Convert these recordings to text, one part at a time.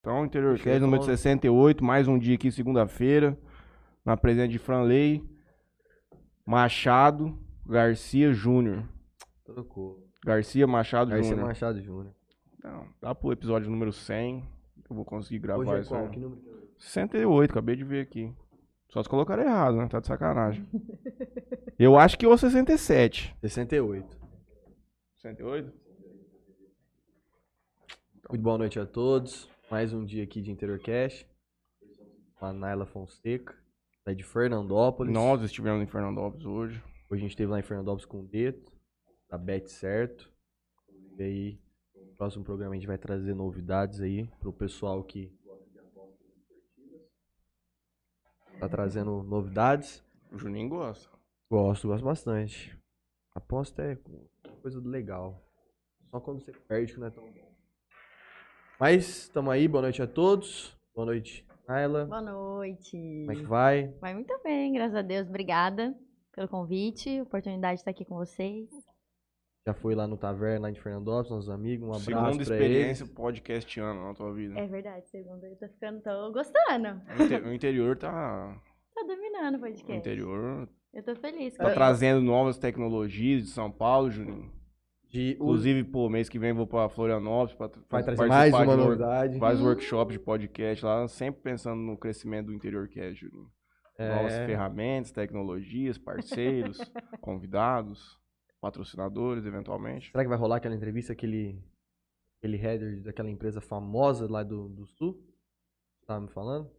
Então, Interior Cast número falou. 68, mais um dia aqui, segunda-feira, na presença de Franley, Machado, Garcia Júnior. Trocou. Garcia Machado Garcia Júnior. Machado Júnior. Não, dá pro episódio número 100, eu vou conseguir gravar Hoje é isso qual? aí. Que número que é hoje? 68, acabei de ver aqui. Só se colocaram errado, né? Tá de sacanagem. eu acho que o 67. 68. 68? Muito boa noite a todos. Mais um dia aqui de Interior Cash. Com a Naila Fonseca. Tá de Fernandópolis. Nós estivemos em Fernandópolis hoje. Hoje a gente esteve lá em Fernandópolis com o Deto. Da Bet Certo. E aí, no próximo programa a gente vai trazer novidades aí pro pessoal que tá trazendo novidades. O Juninho gosta. Gosto, gosto bastante. Aposta é coisa legal. Só quando você perde que não é tão bom. Mas, tamo aí, boa noite a todos. Boa noite, Naila. Boa noite. Como é que vai? Vai muito bem, graças a Deus. Obrigada pelo convite, oportunidade de estar aqui com vocês. Já foi lá no Taverna, lá de Fernandópolis, nossos amigos. Um abraço Segunda pra experiência eles. podcastiana na tua vida. É verdade, segundo eu tô ficando, tô gostando. O O interior tá. Tô dominando o O podcast. interior Eu tô feliz. tá com trazendo novas tecnologias de São Paulo, Juninho. De, Inclusive, pô, mês que vem vou pra Florianópolis pra vai trazer mais uma novidade. vários Hum. workshops de podcast lá, sempre pensando no crescimento do interior cast, Juninho. Novas É, ferramentas, tecnologias, parceiros, convidados, patrocinadores, eventualmente. será que vai rolar aquela entrevista, aquele, aquele header daquela empresa famosa lá do, do Sul? Tava me falando?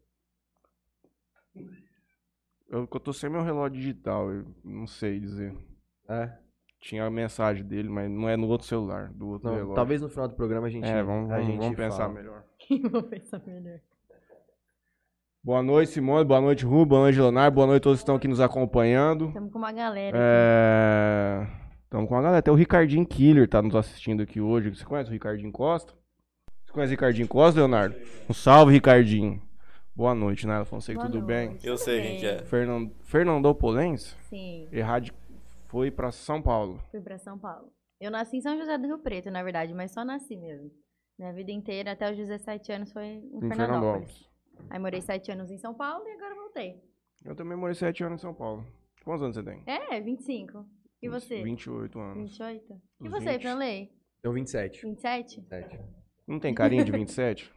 Eu, eu tô sem meu relógio digital, eu não sei dizer. É. Tinha a mensagem dele, mas não é no outro celular, do outro Não, relógio. talvez no final do programa a gente. É, vamos, a vamos, gente vamos pensar fala. melhor. Vou pensar melhor. Boa noite, Simone. Boa noite, Ru. Boa noite, Leonardo. Boa noite a todos que estão aqui nos acompanhando. Estamos com uma galera. É... Estamos com a galera. Até o Ricardinho Killer tá nos assistindo aqui hoje. Você conhece o Ricardinho Costa? Você conhece o Ricardinho Costa, Leonardo? Um salve, Ricardinho. Boa noite, Naila Fonseca. Boa Tudo bem? noite, Eu tudo sei bem. que é. Fernando... Fernandópolense? Sim, Errado foi pra São Paulo. fui pra São Paulo. Eu nasci em São José do Rio Preto, na verdade, mas só nasci mesmo. Minha vida inteira, até os 17 anos, foi em Em Fernandópolis. Fernandópolis. Aí morei 7 anos em São Paulo e agora voltei. Eu também morei 7 anos em São Paulo. Quantos anos você tem? É, 25. E você? 28 anos. 28. E Os você, 20. Franley? Deu 27. 27? 27. Não tem carinha de 27?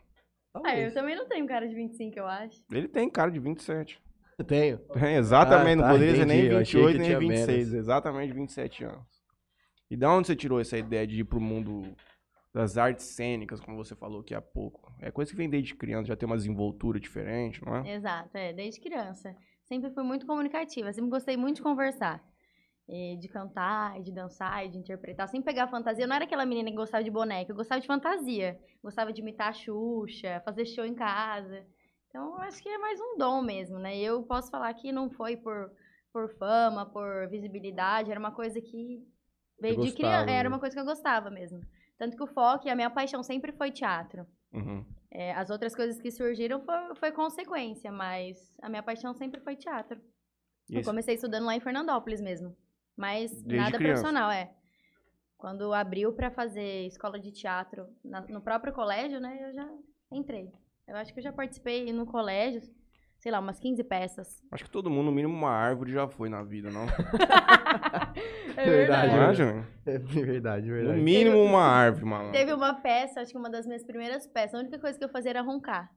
Ah, Talvez. eu também não tenho cara de 25, eu acho. Ele tem cara de 27. Tenho. É, exatamente, Ah, não tá, poderia ser nem entendi. Eu achei 28 que nem tinha 26, menos. exatamente 27 anos. E da onde você tirou essa ideia de ir pro mundo das artes cênicas, como você falou aqui há pouco? É coisa que vem desde criança, já tem uma desenvoltura diferente, não é? Exato, é, desde criança. Sempre fui muito comunicativa, sempre gostei muito de conversar. E de cantar, e de dançar, e de interpretar. Sempre pegar fantasia. Eu não era aquela menina que gostava de boneca, eu gostava de fantasia. Gostava de imitar a Xuxa, fazer show em casa. Então, acho que é mais um dom mesmo, né? Eu posso falar que não foi por, por fama, por visibilidade, era uma coisa que veio de criança. Era uma coisa que eu gostava mesmo. Tanto que o foco e a minha paixão sempre foi teatro. Uhum. É, as outras coisas que surgiram foi, foi consequência, mas a minha paixão sempre foi teatro. E Eu comecei estudando lá em Fernandópolis mesmo. Mas Desde nada criança? profissional, é. Quando abriu pra fazer escola de teatro na- no próprio colégio, né, eu já entrei. Eu acho que eu já participei no colégio, sei lá, umas 15 peças. Acho que todo mundo, no mínimo, uma árvore já foi na vida, não? É Verdade, Não é, né? Júnior? É verdade, No verdade. mínimo, uma árvore, mano. Teve uma peça, acho que uma das minhas primeiras peças. A única coisa que eu fazia era roncar.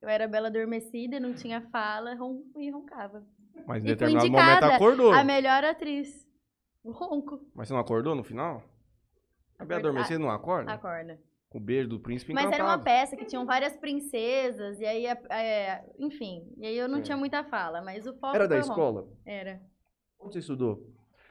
Eu era bela adormecida, não tinha fala ron e roncava. Mas em E determinado momento acordou. A melhor atriz. O ronco. Mas você não acordou no final? A Bela Adormecida não acorda? Acorda. Com o beijo do príncipe Mas encantado. era uma peça que tinham várias princesas, e aí, é, enfim, e aí eu não Sim. tinha muita fala, mas o foco Era da escola? Era. Onde você estudou?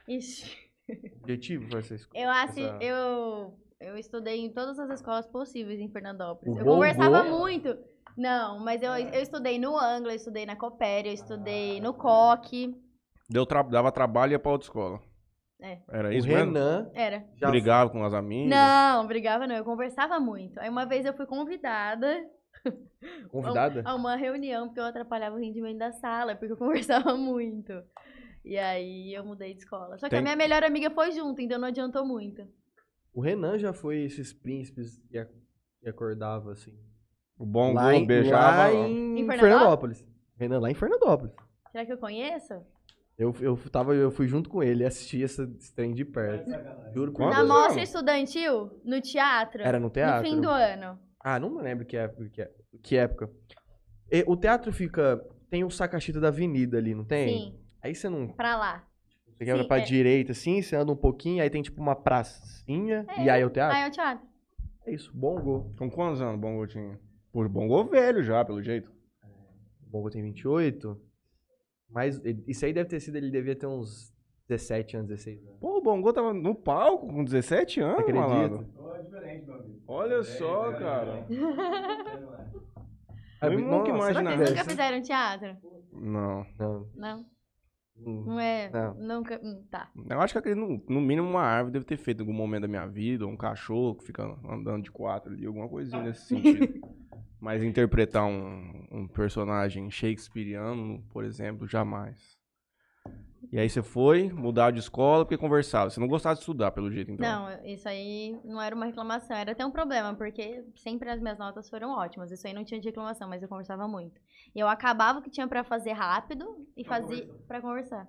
Ixi. Objetivo foi essa escola? Eu acho, Essa- eu, eu estudei em todas as escolas possíveis em Fernandópolis. O eu bom conversava bom? muito. Não, mas eu, eu estudei no Anglo, eu estudei na Copéria, eu estudei no Coque. Deu tra- Dava trabalho e ia pra outra escola. É. Era O isso mesmo? Renan Era. já Brigava com as amigas? Não, brigava não, eu conversava muito. Aí uma vez eu fui convidada convidada? a uma reunião, porque eu atrapalhava o rendimento da sala, porque eu conversava muito. E aí eu mudei de escola. Só que Tem- a minha melhor amiga foi junto, então não adiantou muito. O Renan já foi esses príncipes que, acordava assim. O Bongo lá em, beijava. lá ó. em Em Fernandópolis? Fernandópolis. Renan, lá em Fernandópolis. Será que eu conheço? Eu, eu, tava, eu fui junto com ele e assisti essa esse trem de perto. Juro por Na mostra estudantil, no teatro. Era no teatro? No fim do ano. Ah, não me lembro que época. Que, é- que época. E o teatro fica. Tem o Sacachita da Avenida ali, não tem? Sim, Aí você não. pra lá. Você quebra Sim, pra é. direita assim, você anda um pouquinho, aí tem tipo uma pracinha. É, e aí é o teatro? Aí é o teatro. É isso, Bongo. Com quantos anos o Bongo tinha? Pô, Bongo velho já, pelo jeito. Bongo tem 28. Mas isso aí deve ter sido, ele devia ter uns 17 anos, 16 anos. Pô, o Bongo tava no palco com 17 anos, Acredita? malandro. Olha só, cara. Eu nunca Nossa, será imaginava. que Vocês nunca fizeram teatro? Não. Não. Não? Hum. Não é? Não. Nunca. hum, tá. Eu acho que aquele, no, no mínimo uma árvore deve ter feito em algum momento da minha vida, ou um cachorro que fica andando de quatro ali, alguma coisinha nesse sentido. Mas interpretar um, um personagem shakespeariano, por exemplo, jamais. E aí você foi mudar de escola porque conversava. Você não gostava de estudar, pelo jeito, então. Não, isso aí não era uma reclamação, era até um problema, porque sempre as minhas notas foram ótimas. Isso aí não tinha de reclamação, mas eu conversava muito. E eu acabava o que tinha pra fazer rápido e fazia pra conversar.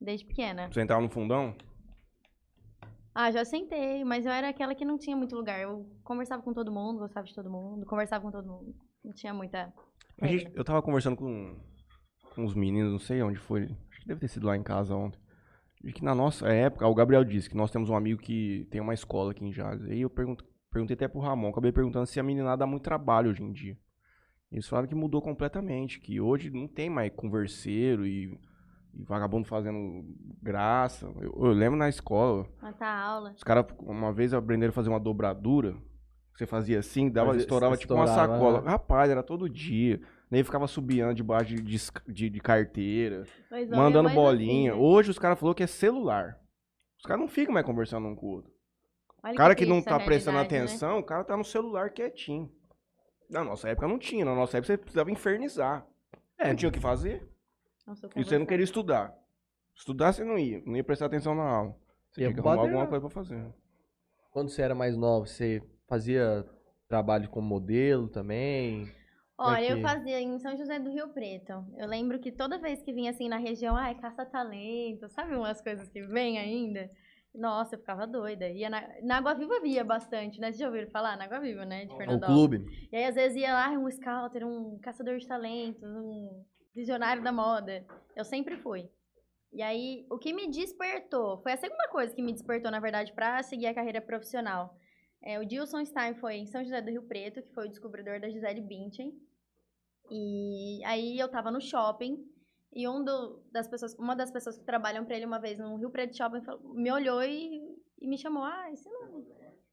Desde pequena. Você entrava no fundão? Ah, já sentei, mas eu era aquela que não tinha muito lugar. Eu conversava com todo mundo, gostava de todo mundo, conversava com todo mundo. Não tinha muita. A gente- eu tava conversando com, com os meninos, não sei onde foi. Que deve ter sido lá em casa ontem. De que na nossa época, o Gabriel disse que nós temos um amigo que tem uma escola aqui em Jales. Aí eu pergunto, perguntei até pro Ramon, acabei perguntando se a meninada dá muito trabalho hoje em dia. Eles falaram que mudou completamente, que hoje não tem mais converseiro e, e vagabundo fazendo graça. Eu, eu lembro na escola, Matar aula. os caras uma vez aprenderam a fazer uma dobradura. Você fazia assim, dava, Fazia- estourava tipo uma estourava, sacola. né? Rapaz, era todo dia. Nem ficava subiando debaixo de, de, de- de carteira, Mas mandando bolinha. assim, né? Hoje os caras falaram que é celular. Os caras não ficam mais conversando um com o outro. Olha O cara que triste não tá prestando né? atenção, o cara tá no celular quietinho. Na nossa época não tinha. Na nossa época você precisava infernizar. É. Não tinha o que fazer. Nossa, E você não queria estudar. Estudar você não ia. Não ia prestar atenção na aula. Você Ia tinha que arrumar alguma coisa pra fazer. Quando você era mais novo, você fazia trabalho como modelo também? É Olha, eu fazia em São José do Rio Preto. Eu lembro que toda vez que vinha assim na região, ai, caça-talento, sabe umas coisas que vem ainda? Nossa, eu ficava doida. Ia na, na Água Viva via bastante, né? Vocês já ouviram falar? Na Água Viva, né? De O Fernandópolis. clube? E aí, às vezes, ia lá um scouter, um caçador de talentos, um visionário da moda. Eu sempre fui. E aí, o que me despertou, foi a segunda coisa que me despertou, na verdade, pra seguir a carreira profissional. É, o Dilson Stein foi em São José do Rio Preto, que foi o descobridor da Gisele Bündchen. E aí, eu tava no shopping, e um do- das pessoas, uma das pessoas que trabalham pra ele uma vez no Rio Preto Shopping falou- me olhou e, e me chamou. Ah, você não,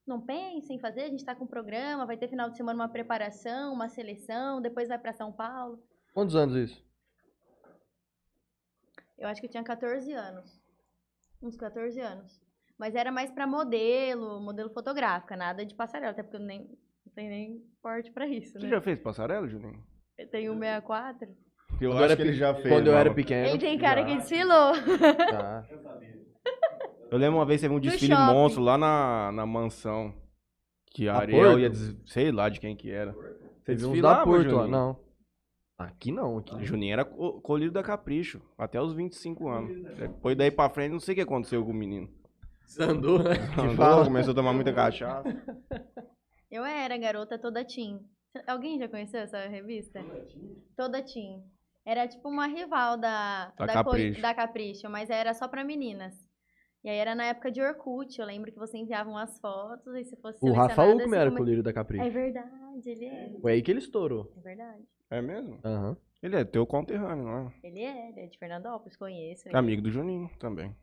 não pensa em fazer? A gente tá com um programa, vai ter final de semana uma preparação, uma seleção, depois vai pra São Paulo. Quantos anos isso? Eu acho que eu tinha 14 anos. Uns 14 anos. Mas era mais pra modelo, modelo fotográfica, nada de passarela, até porque eu nem, não tenho nem porte pra isso, Você né? já fez passarela, Juninho? Eu tenho 164. Eu Quando acho era que ele já fez. Quando eu era pequeno. Ele tem cara já. que desfilou. Tá. Eu lembro uma vez teve um desfile shopping. monstro lá na, na mansão. Que a Ariel ia. des- Sei lá de quem que era. Você desfilava, da Porto lá. Juninho? Não. Aqui não, aqui. Juninho era co- colhido da Capricho, até os 25 anos. Depois daí pra frente, não sei o que aconteceu com o menino. Andou, né? Que Andou, fala. começou a tomar muita cachaça. Eu era garota toda teen. Alguém já conheceu essa revista? Toda teen. Era tipo uma rival da, Da Co- Capricho. da Capricho, mas era só pra meninas. E aí era na época de Orkut, eu lembro que você enviava umas fotos e se fosse O Rafa Uckman você era come- colírio da Capricho. É verdade, ele é. Foi aí que ele estourou. É verdade. É mesmo? Aham. Ele é teu conterrâneo, não é? Ele é, ele é de Fernandópolis, conheço. ele. Amigo do Juninho também.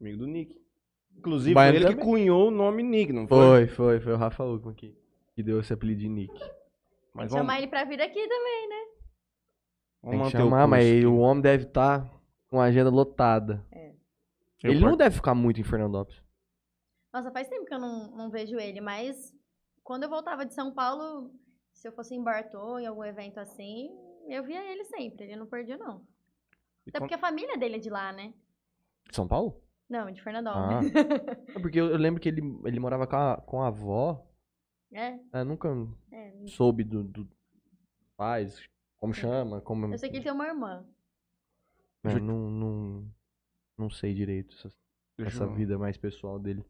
Amigo do Nick. Inclusive, Baiano foi ele que também. cunhou o nome Nick, não foi? Foi, foi, foi o Rafa Uckman que, que deu esse apelido de Nick. Mas que vamos, chamar ele pra vir aqui também, né? vamos Tem que manter o chamar, curso mas aqui. o homem deve estar com a agenda lotada. Eu ele par- não deve ficar muito em Fernandópolis. Nossa, faz tempo que eu não, não vejo ele, mas quando eu voltava de São Paulo, se eu fosse em Bartô, em algum evento assim, eu via ele sempre, ele não perdia, não. E Até con- porque a família dele é de lá, né? São Paulo? Não, de Ah. Fernandópolis. É porque eu, eu lembro que ele, ele morava com a, com a avó É, É, nunca é. soube do, do pais, como chama, como. Eu sei que ele tem uma irmã. É, Ju- não, não, não sei direito essa, essa eu- vida mais pessoal dele.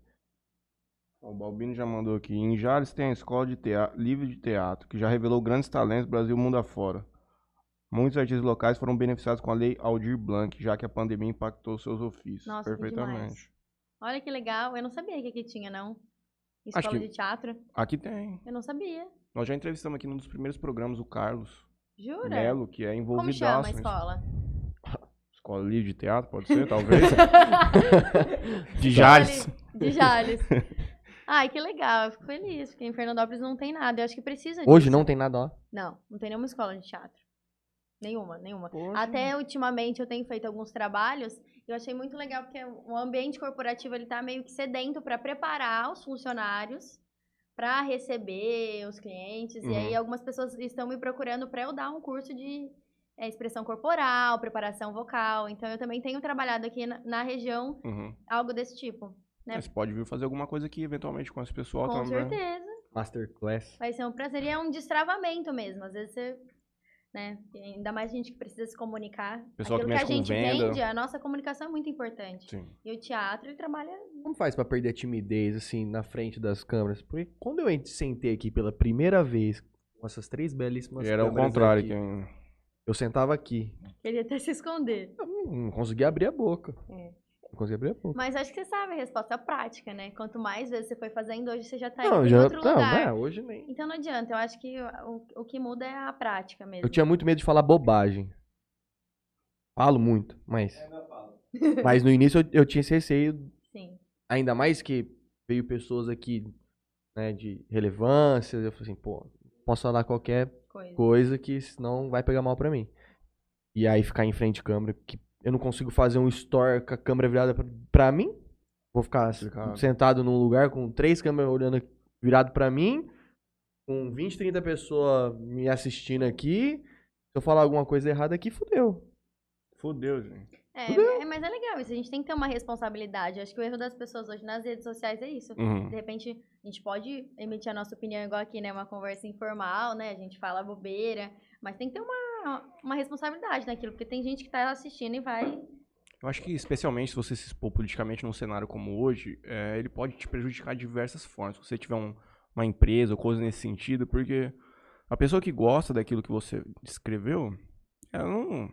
O Balbino já mandou aqui. Em Jales tem a escola de teatro, livre de teatro, que já revelou grandes talentos Brasil e mundo afora. Muitos artistas locais foram beneficiados com a lei Aldir Blanc, já que a pandemia impactou seus ofícios. Nossa, que Perfeitamente. Olha que legal. Eu não sabia que aqui tinha, não. Acho Escola que- de teatro. Aqui tem. Eu não sabia. Nós já entrevistamos aqui num dos primeiros programas o Carlos Jura? Melo, que é Como envolvido chama a escola? Escola livre de teatro, pode ser, talvez. de Jales. De Jales. Ai, que legal. Eu fico feliz, porque em Fernandópolis não tem nada. Eu acho que precisa Hoje disso. não tem nada lá. Não, não tem nenhuma escola de teatro. Nenhuma, nenhuma. Poxa. Até ultimamente eu tenho feito alguns trabalhos e eu achei muito legal porque o ambiente corporativo ele tá meio que sedento para preparar os funcionários para receber os clientes. E aí Uhum. algumas pessoas estão me procurando para eu dar um curso de é, expressão corporal, preparação vocal. Então eu também tenho trabalhado aqui na, na região Uhum. algo desse tipo. Né? É, Você pode vir fazer alguma coisa aqui, eventualmente, com esse pessoal Com também. certeza. Masterclass. Vai ser um prazer. E é um destravamento mesmo. Às vezes você. Né? e Ainda mais gente que precisa se comunicar. Pessoal que Aquilo que, mexe a gente venda. vende, a nossa comunicação é muito importante. Sim. E o teatro, ele trabalha. Como faz pra perder a timidez, assim, na frente das câmeras? Porque quando eu ent- sentei aqui pela primeira vez, com essas três belíssimas Era o contrário. aqui, Quem... Eu sentava aqui. Queria até se esconder. Eu não, não conseguia abrir a boca. É. Não conseguia abrir a boca. Mas acho que você sabe a resposta prática, né? Quanto mais vezes você foi fazendo, hoje você já tá não, em já. outro Não, lugar. é, hoje nem. Então não adianta. Eu acho que o, o que muda é a prática mesmo. Eu tinha muito medo de falar bobagem. Falo muito, mas. Mas no início eu, eu tinha esse receio, Sim. ainda mais que veio pessoas aqui, né, de relevância. Eu falei assim, pô, posso falar qualquer Coisa. coisa que senão vai pegar mal pra mim. E aí ficar em frente à câmera, que eu não consigo fazer um store com a câmera virada pra, pra mim. Vou ficar Complicado. sentado num lugar com três câmeras olhando virado pra mim, com 20, 30 pessoas me assistindo aqui. Se eu falar alguma coisa errada aqui, fudeu. Fudeu, gente. É, é, mas é legal isso. A gente tem que ter uma responsabilidade. Acho que o erro das pessoas hoje nas redes sociais é isso. Uhum. De repente, a gente pode emitir a nossa opinião igual aqui, né? Uma conversa informal, né? A gente fala bobeira. Mas tem que ter uma, uma responsabilidade naquilo. Porque tem gente que tá assistindo e vai... Eu acho que, especialmente, se você se expor politicamente num cenário como hoje, é, ele pode te prejudicar de diversas formas. Se você tiver um- uma empresa ou coisa nesse sentido, porque a pessoa que gosta daquilo que você descreveu, ela não.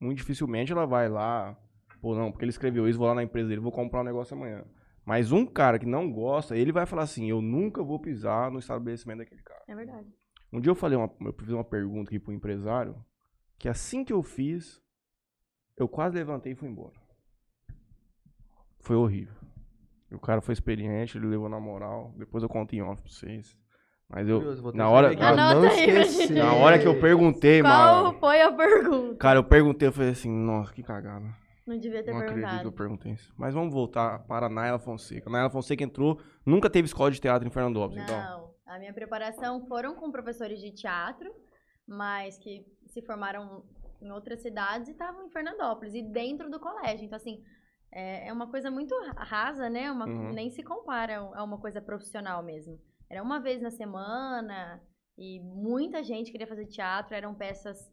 Muito dificilmente ela vai lá. Pô, não, porque ele escreveu isso, vou lá na empresa dele, vou comprar um negócio amanhã. Mas um cara que não gosta, ele vai falar assim: eu nunca vou pisar no estabelecimento daquele cara. É verdade. Um dia eu falei uma, eu fiz uma pergunta aqui pro empresário, que assim que eu fiz, eu quase levantei e fui embora. Foi horrível. O cara foi experiente, ele levou na moral. Depois eu conto em off pra vocês. Mas eu, Curioso, na hora, na, não aí na hora que eu perguntei, Qual mano. foi a pergunta? Cara, eu perguntei, eu falei assim, nossa, que cagada. Não devia ter Não acredito que perguntado. eu perguntei isso. Mas vamos voltar para a Naila Fonseca. A Naila Fonseca entrou, nunca teve escola de teatro em Fernandópolis, então. A minha preparação foram com professores de teatro, mas que se formaram em outras cidades e estavam em Fernandópolis e dentro do colégio. Então, assim, é é uma coisa muito rasa, né? Uma- Uhum. Nem se compara a uma coisa profissional mesmo. Era uma vez na semana e muita gente queria fazer teatro, eram peças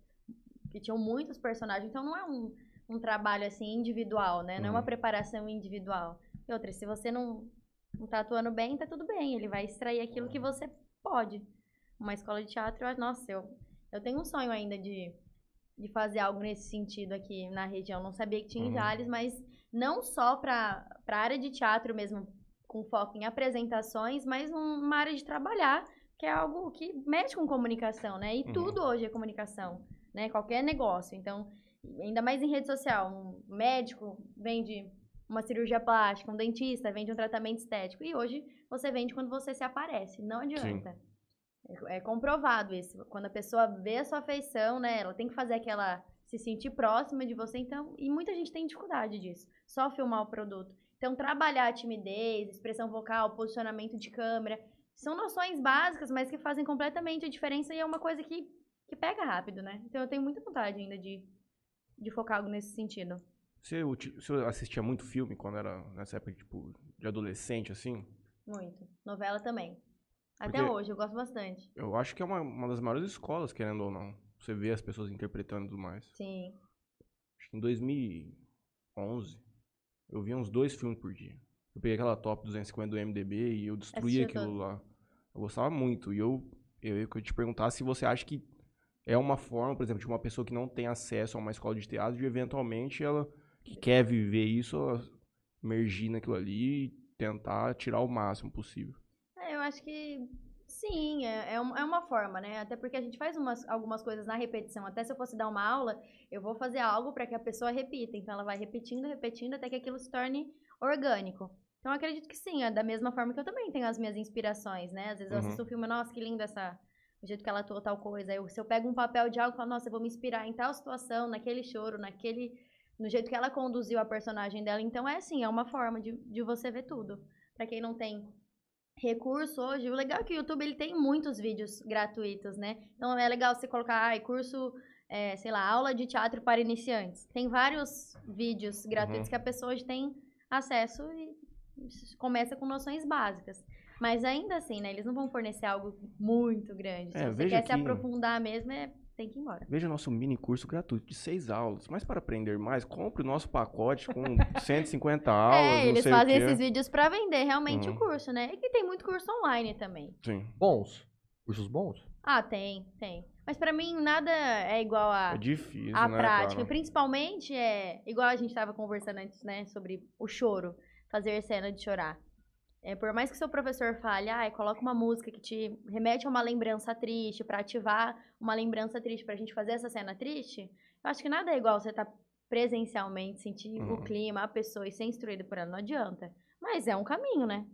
que tinham muitos personagens, então não é um, um trabalho assim individual, né? Não é uma Uhum. preparação individual. E outra, se você não, não tá atuando bem, tá tudo bem. Ele vai extrair aquilo que você pode. Uma escola de teatro, eu- nossa, eu, eu tenho um sonho ainda de, de fazer algo nesse sentido aqui na região. Não sabia que tinha em Uhum. Jales, mas não só para a área de teatro mesmo, com foco em apresentações, mas um- uma área de trabalhar, que é algo que mexe com comunicação, né? E Uhum. tudo hoje é comunicação, né? Qualquer negócio. Então, ainda mais em rede social, um médico vende uma cirurgia plástica, um dentista vende um tratamento estético. E hoje você vende quando você se aparece, não adianta. É, é comprovado isso. Quando a pessoa vê a sua feição, né, ela tem que fazer aquela se sentir próxima de você, então, e muita gente tem dificuldade disso. Só filmar o produto. Então, trabalhar a timidez, expressão vocal, posicionamento de câmera, são noções básicas, mas que fazem completamente a diferença e é uma coisa que, que pega rápido, né? Então, eu tenho muita vontade ainda de, de focar algo nesse sentido. Você, você assistia muito filme quando era nessa época, tipo, de adolescente, assim? Muito. Novela também. Até Porque- hoje, eu gosto bastante. Eu acho que é uma, uma das maiores escolas, querendo ou não. Você vê as pessoas interpretando e tudo mais. Sim. Acho que em 2011, eu via uns dois filmes por dia. Eu peguei aquela top 250 do MDB e eu destruía aquilo lá. Eu gostava muito. E eu, eu ia te perguntar se você acha que é uma forma, por exemplo, de uma pessoa que não tem acesso a uma escola de teatro, de eventualmente ela que quer viver isso, emergir naquilo ali e tentar tirar o máximo possível. É, eu acho que sim, é, é, é uma forma, né? Até porque a gente faz umas, algumas coisas na repetição. Até se eu fosse dar uma aula, eu vou fazer algo para que a pessoa repita. Então ela vai repetindo, repetindo, até que aquilo se torne orgânico. Então eu acredito que sim, é da mesma forma que eu também tenho as minhas inspirações, né? Às vezes eu Uhum. assisto um filme, nossa, que lindo essa. O jeito que ela atuou tal coisa. Eu, se eu pego um papel de algo e falo, nossa, eu vou me inspirar em tal situação, naquele choro, naquele. No jeito que ela conduziu a personagem dela. Então é assim, é uma forma de, de você ver tudo. Pra quem não tem recurso hoje, o legal é que o YouTube ele tem muitos vídeos gratuitos, né? Então é legal você colocar, ai, curso, é, sei lá, aula de teatro para iniciantes. Tem vários vídeos gratuitos Uhum. que a pessoa hoje tem acesso e começa com noções básicas. Mas ainda assim, né? Eles não vão fornecer algo muito grande. Se É, você veja quer se aprofundar mesmo, é, tem que ir embora. Veja nosso mini curso gratuito de seis aulas. Mas para aprender mais, compre o nosso pacote com 150 aulas. é, eles fazem esses vídeos para vender realmente Uhum. o curso, né? E que tem muito curso online também. Sim. Bons. Cursos bons? Ah, tem, tem. Mas pra mim nada é igual a É difícil, a né, prática. cara? Principalmente é igual a gente tava conversando antes, né, sobre o choro, fazer cena de chorar. É, por mais que seu professor fale, ah, coloca uma música que te remete a uma lembrança triste, pra ativar uma lembrança triste, pra gente fazer essa cena triste, eu acho que nada é igual você tá presencialmente, sentir o Uhum. clima, a pessoa e ser instruído por ela, não adianta. Mas é um caminho, né?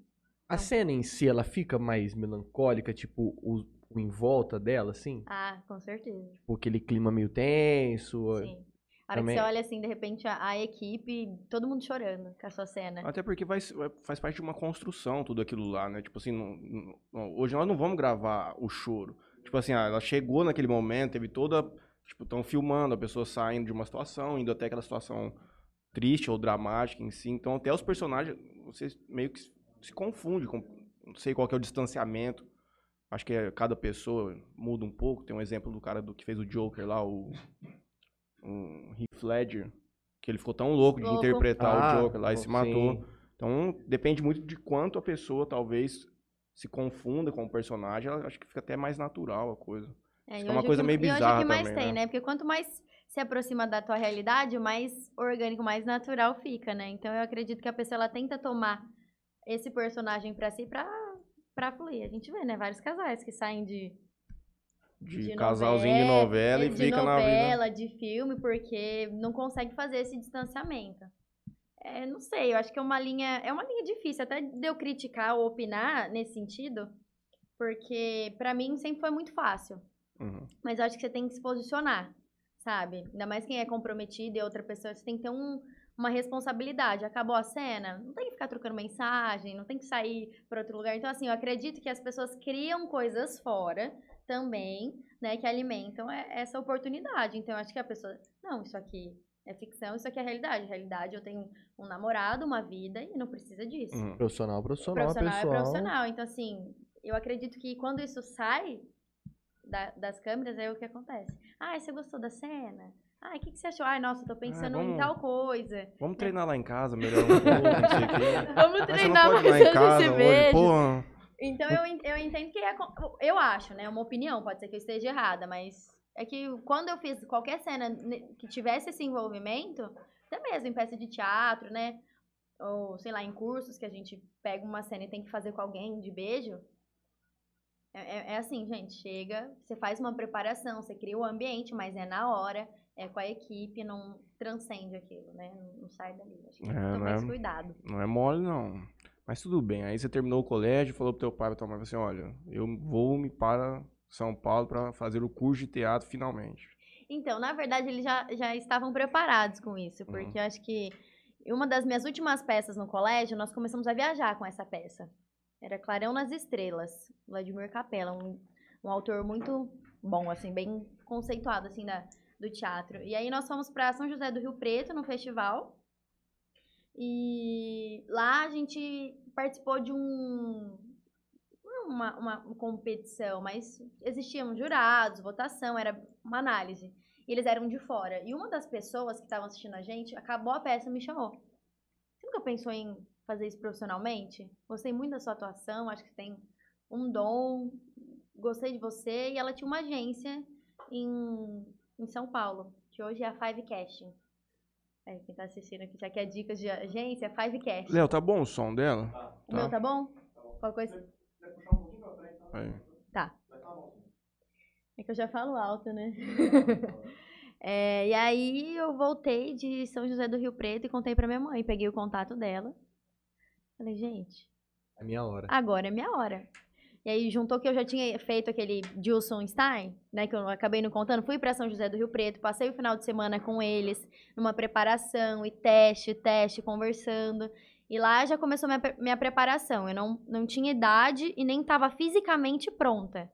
A cena em si, ela fica mais melancólica, tipo, o, o em volta dela, assim? Ah, com certeza. Tipo, aquele clima meio tenso. Sim. A hora Também- que você olha assim, de repente, a, a equipe, todo mundo chorando com a sua cena. Até porque vai, vai- faz parte de uma construção tudo aquilo lá, né? Tipo assim, não- não- hoje nós não vamos gravar o choro. Tipo assim, ah, ela chegou naquele momento, teve toda. Tipo, estão filmando a pessoa saindo de uma situação, indo até aquela situação triste ou dramática em si. Então, até os personagens, você meio que se- confunde com. Não sei qual é o distanciamento. Acho que é- cada pessoa muda um pouco. Tem um exemplo do cara do que fez o Joker lá, o. Um Heath Ledger. Que ele ficou tão louco de interpretar Ah, o Joker lá e se sim. matou. Então, depende muito de quanto a pessoa talvez se confunda com o personagem. Ela acho que fica até mais natural a coisa. É, Isso e é uma coisa que- meio E hoje bizarra que mais também, tem, né? né? Porque quanto mais se aproxima da tua realidade, mais orgânico, mais natural fica, né? Então eu acredito que a pessoa ela tenta tomar esse personagem pra si pra, pra fluir. A gente vê, né? Vários casais que saem de, De, de casalzinho de novela, novela e de fica na vida. novela, de filme, porque não consegue fazer esse distanciamento. É, não sei, eu acho que é uma linha, é uma linha difícil até de eu criticar ou opinar nesse sentido, porque pra mim sempre foi muito fácil. Uhum. Mas eu acho que você tem que se posicionar, sabe? Ainda mais quem é comprometido e outra pessoa, você tem que ter um- uma responsabilidade. Acabou a cena, não tem que ficar trocando mensagem, não tem que sair para outro lugar. Então, assim, eu acredito que as pessoas criam coisas fora também, né, que alimentam essa oportunidade. Então, eu acho que a pessoa, não, isso aqui é ficção, isso aqui é realidade. Realidade, eu tenho um namorado, uma vida e não precisa disso Uhum. Profissional, profissional, profissional pessoal. é profissional. Então, assim, eu acredito que quando isso sai da- das câmeras, é o que acontece. Ah, você gostou da cena? Ah, o que, que você achou? Ai, nossa, eu tô pensando em vamos- tal coisa. Vamos treinar lá em casa, melhor um pouco, não sei o quê. Vamos treinar mais em antes casa desse hoje, pô. Então, eu, eu entendo que é... Eu acho, né? Uma opinião, pode ser que eu esteja errada, mas... É que quando eu fiz qualquer cena que tivesse esse envolvimento, até mesmo em peça de teatro, né? Ou, sei lá, em cursos que a gente pega uma cena e tem que fazer com alguém de beijo. É, é- é assim, gente, chega, você faz uma preparação, você cria o ambiente, mas é na hora, é com a equipe, não transcende aquilo, né? Não, sai dali. Acho que tem que É, tomar não é- esse cuidado. Não é mole, não. Mas tudo bem. Aí você terminou o colégio, falou pro teu pai pra tua mãe, assim, olha, eu vou-me para São Paulo para fazer o curso de teatro finalmente. Então, na verdade, eles já, já estavam preparados com isso, Uhum. porque eu acho que uma das minhas últimas peças no colégio, nós começamos a viajar com essa peça. Era Clarão nas Estrelas, Vladimir Capella, um, um autor muito bom, assim, bem conceituado, assim, da, do teatro. E aí nós fomos para São José do Rio Preto, no festival, e lá a gente participou de um, uma, uma competição, mas existiam jurados, votação, era uma análise. E eles eram de fora. E uma das pessoas que estavam assistindo a gente, acabou a peça e me chamou. Você nunca pensou em fazer isso profissionalmente? Gostei muito da sua atuação, acho que tem um dom, gostei de você. E ela tinha uma agência em, em São Paulo, que hoje é a Five Casting. É, quem tá assistindo aqui já quer dicas de agência, Five Casting. Léo, tá bom o som dela? O meu tá bom? Qual coisa? Aí. Tá. É que eu já falo alto, né? É, e aí eu voltei de São José do Rio Preto e contei pra minha mãe. Peguei o contato dela. Falei, gente, É minha hora. agora é minha hora. E aí juntou que eu já tinha feito aquele Gilson Stein, né? Que eu acabei não contando. Fui pra São José do Rio Preto, passei o final de semana com eles, numa preparação e teste, teste, conversando. E lá já começou minha, minha preparação. Eu não, não tinha idade e nem estava fisicamente pronta.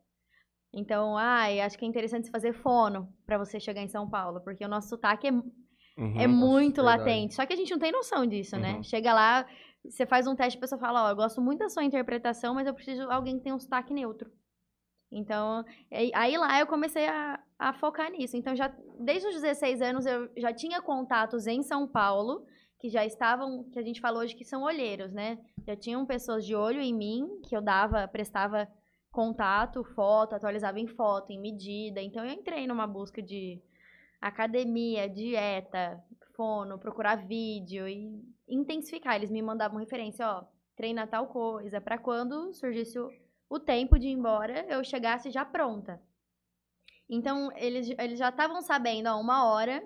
Então, ai, acho que é interessante fazer fono pra você chegar em São Paulo, porque o nosso sotaque é Uhum. é muito verdade. latente. Só que a gente não tem noção disso, né? Uhum. Chega lá, você faz um teste e a pessoa fala, ó, eu gosto muito da sua interpretação, mas eu preciso de alguém que tenha um sotaque neutro. Então, aí lá eu comecei a, a focar nisso. Então, já desde os 16 anos eu já tinha contatos em São Paulo, que já estavam, que a gente falou hoje que são olheiros, né? Já tinham pessoas de olho em mim, que eu dava, prestava contato, foto, atualizava em foto, em medida. Então, eu entrei numa busca de academia, dieta, fono, procurar vídeo e intensificar. Eles me mandavam referência, ó, treina tal coisa, pra quando surgisse o, o tempo de ir embora, eu chegasse já pronta. Então, eles, eles já estavam sabendo, ó, uma hora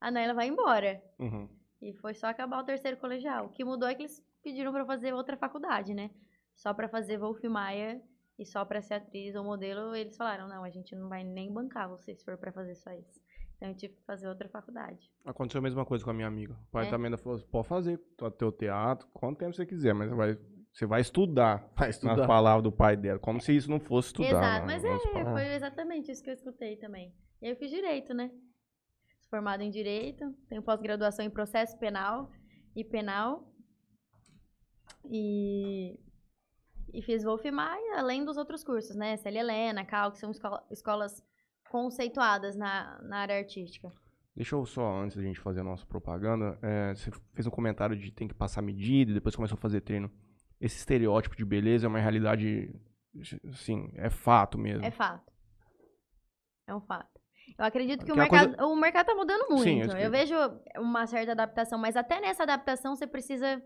a Naila vai embora. Uhum. E foi só acabar o terceiro colegial. O que mudou é que eles pediram eu fazer outra faculdade, né? Só pra fazer Wolf Maia e só pra ser atriz ou modelo, eles falaram: não, a gente não vai nem bancar você se for pra fazer só isso. Então eu tive que fazer outra faculdade. Aconteceu a mesma coisa com a minha amiga. O pai É? também falou, pode fazer tu- teu teatro, quanto tempo você quiser, mas vai, você vai estudar. Vai Nas estudar. palavras do pai dela. Como se isso não fosse estudar. Exato, né? mas é, falar. foi exatamente isso que eu escutei também. E aí eu fiz direito, né? Sou formada em direito, tenho pós-graduação em processo penal e penal. E, e fiz Wolf Maia, além dos outros cursos, né? Célia Helena, Cal, que são escola- escolas conceituadas na, na área artística. Deixa eu só, antes da gente fazer a nossa propaganda, é, você fez um comentário de tem que passar medida e depois começou a fazer treino. Esse estereótipo de beleza é uma realidade, assim, é fato mesmo. É fato. É um fato. Eu acredito que o Que uma mercado, o mercado tá mudando muito. Sim, eu eu- vejo uma certa adaptação, mas até nessa adaptação você precisa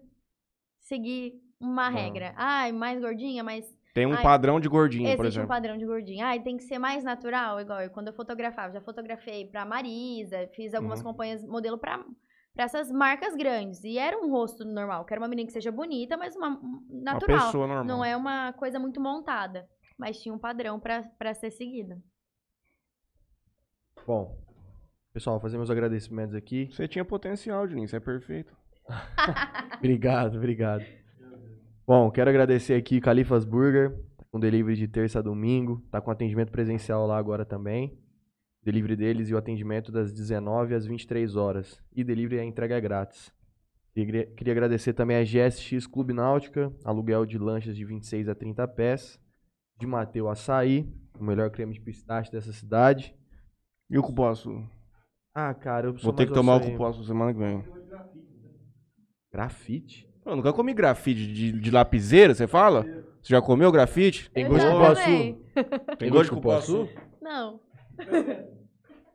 seguir uma regra. Ai, mais gordinha, mais. Tem um Ai, padrão de gordinho, por Existe um exemplo. padrão de gordinha. Ai, tem que ser mais natural, igual eu, quando eu fotografava. Já fotografei pra Marisa, fiz algumas Uhum. campanhas modelo pra, pra essas marcas grandes. E era um rosto normal. Quero uma menina que seja bonita, mas uma Uma natural. pessoa normal. Não é uma coisa muito montada. Mas tinha um padrão pra, pra ser seguido. Bom, pessoal, fazer meus agradecimentos aqui. Você tinha potencial, Juninho, você é perfeito. Obrigado, obrigado. Bom, quero agradecer aqui Califas Burger, com delivery de terça a domingo, tá com atendimento presencial lá agora também. Delivery deles e o atendimento das 19 às 23 horas. E delivery é entrega grátis. Queria, queria agradecer também a GSX Clube Náutica, aluguel de lanchas de 26 a 30 pés. De Mateu Açaí, o melhor creme de pistache dessa cidade. E o cupuaçu? Ah, cara, eu Vou ter que tomar o açaí. cupuaçu semana que vem. Grafite? Eu nunca comi grafite de, de lapiseira, você fala? Você já comeu grafite? Tem Eu gosto de cupuaçu? também. Tem gosto de cupuaçu? Não.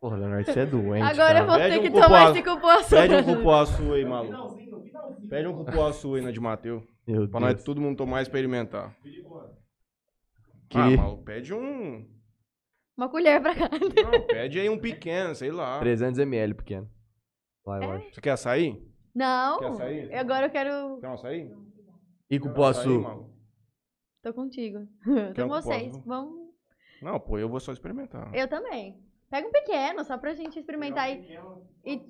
Porra, Leonardo, você é doente. Agora eu cara. vou Pede ter um que tomar cupuaçu. esse cupuaçu. Pede um cupuaçu aí, maluco. Pede um cupuaçu aí na de Mateu. Meu Pra Deus. nós todo mundo tomar e experimentar. Ah, maluco, pede um. Uma colher pra cá. Não, pede aí um pequeno, sei lá. 300ml pequeno. Lá, É? eu acho. Você quer açaí? Não. Quer açaí? Agora eu quero. Quer um açaí? E cupuaçu? maluco? Tô contigo. Tô com vocês. cupuaçu? Vamos. Não, pô, eu vou só experimentar. Eu também. Pega um pequeno, só pra gente experimentar aí. E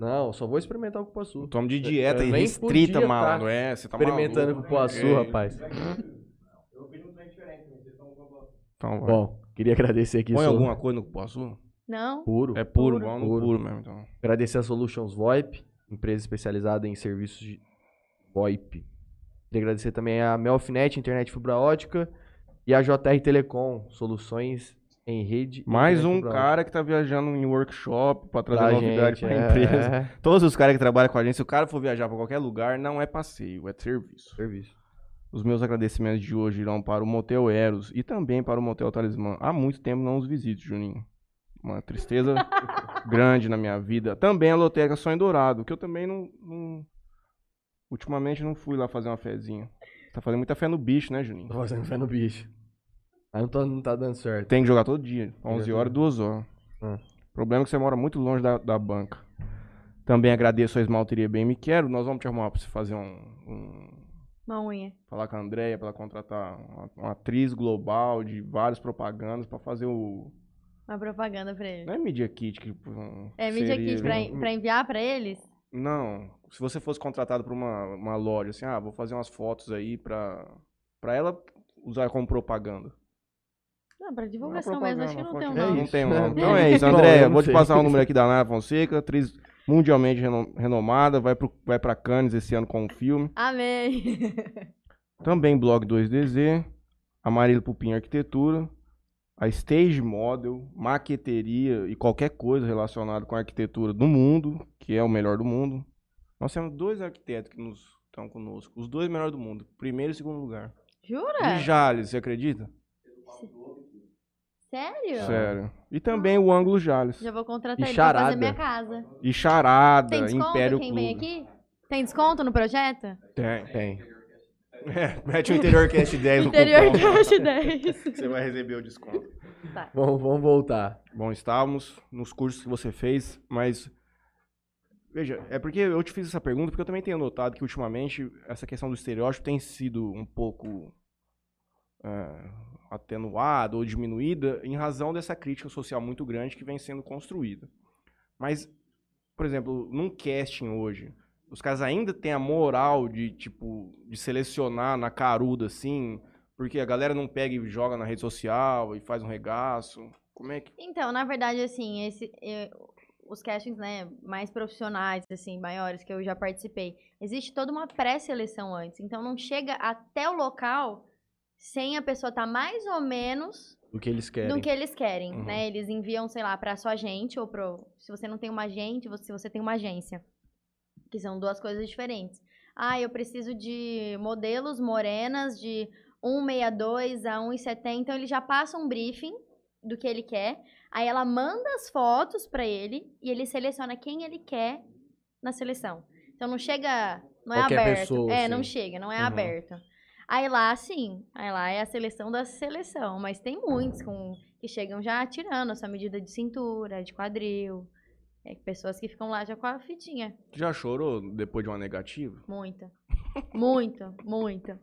Não, só vou experimentar o cupuaçu. Tomo de dieta Eu e nem restrita, podia mano. tá É, você tá Experimentando maluco. cupuaçu, É. rapaz. Então, vai. Bom, queria agradecer aqui. Põe alguma coisa no cupuaçu? Não. Puro. É puro, Puro. vamos no Puro. puro mesmo, então. Agradecer a Solutions VoIP, empresa especializada em serviços de VoIP. Queria agradecer também a Melfinet, internet fibra ótica, e a JR Telecom, soluções em rede. Mais um cara que tá viajando em workshop pra trazer Pra novidade gente, pra é, empresa. Todos os caras que trabalham com a gente, se o cara for viajar pra qualquer lugar, não é passeio, é serviço. Serviço. Os meus agradecimentos de hoje irão para o Motel Eros e também para o Motel Talismã. Há muito tempo não os visito, Juninho. Uma tristeza grande na minha vida. Também a Lotérica Sonho Dourado, que eu também não, não- Ultimamente não fui lá fazer uma fezinha. Tá fazendo muita fé no bicho, né, Juninho? Tô fazendo fé no bicho. Mas não, tô- não tá dando certo. Tem que jogar todo dia. 11 Jogar horas, 2 horas. Ah. O problema é que você mora muito longe da, da banca. Também agradeço a Esmalteria Bem Me Quero. Nós vamos te arrumar pra você fazer um- um Uma unha. falar com a Andrea para ela contratar uma, uma atriz global de várias propagandas para fazer o. Uma propaganda pra ele. Não é Media Kit que. um, É Media seria- Kit pra, pra enviar pra eles? Não. Se você fosse contratado por uma, uma loja, assim, ah, vou fazer umas fotos aí pra, pra ela usar como propaganda. Não, pra Não é divulgação mesmo. Acho que não tem um nome. não isso, tem um né? nome. Então é isso, não Vou te passar o número aqui da Nara Fonseca, atriz mundialmente reno- renomada, vai, pro, vai pra Cannes esse ano com um filme. Amém. Também blog 2DZ, a Marília Pupim Arquitetura, a Stage Model, maqueteria e qualquer coisa relacionada com a arquitetura do mundo, que é o melhor do mundo. Nós temos dois arquitetos que nos estão conosco, os dois melhores do mundo, primeiro e segundo lugar. Jura? De Jales, você acredita? Sério? Sério. E também o Ângulo Jales. Já vou contratar E ele pra charada. fazer minha casa. E Charada, Tem desconto Império quem Clube. vem aqui? Tem desconto no projeto? Tem. Tem. É, mete o Interior Cast 10 Interior no cupom. Cash 10. Você vai receber o desconto. Tá. Vamos, vamos voltar. Bom, estávamos nos cursos que você fez, mas. Veja, é porque eu te fiz essa pergunta porque eu também tenho notado que ultimamente essa questão do estereótipo tem sido um pouco é, atenuada ou diminuída em razão dessa crítica social muito grande que vem sendo construída. Mas, por exemplo, num casting hoje, os caras ainda têm a moral de, tipo, de selecionar na caruda, assim, porque a galera não pega e joga na rede social e faz um regaço. Como é que. Então, na verdade, assim, esse, eh, os castings, né, mais profissionais, assim, maiores que eu já participei, existe toda uma pré-seleção antes. Então, não chega até o local sem a pessoa estar mais ou menos Do que eles querem. do que eles querem, Uhum. né? Eles enviam, sei lá, pra sua agente ou pro... Se você não tem uma agente, se você tem uma agência. Que são duas coisas diferentes. Ah, eu preciso de modelos morenas de 1,62 a 1,70. Então, ele já passa um briefing do que ele quer. Aí, ela manda as fotos pra ele e ele seleciona quem ele quer na seleção. Então, não chega... Não é Qualquer aberto. pessoa, é, assim. não chega, não é Uhum. aberto. Aí lá, sim. Aí lá é a seleção da seleção. Mas tem muitos com, que chegam já tirando a sua medida de cintura, de quadril. É, pessoas que ficam lá já com a fitinha. Já chorou depois de uma negativa? Muita. Muito, muito.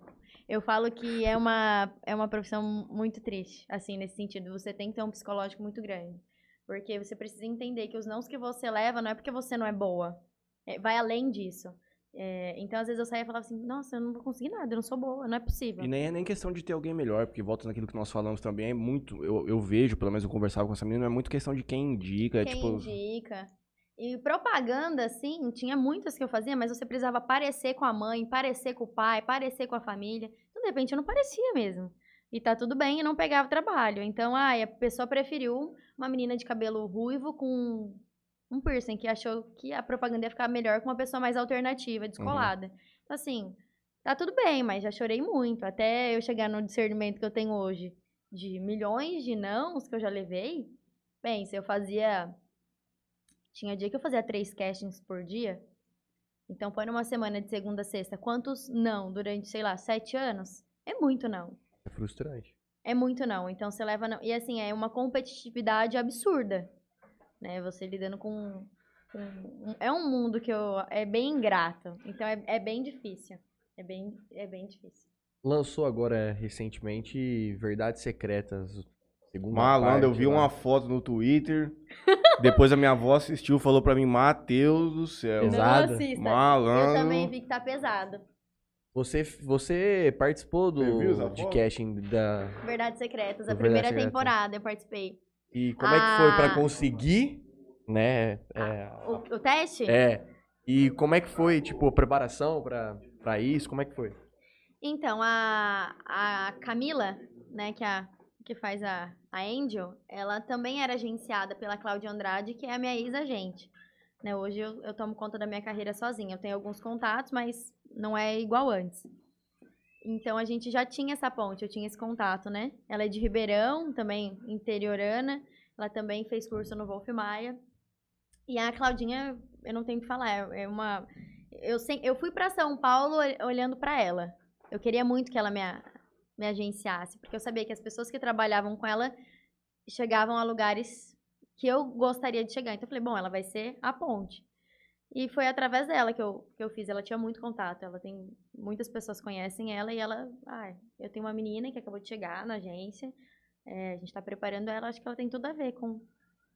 Eu falo que é uma, é uma profissão muito triste, assim, nesse sentido. Você tem que ter um psicológico muito grande. Porque você precisa entender que os nãos que você leva não é porque você não é boa. É, vai além disso. É, então, às vezes eu saía e falava assim, nossa, eu não vou conseguir nada, eu não sou boa, não é possível. E nem é nem questão de ter alguém melhor, porque volta naquilo que nós falamos também, é muito. Eu, eu vejo, pelo menos eu conversava com essa menina, é muito questão de quem indica. é Quem tipo. indica. E propaganda, assim, tinha muitas que eu fazia, mas você precisava parecer com a mãe, parecer com o pai, parecer com a família. Então, de repente, eu não parecia mesmo. E tá tudo bem, e não pegava trabalho. Então, ai, a pessoa preferiu uma menina de cabelo ruivo com um piercing, que achou que a propaganda ia ficar melhor com uma pessoa mais alternativa, descolada. Então, assim, tá tudo bem, mas já chorei muito. Até eu chegar no discernimento que eu tenho hoje de milhões de nãos que eu já levei. Bem, se eu fazia tinha dia que eu fazia três castings por dia. Então, põe numa semana de segunda a sexta. Quantos não durante, sei lá, sete anos? É muito não. É frustrante. É muito não. Então, você leva não. E assim, é uma competitividade absurda. Né? Você lidando com... com é um mundo que eu... É bem ingrato. Então, é, é bem difícil. É bem, é bem difícil. Lançou agora recentemente Verdades Secretas. Segunda Malandro, eu vi lá. uma foto no Twitter. Depois a minha avó assistiu, falou pra mim, Mateus do céu. Pesado. Malandro. Eu também vi que tá pesado. Você, você participou do casting da. Verdades Secretas. A Do primeira temporada eu participei. E como é que foi pra Ah. conseguir, né? É, O, o teste? é. E como é que foi, tipo, a preparação pra isso? Como é que foi? Então, a, a Camila, né, que, é a, que faz a, a Angel, ela também era agenciada pela Cláudia Andrade, que é a minha ex-agente. Né, hoje eu, eu tomo conta da minha carreira sozinha. Eu tenho alguns contatos, mas não é igual antes. Então a gente já tinha essa ponte, eu tinha esse contato, né? Ela é de Ribeirão, também interiorana. Ela também fez curso no Wolf Maia. E a Claudinha, eu não tenho o que falar, é uma eu, sem, eu fui para São Paulo olhando para ela. Eu queria muito que ela me, me agenciasse, porque eu sabia que as pessoas que trabalhavam com ela chegavam a lugares que eu gostaria de chegar. Então eu falei, bom, ela vai ser a ponte. E foi através dela que eu, que eu fiz. Ela tinha muito contato. Ela tem. Muitas pessoas conhecem ela e ela. Ah, eu tenho uma menina que acabou de chegar na agência. É, a gente está preparando ela. Acho que ela tem tudo a ver com,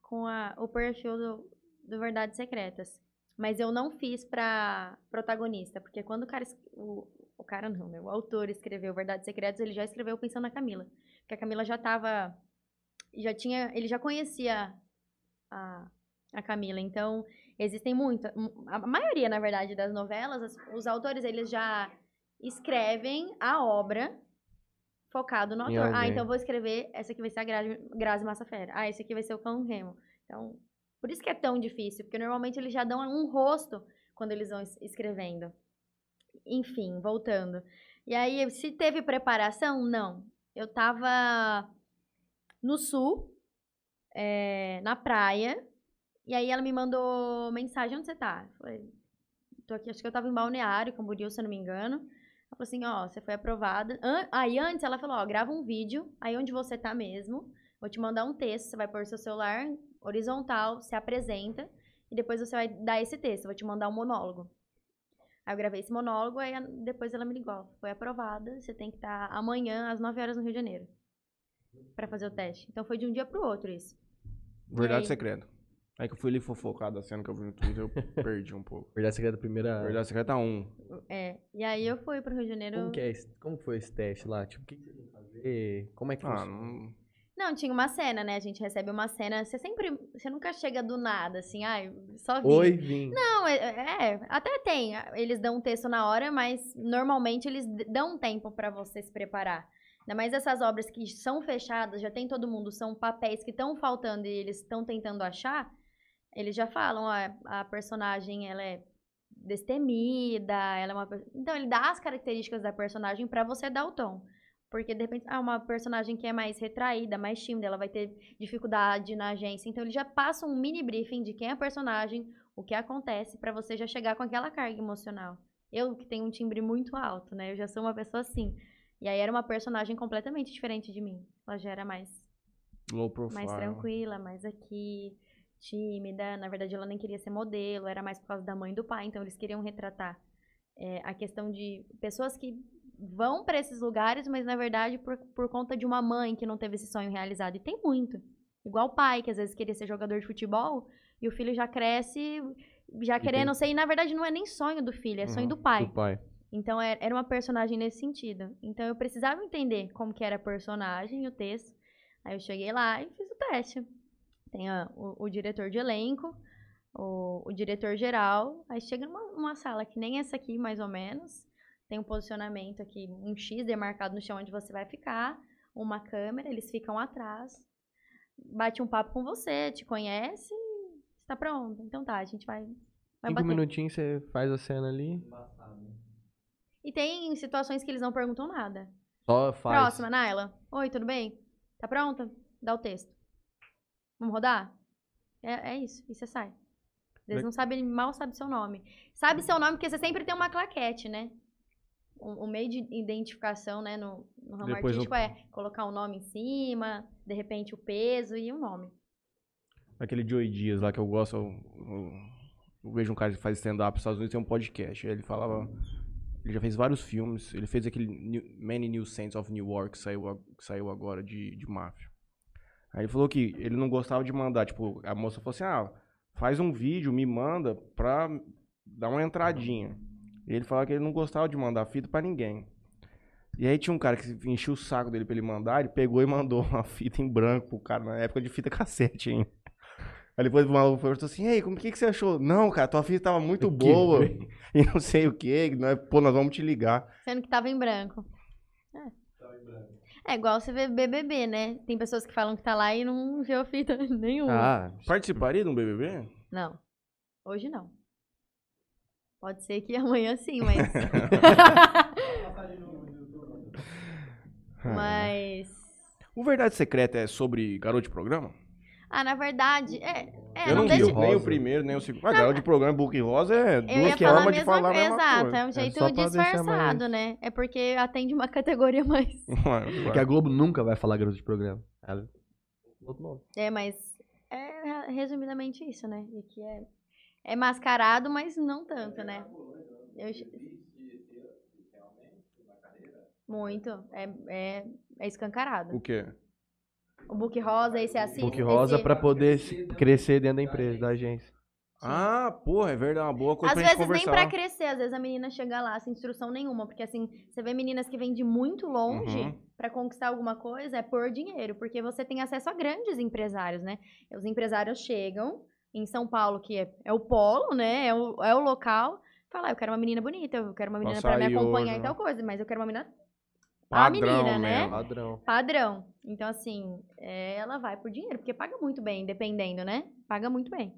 com a, o perfil do, do Verdades Secretas. Mas eu não fiz pra protagonista, porque quando o cara. O, o cara não, né? O autor escreveu Verdades Secretas, ele já escreveu pensando na Camila. Porque a Camila já tava. Já tinha. Ele já conhecia a, a Camila. Então, existem muitas. A maioria, na verdade, das novelas, os autores eles já escrevem a obra focado no autor. Ah, então vou escrever. Essa aqui vai ser a Grazi, Grazi Massafera. Ah, esse aqui vai ser o Cão Remo. Então, por isso que é tão difícil, porque normalmente eles já dão um rosto quando eles vão escrevendo. Enfim, voltando. E aí, se teve preparação? Não. Eu tava no sul, é, na praia, e aí ela me mandou mensagem, onde você tá? Eu falei, tô aqui, acho que eu tava em Balneário, Camboriú, se eu não me engano. Ela falou assim, ó, você foi aprovada. Aí antes ela falou, ó, grava um vídeo, aí onde você tá mesmo, vou te mandar um texto, você vai pôr seu celular horizontal, se apresenta, e depois você vai dar esse texto, vou te mandar um monólogo. Aí eu gravei esse monólogo, aí depois ela me ligou, foi aprovada, você tem que estar tá amanhã às 9 horas no Rio de Janeiro para fazer o teste. Então foi de um dia pro outro isso. Verdade secreto. Aí que eu fui ali fofocado a cena que eu vi no Twitter, eu perdi um pouco. Verdade secreta primeira. Verdade secreta 1. É. E aí eu fui pro Rio de Janeiro. Como, que é esse, como foi esse teste lá? Tipo, o que, que você tem que fazer? Como é que Ah, funciona? não. Não, tinha uma cena, né? A gente recebe uma cena. Você sempre. Você nunca chega do nada, assim, ai, só vi. Oi, vim. Não, é, é, até tem. Eles dão um texto na hora, mas normalmente eles dão um tempo pra você se preparar. Ainda mais essas obras que são fechadas, já tem todo mundo, são papéis que estão faltando e eles estão tentando achar. Eles já falam, ó, a personagem ela é destemida, ela é uma. Então ele dá as características da personagem pra você dar o tom. Porque, de repente, ah, uma personagem que é mais retraída, mais tímida, ela vai ter dificuldade na agência. Então, ele já passa um mini briefing de quem é a personagem, o que acontece, pra você já chegar com aquela carga emocional. Eu, que tenho um timbre muito alto, né? Eu já sou uma pessoa assim. E aí, era uma personagem completamente diferente de mim. Ela já era mais, Low profile. mais tranquila, mais aqui, tímida. Na verdade, ela nem queria ser modelo, era mais por causa da mãe e do pai. Então, eles queriam retratar é, a questão de pessoas que vão para esses lugares, mas na verdade por, por conta de uma mãe que não teve esse sonho realizado. E tem muito. Igual o pai, que às vezes queria ser jogador de futebol, e o filho já cresce já querendo ser. E na verdade não é nem sonho do filho, é sonho Uhum, do pai. Do pai. Então é- era uma personagem nesse sentido. Então eu precisava entender como que era a personagem, o texto. Aí eu cheguei lá e fiz o teste. Tem a- o, o diretor de elenco, o, o diretor geral. Aí chega numa, numa sala que nem essa aqui, mais ou menos. Tem um posicionamento aqui, um X demarcado no chão onde você vai ficar, uma câmera, eles ficam atrás. Bate um papo com você, te conhece, está pronto. Então tá, a gente vai, vai Cinco bater. minutinhos você faz a cena ali. E tem situações que eles não perguntam nada. Só faz. Próxima, Naila. Oi, tudo bem? Tá pronta? Dá o texto. Vamos rodar? É, é isso. E você sai. Eles Le- não sabem, mal sabem seu nome. Sabe seu nome porque você sempre tem uma claquete, né? O, o meio de identificação, né, no, no ramo Depois artístico é colocar o nome em cima, de repente o peso e o nome. Aquele Joey Dias lá que eu gosto, eu, eu- eu vejo um cara que faz stand-up nos Estados Unidos, tem um podcast. Ele falava. Ele já fez vários filmes. Ele fez aquele New- Many New Saints of Newark, que saiu, que saiu agora de, de máfia. Aí ele falou que ele não gostava de mandar. Tipo, a moça falou assim: ah, faz um vídeo, me manda pra dar uma entradinha. E ele falava que ele não gostava de mandar fita pra ninguém. E aí tinha um cara que enchia o saco dele pra ele mandar, ele pegou e mandou uma fita em branco pro cara, na época de fita cassete ainda. Aí depois o maluco perguntou assim, ei, como que, que você achou? Não, cara, tua filha tava muito Que boa bem. e não sei o que, pô, nós vamos te ligar. Sendo que tava em branco. É. É igual você vê BBB, né? Tem pessoas que falam que tá lá e não viu fita nenhuma. Ah, Participaria de um BBB? Não. Hoje não. Pode ser que amanhã sim, mas. mas. O Verdade Secreta é sobre garoto de programa? Ah, na verdade, é. É eu não, vi deixa- nem o primeiro, nem o segundo. Ah, garoto de programa, book rosa é duas ia falar a formas de mesma falar a coisa. mesma Exato, coisa. é um jeito só pra deixar disfarçado, mais- né? É porque atende uma categoria mais. é que a Globo nunca vai falar garoto de programa. Ela... Outro nome. É, mas é resumidamente isso, né? E que é, é mascarado, mas não tanto, né? Eu... Muito. É, é, é escancarado. O quê? O book rosa, esse assim. Book rosa pra poder se- crescer dentro da empresa, da agência. Ah, porra, é verdade, uma boa coisa Às pra gente vezes nem pra crescer, às vezes a menina chega lá sem instrução nenhuma, porque assim, você vê meninas que vêm de muito longe Uhum. pra conquistar alguma coisa, é por dinheiro, porque você tem acesso a grandes empresários, né? Os empresários chegam em São Paulo, que é, é o polo, né? É o, é o local, fala, ah, eu quero uma menina bonita, eu quero uma menina pra me acompanhar hoje, em né? tal coisa, mas eu quero uma menina Padrão a menina, né? mesmo. Padrão. padrão. Então, assim, é, ela vai por dinheiro, porque paga muito bem, dependendo, né? Paga muito bem.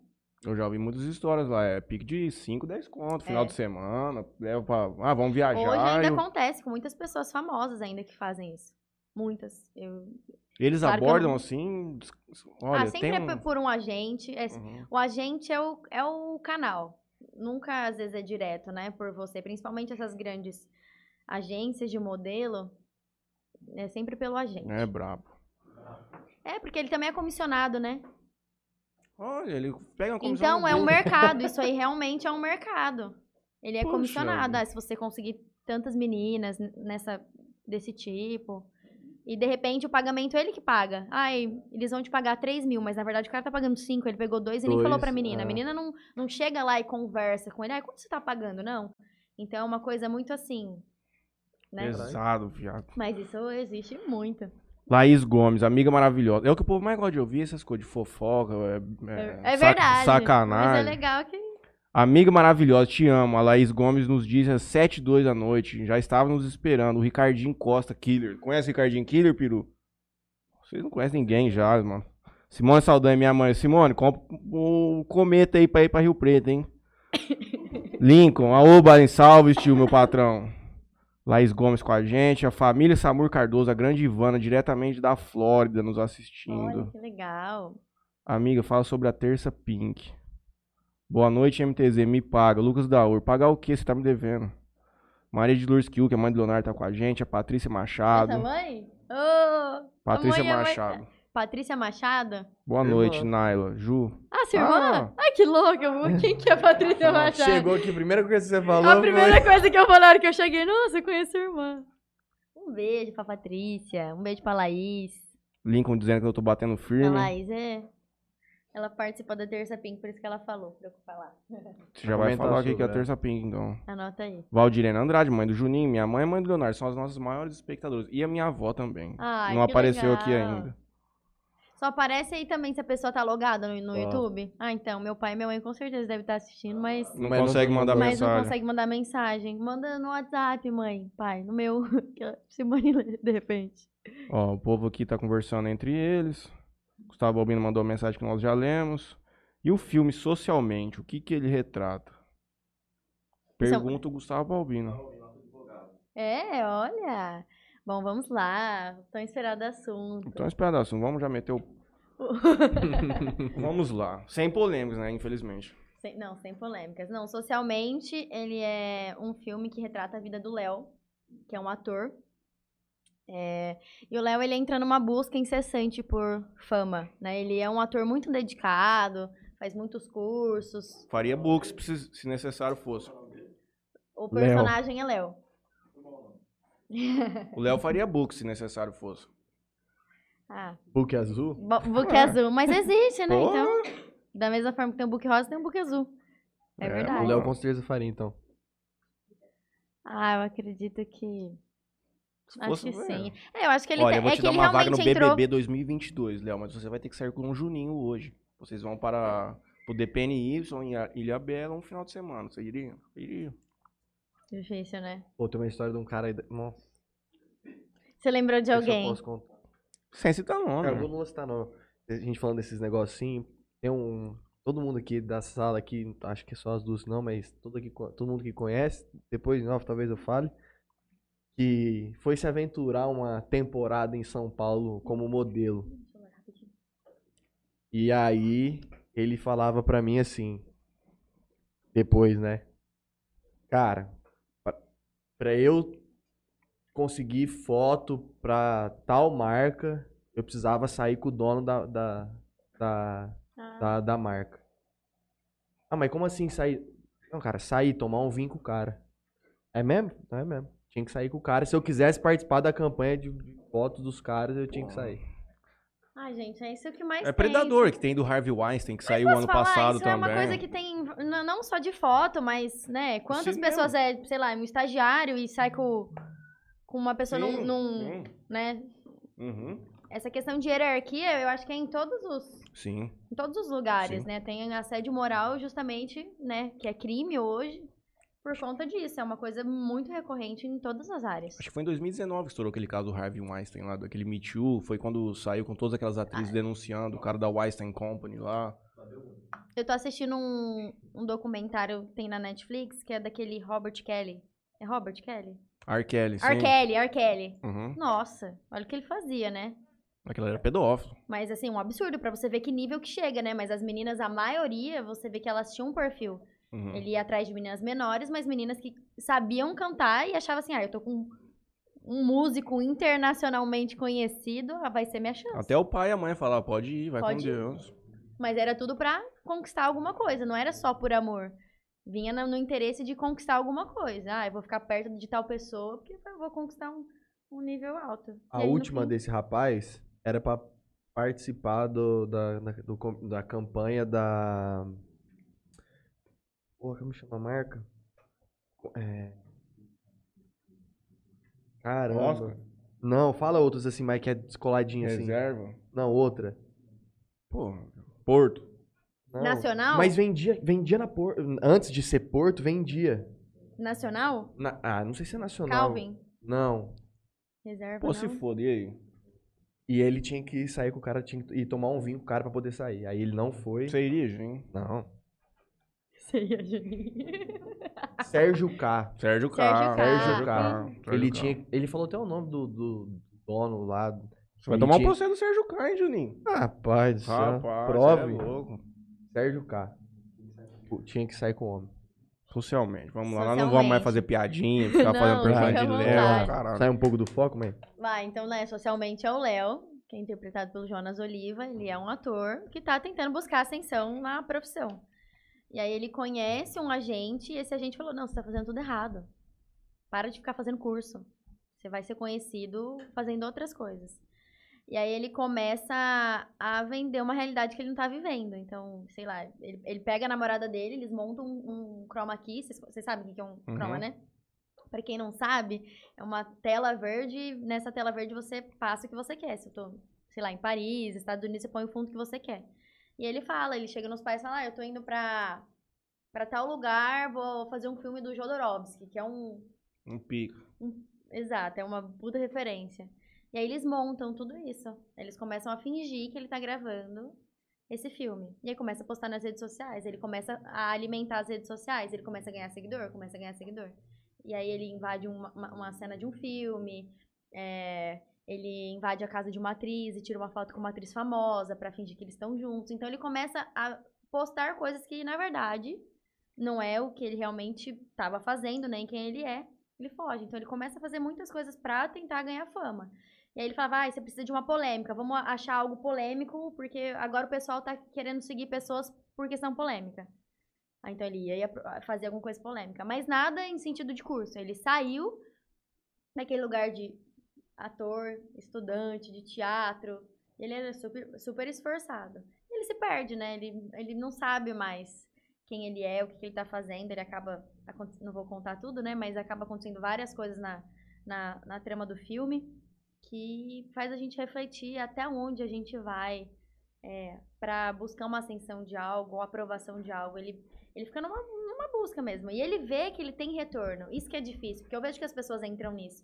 Eu já ouvi muitas histórias lá, é pique de 5, 10 conto, final É. de semana, leva pra... Ah, vamos viajar. Hoje ainda e o- acontece com muitas pessoas famosas ainda que fazem isso. Muitas. Eu... Eles Claro eu abordam não- assim, des- olha, ah, sempre tem é um... por- por um agente. é- Uhum. O agente é o, é o canal. Nunca, às vezes, é direto, né? Por você. Principalmente essas grandes agências de modelo. É sempre pelo agente. É brabo. É, porque ele também é comissionado, né? Olha, ele pega uma comissão Então, é um mercado. Isso aí realmente é um mercado. Ele é Puxa comissionado. Ah, se você conseguir tantas meninas nessa desse tipo. E de repente o pagamento é ele que paga. Ai, eles vão te pagar 3 mil, mas na verdade o cara tá pagando 5, ele pegou dois e nem falou pra menina. é. A menina não, não chega lá e conversa com ele. Ai, quanto você tá pagando? Não. Então é uma coisa muito assim. Né? Pesado, viado. Mas isso existe muito. Laís Gomes, amiga maravilhosa. É o que o povo mais gosta de ouvir, essas coisas de fofoca, é, É, é verdade. sac- sacanagem. Mas é legal que. Amiga maravilhosa, te amo. A Laís Gomes nos diz às 7 h 02 da noite. Já estava nos esperando. O Ricardinho Costa, Killer. Conhece o Ricardinho Killer, Peru? Vocês não conhecem ninguém já, mano. Simone Saldanha, minha mãe. Simone, compra o cometa aí pra ir pra Rio Preto, hein? Lincoln, aô, Baren, salve, tio, meu patrão. Laís Gomes com a gente. A família Samur Cardoso, a grande Ivana, diretamente da Flórida, nos assistindo. Olha que legal. Amiga, fala sobre a terça Pink. Boa noite, MTZ. Me paga. Lucas Daur. Pagar o que? Você tá me devendo. Maria de Lourdes Kiel, que é a mãe do Leonardo, tá com a gente. A Patrícia Machado. Essa mãe? Ô! Patrícia a mãe mãe- Machado. Patrícia Machado? Boa Irmã. noite, Naila. Ju. Ah, sua irmã? Ah. Ai, que louca. Quem que é a Patrícia Machado? Chegou aqui, a primeira coisa que você falou A primeira foi... coisa que eu falei na hora que eu cheguei, nossa, eu conheço sua irmã. Um beijo pra Patrícia, um beijo pra Laís. Lincoln dizendo que eu tô batendo A firme. Laís é. Ela participa da Terça Pink, por isso que ela falou, pra eu falar. Você já vai falar o que é a terça Pink, então. Anota aí. Valdirena Andrade, mãe do Juninho. Minha mãe e mãe do Leonardo. São as nossas maiores espectadoras. E a minha avó também. Ai, Não que apareceu aqui legal. ainda. Só aparece aí também se a pessoa tá logada no, no Ó. YouTube. Ah, então, meu pai e minha mãe com certeza devem estar assistindo, mas, Não Mas não- consegue mandar mas não mensagem. consegue mandar mensagem. Manda no WhatsApp, mãe, pai, no meu. Simone lê, de repente. Ó, o povo aqui tá conversando entre eles. Gustavo Albino mandou uma mensagem que nós já lemos. E o filme, socialmente, o que que ele retrata? Pergunta o Gustavo Albino. É, olha. Bom, vamos lá. Tô inspirado do assunto. Então, esperado assunto, vamos já meter o... vamos lá. Sem polêmicas, né, infelizmente. Sem- não, sem polêmicas. Não, socialmente, ele é um filme que retrata a vida do Léo, que é um ator. É, e o Léo, ele entra numa busca incessante por fama, né? Ele é um ator muito dedicado, faz muitos cursos. Faria books se necessário fosse. O Léo. personagem é Léo. O Léo faria books se necessário fosse. Ah, Book azul? bo- book azul. Mas existe, né? Pô. Então, da mesma forma que tem um book rosa, tem um book azul. É, É, O verdade. Léo com certeza faria, então. Ah, eu acredito que... Acho que é. sim. É, eu acho que ele, Olha, eu vou é te que dar uma vaga no entrou... BBB 2022, Léo, mas você vai ter que sair com o Juninho hoje. Vocês vão para o DPNY em A- Ilha Bela um final de semana. Você iria? Iria. Difícil, né? Pô, tem uma história de um cara aí. Nossa, Você lembrou de não se eu alguém? posso contar. Sem citar nome. Cara, eu né? vou não citar, não. A gente falando desses negocinhos, tem um. Todo mundo aqui da sala aqui, acho que só as duas não, mas todo, aqui, todo mundo que conhece, depois de novo talvez eu fale, que foi se aventurar uma temporada em São Paulo como modelo. E aí ele falava pra mim assim, depois, né? Cara, pra eu conseguir foto pra tal marca, eu precisava sair com o dono da, da, da, Ah, da, da marca. Ah, mas como assim sair? Não, cara, sair, tomar um vinho com o cara. É mesmo? Não é mesmo. Tinha que sair com o cara. Se eu quisesse participar da campanha de, de fotos dos caras, eu tinha que sair. Ai, gente, é isso que mais É tem. Predador, que tem do Harvey Weinstein, que saiu ano falar, passado isso é também. uma coisa que tem, não só de foto, mas, né, quantas Cinema. pessoas é, sei lá, um estagiário e sai com, com uma pessoa num, Sim, num, sim. né, Uhum. essa questão de hierarquia, eu acho que é em todos os, Sim. em todos os lugares, Sim. né, tem assédio moral justamente, né, que é crime hoje, por conta disso, é uma coisa muito recorrente em todas as áreas. Acho que foi em 2019 que estourou aquele caso do Harvey Weinstein lá, daquele Me Too. Foi quando saiu com todas aquelas atrizes Ah. denunciando o cara da Weinstein Company lá. Eu tô assistindo um, um documentário que tem na Netflix, que é daquele Robert Kelly. É Robert Kelly? R. Kelly, sim. R. Kelly, R. Kelly. Uhum. Nossa, olha o que ele fazia, né? Aquela era pedófilo. Mas assim, um absurdo pra você ver que nível que chega, né? Mas as meninas, a maioria, você vê que elas tinham um perfil. Uhum. Ele ia atrás de meninas menores, mas meninas que sabiam cantar e achavam assim, ah, eu tô com um músico internacionalmente conhecido, ah, vai ser minha chance. Até o pai e a mãe falavam, pode ir, vai Pode com ir. Deus. Mas era tudo pra conquistar alguma coisa, não era só por amor. Vinha no, no interesse de conquistar alguma coisa. Ah, eu vou ficar perto de tal pessoa porque eu vou conquistar um, um nível alto. A aí, última fim- desse rapaz era pra participar do, da, da, do da campanha da. Porra, como chama a marca? É... Caramba. Oscar? Não, fala outros assim, mas que é descoladinho assim. Reserva. Não, outra. Pô, Porto. Não. Nacional? Mas vendia, vendia na Porto. Antes de ser Porto, vendia. Nacional? Na- ah, não sei se é nacional. Calvin? Não. Reserva, Pô, não? se foda, e aí? E ele tinha que sair com o cara, tinha que ir tomar um vinho com o cara pra poder sair. Aí ele não foi. Você iria, gente? Não. Sei, a Juninho. Sérgio K. Sérgio Sérgio K. Sérgio K. Sérgio Ele K. tinha. Ele falou até o nome do, do dono lá. Você vai ele tomar um processo do Sérgio K, hein, Juninho? Ah, Rapaz do céu. Rapaz, Prove. é louco. Sérgio K. Pô, Tinha que sair com o homem. Socialmente, vamos lá. Nós não vamos mais fazer piadinha, ficar Não, fazendo personagem de Léo, caralho. Sai um pouco do foco, mãe? Vai, então, né, socialmente é o Léo, que é interpretado pelo Jonas Oliva. Ele é um ator que tá tentando buscar ascensão na profissão. E aí ele conhece um agente e esse agente falou, não, você tá fazendo tudo errado. Para de ficar fazendo curso. Você vai ser conhecido fazendo outras coisas. E aí ele começa a vender uma realidade que ele não tá vivendo. Então, sei lá, ele, ele pega a namorada dele, eles montam um, um chroma key. Vocês, sabem o que é um Uhum. chroma, né? Pra quem não sabe, é uma tela verde. Nessa tela verde você passa o que você quer. Se eu tô, sei lá, em Paris, Estados Unidos, você põe o fundo que você quer. E ele fala, ele chega nos pais e fala, ah, eu tô indo pra, pra tal lugar, vou fazer um filme do Jodorowsky, que é um, Um pico. Exato, é uma puta referência. E aí eles montam tudo isso. Eles começam a fingir que ele tá gravando esse filme. E aí começa a postar nas redes sociais, ele começa a alimentar as redes sociais, ele começa a ganhar seguidor, começa a ganhar seguidor. E aí ele invade uma, uma, uma cena de um filme, é, ele invade a casa de uma atriz e tira uma foto com uma atriz famosa pra fingir que eles estão juntos. Então ele começa a postar coisas que, na verdade, não é o que ele realmente estava fazendo, nem quem ele é ele foge. Então ele começa a fazer muitas coisas pra tentar ganhar fama. E aí ele falava, ah, você precisa de uma polêmica, vamos achar algo polêmico, porque agora o pessoal tá querendo seguir pessoas por questão polêmica. Aí, então ele ia, fazer alguma coisa polêmica. Mas nada em sentido de curso. Ele saiu daquele lugar de ator, estudante, de teatro. Ele era super, super esforçado. Ele se perde, né? Ele, ele não sabe mais quem ele é, o que, que ele tá fazendo. Ele acaba. Não vou contar tudo, né? Mas acaba acontecendo várias coisas na, na, na trama do filme que faz a gente refletir até onde a gente vai é, para buscar uma ascensão de algo, ou aprovação de algo. Ele, ele fica numa, numa busca mesmo. E ele vê que ele tem retorno. Isso que é difícil, porque eu vejo que as pessoas entram nisso.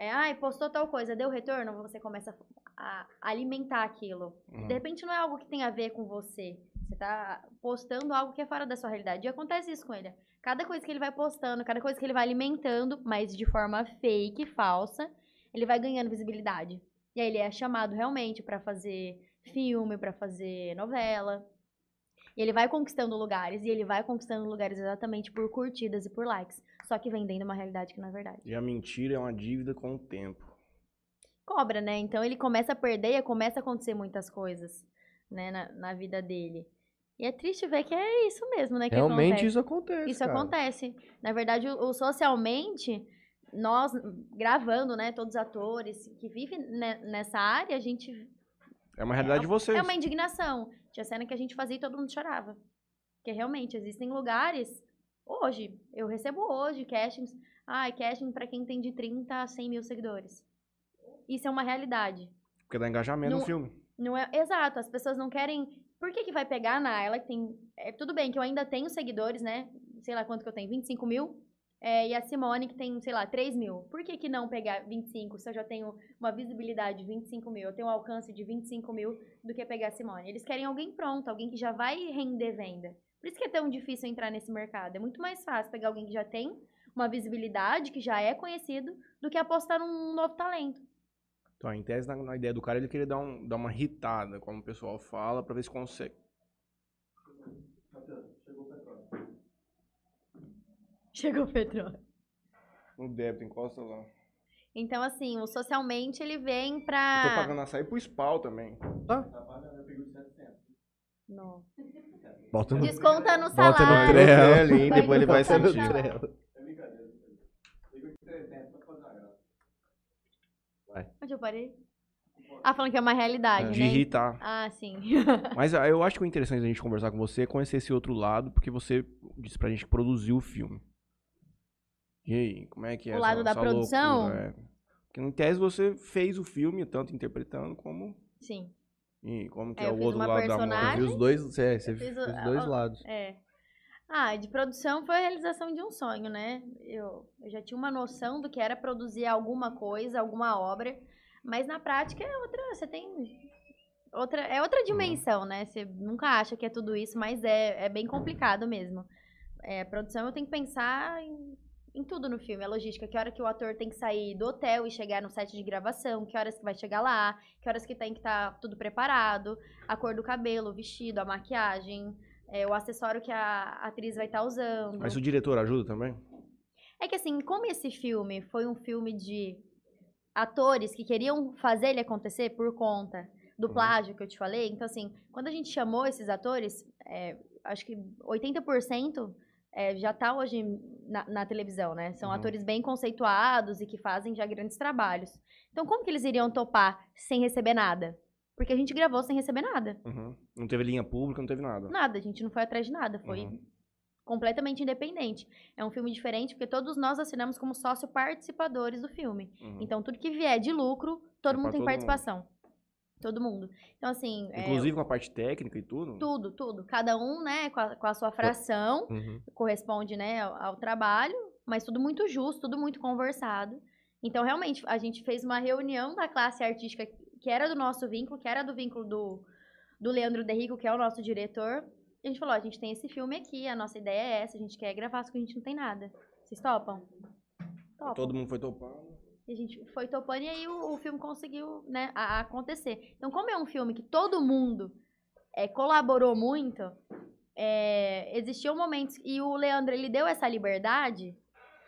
É, ai, postou tal coisa, deu retorno, você começa a alimentar aquilo. Uhum. De repente não é algo que tem a ver com você. Você tá postando algo que é fora da sua realidade. E acontece isso com ele. Cada coisa que ele vai postando, cada coisa que ele vai alimentando, mas de forma fake, falsa, ele vai ganhando visibilidade. E aí ele é chamado realmente pra fazer filme, pra fazer novela. E ele vai conquistando lugares, e ele vai conquistando lugares exatamente por curtidas e por likes. Só que vendendo uma realidade que não é verdade. E a mentira é uma dívida com o tempo. Cobra, né? Então ele começa a perder e começa a acontecer muitas coisas, né, na, na vida dele. E é triste ver que é isso mesmo, né? Realmente acontece. isso acontece. Isso cara. acontece. Na verdade, o, o socialmente, nós gravando, né, todos os atores que vivem ne- nessa área, a gente É uma realidade de vocês. é uma indignação. Tinha cena que a gente fazia e todo mundo chorava. Porque realmente existem lugares hoje, eu recebo hoje castings, ai, casting pra quem tem de 30 a 100 mil seguidores. Isso é uma realidade. Porque dá engajamento no Não- filme. Não é exato, as pessoas não querem. Por que, que vai pegar na ela que tem. É, tudo bem que eu ainda tenho seguidores, né? Sei lá quanto que eu tenho, 25 mil. É, e a Simone que tem, sei lá, 3 mil. Por que, que não pegar 25 se eu já tenho uma visibilidade de 25 mil, eu tenho um alcance de 25 mil do que pegar a Simone? Eles querem alguém pronto, alguém que já vai render venda. Por isso que é tão difícil entrar nesse mercado. É muito mais fácil pegar alguém que já tem uma visibilidade, que já é conhecido, do que apostar num novo talento. Então, em tese, na, na ideia do cara, ele queria dar, um, dar uma hitada, como o pessoal fala, pra ver se consegue. Chegou o petróleo. No débito, encosta lá. Então, assim, o socialmente ele vem Eu tô pra. pagando açaí pro SPAL também. Não. Bota no, Desconta no Bota no salário. Trello, hein? Vai Depois ele vai descontar no sentir. salário. Onde eu parei? Ah, falando que é uma realidade, De né? irritar. Ah, sim. Mas ah, eu acho que o interessante da gente conversar com você é conhecer esse outro lado, porque você disse pra gente que produziu o filme. E aí, como é que é O essa- lado da essa produção? loucura? É. Porque em tese você fez o filme, tanto interpretando como. Sim. E como que É, é, eu o outro lado da personagem. moeda. Viu os dois, é, você Eu fez o- os dois lados. É. Ah, de produção foi a realização de um sonho, né? Eu, eu já tinha uma noção do que era produzir alguma coisa, alguma obra, mas na prática é outra, você tem outra, é outra dimensão, né? Você nunca acha que é tudo isso, mas é, é bem complicado mesmo. É, produção eu tenho que pensar em, em tudo no filme, a logística, que hora que o ator tem que sair do hotel e chegar no set de gravação, que horas que vai chegar lá, que horas que tem que estar tudo preparado, a cor do cabelo, o vestido, a maquiagem, é, o acessório que a atriz vai estar usando. Mas o diretor ajuda também? É que assim, como esse filme foi um filme de atores que queriam fazer ele acontecer por conta do Uhum. plágio que eu te falei, então assim, quando a gente chamou esses atores, é, acho que 80% é, já tá hoje na, na televisão, né? São Uhum. atores bem conceituados e que fazem já grandes trabalhos. Então como que eles iriam topar sem receber nada? Porque a gente gravou sem receber nada. Uhum. Não teve linha pública, não teve nada. Nada, a gente não foi atrás de nada, foi Uhum. completamente independente. É um filme diferente porque todos nós assinamos como sócio participadores do filme. Uhum. Então, tudo que vier de lucro, todo É mundo tem todo participação. Todo mundo. Então, assim, é, Inclusive com a parte técnica e tudo. tudo, tudo. Cada um, né, com a, com a sua fração, Uhum. corresponde, né, ao, ao trabalho, mas tudo muito justo, tudo muito conversado. Então, realmente, a gente fez uma reunião da classe artística que era do nosso vínculo, que era do vínculo do, do Leandro Derrico, que é o nosso diretor. E a gente falou, a gente tem esse filme aqui, a nossa ideia é essa, a gente quer gravar, só que a gente não tem nada. Vocês topam? Topam. Todo mundo foi topando. E a gente foi topando e aí o, o filme conseguiu, né, a- a acontecer. Então, como é um filme que todo mundo é, colaborou muito, é, existiam momentos... E o Leandro, ele deu essa liberdade...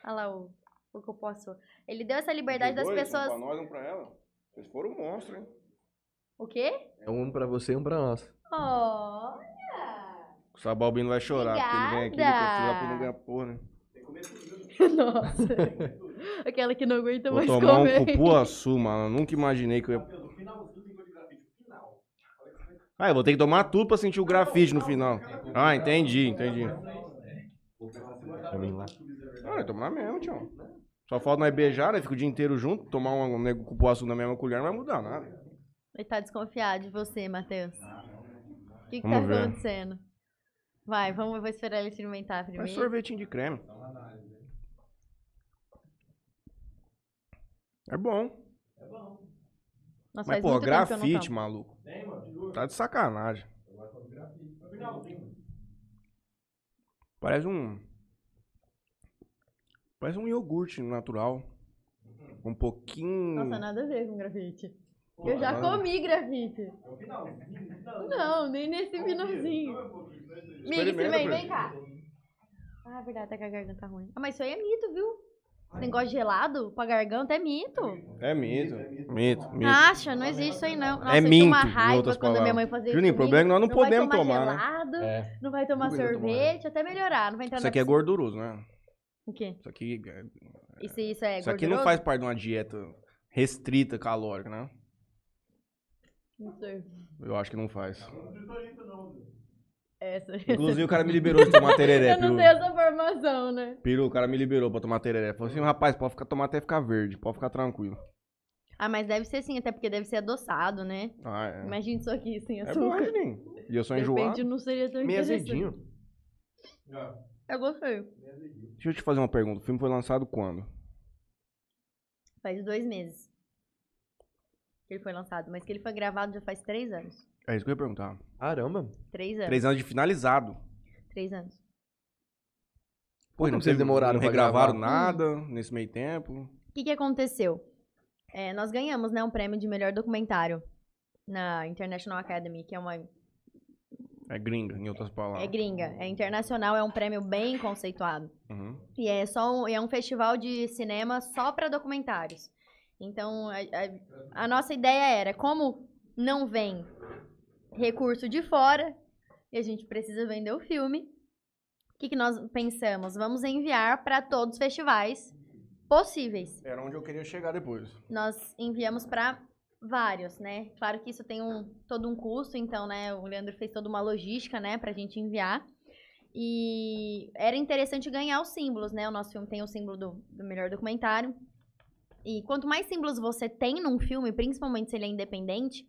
Olha lá o, o que eu posso... Ele deu essa liberdade das Dois, Um pessoas... pra nós, um pra ela. Vocês foram um monstro, hein? O quê? É um pra você e um pra nós. Olha! O Sabalbino vai chorar, porque ele vem aqui e depois Obrigada. tira pra não ganhar porra, né? Nossa. Aquela que não aguenta Vou mais tomar comer. um cupuaçu, mano. Eu nunca imaginei que eu ia... Ah, eu vou ter que tomar tudo pra sentir o grafite no final. Ah, entendi, entendi. Lá. Ah, é tomar mesmo, tio. Só falta nós beijar, né? Fica o dia inteiro junto, tomar um nego cupuaçu na mesma colher não vai mudar nada. Ele tá desconfiado de você, Matheus. que, que tá ver. acontecendo? Vai, vamos, eu vou esperar ele experimentar Faz primeiro. sorvetinho de creme. É bom. Nossa, Mas, pô, muito tempo que eu não grafite, como. maluco. Tá de sacanagem. Parece um. Parece um iogurte natural. Um pouquinho. Nossa, nada a ver com grafite. Eu já mano. comi grafite. Não, nem nesse finalzinho. Miga, experimenta, vem cá. Ah, é verdade, tá com a garganta ruim. Ah, mas isso aí é mito, viu? Esse negócio de gelado pra garganta é mito. É mito. Mito, mito. Acha, não existe isso aí não. Nossa, É eu tinha uma raiva quando minha mãe fazia Juninho, o problema é que nós não vai podemos tomar tomar, né? gelado, É. Não vai tomar Não tomar, sorvete, até melhorar. Não vai entrar Isso na aqui é gorduroso, né? O quê? Isso aqui, Isso, isso é isso aqui não faz parte de uma dieta restrita calórica, né? Não sei. Eu acho que não faz. Essa. Inclusive, o cara me liberou de tomar tereré. eu não tenho essa formação, né? Peru, o cara me liberou pra tomar tereré. Falou assim, rapaz, pode ficar, tomar até ficar verde. Pode ficar tranquilo. Ah, mas deve ser sim, até porque deve ser adoçado, né? Ah, é. Imagina isso aqui sem É bom, açúcar. Juninho. E eu sou De repente enjoado. não seria tão Meio interessante. azedinho. Eu gostei. Deixa eu te fazer uma pergunta. O filme foi lançado quando? Faz dois meses que ele foi lançado, mas que ele foi gravado já faz três anos. É isso que eu ia perguntar. Caramba. Três anos. Três anos de finalizado. Três anos. Pô, não vocês teve- demoraram Não regravaram gravar? nada nesse meio tempo. O que, que aconteceu? É, nós ganhamos né, um prêmio de melhor documentário na International Academy, que é uma É gringa, em outras palavras. é gringa, é internacional, é um prêmio bem conceituado. Uhum. E é só um, é um festival de cinema só para documentários. Então, a, a- a nossa ideia era, como não vem recurso de fora, e a gente precisa vender o filme, o que, que nós pensamos? Vamos enviar para todos os festivais possíveis. Era onde eu queria chegar depois. Nós enviamos para vários, né? Claro que isso tem um, todo um custo, então, né, o Leandro fez toda uma logística, né, pra gente enviar. E era interessante ganhar os símbolos, né? O nosso filme tem o símbolo do, do melhor documentário. E quanto mais símbolos você tem num filme, principalmente se ele é independente,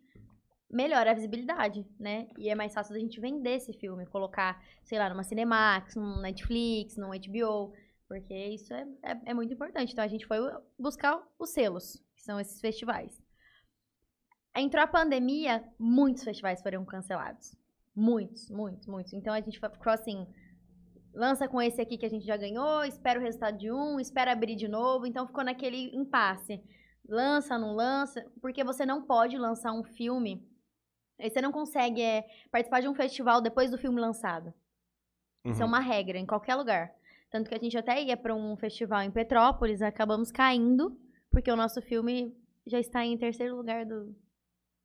melhor a visibilidade, né? E é mais fácil da gente vender esse filme, colocar, sei lá, numa Cinemax, num Netflix, num HBO, porque isso é, é, é muito importante. Então a gente foi buscar os selos, que são esses festivais. Entrou a pandemia, muitos festivais foram cancelados. Muitos, muitos, muitos. Então a gente ficou assim, lança com esse aqui que a gente já ganhou, espera o resultado de um, espera abrir de novo. Então ficou naquele impasse. Lança, não lança, porque você não pode lançar um filme. Aí Você não consegue é, participar de um festival depois do filme lançado. Isso é Uhum. uma regra em qualquer lugar. Tanto que a gente até ia para um festival em Petrópolis, acabamos caindo, porque o nosso filme já está em terceiro lugar do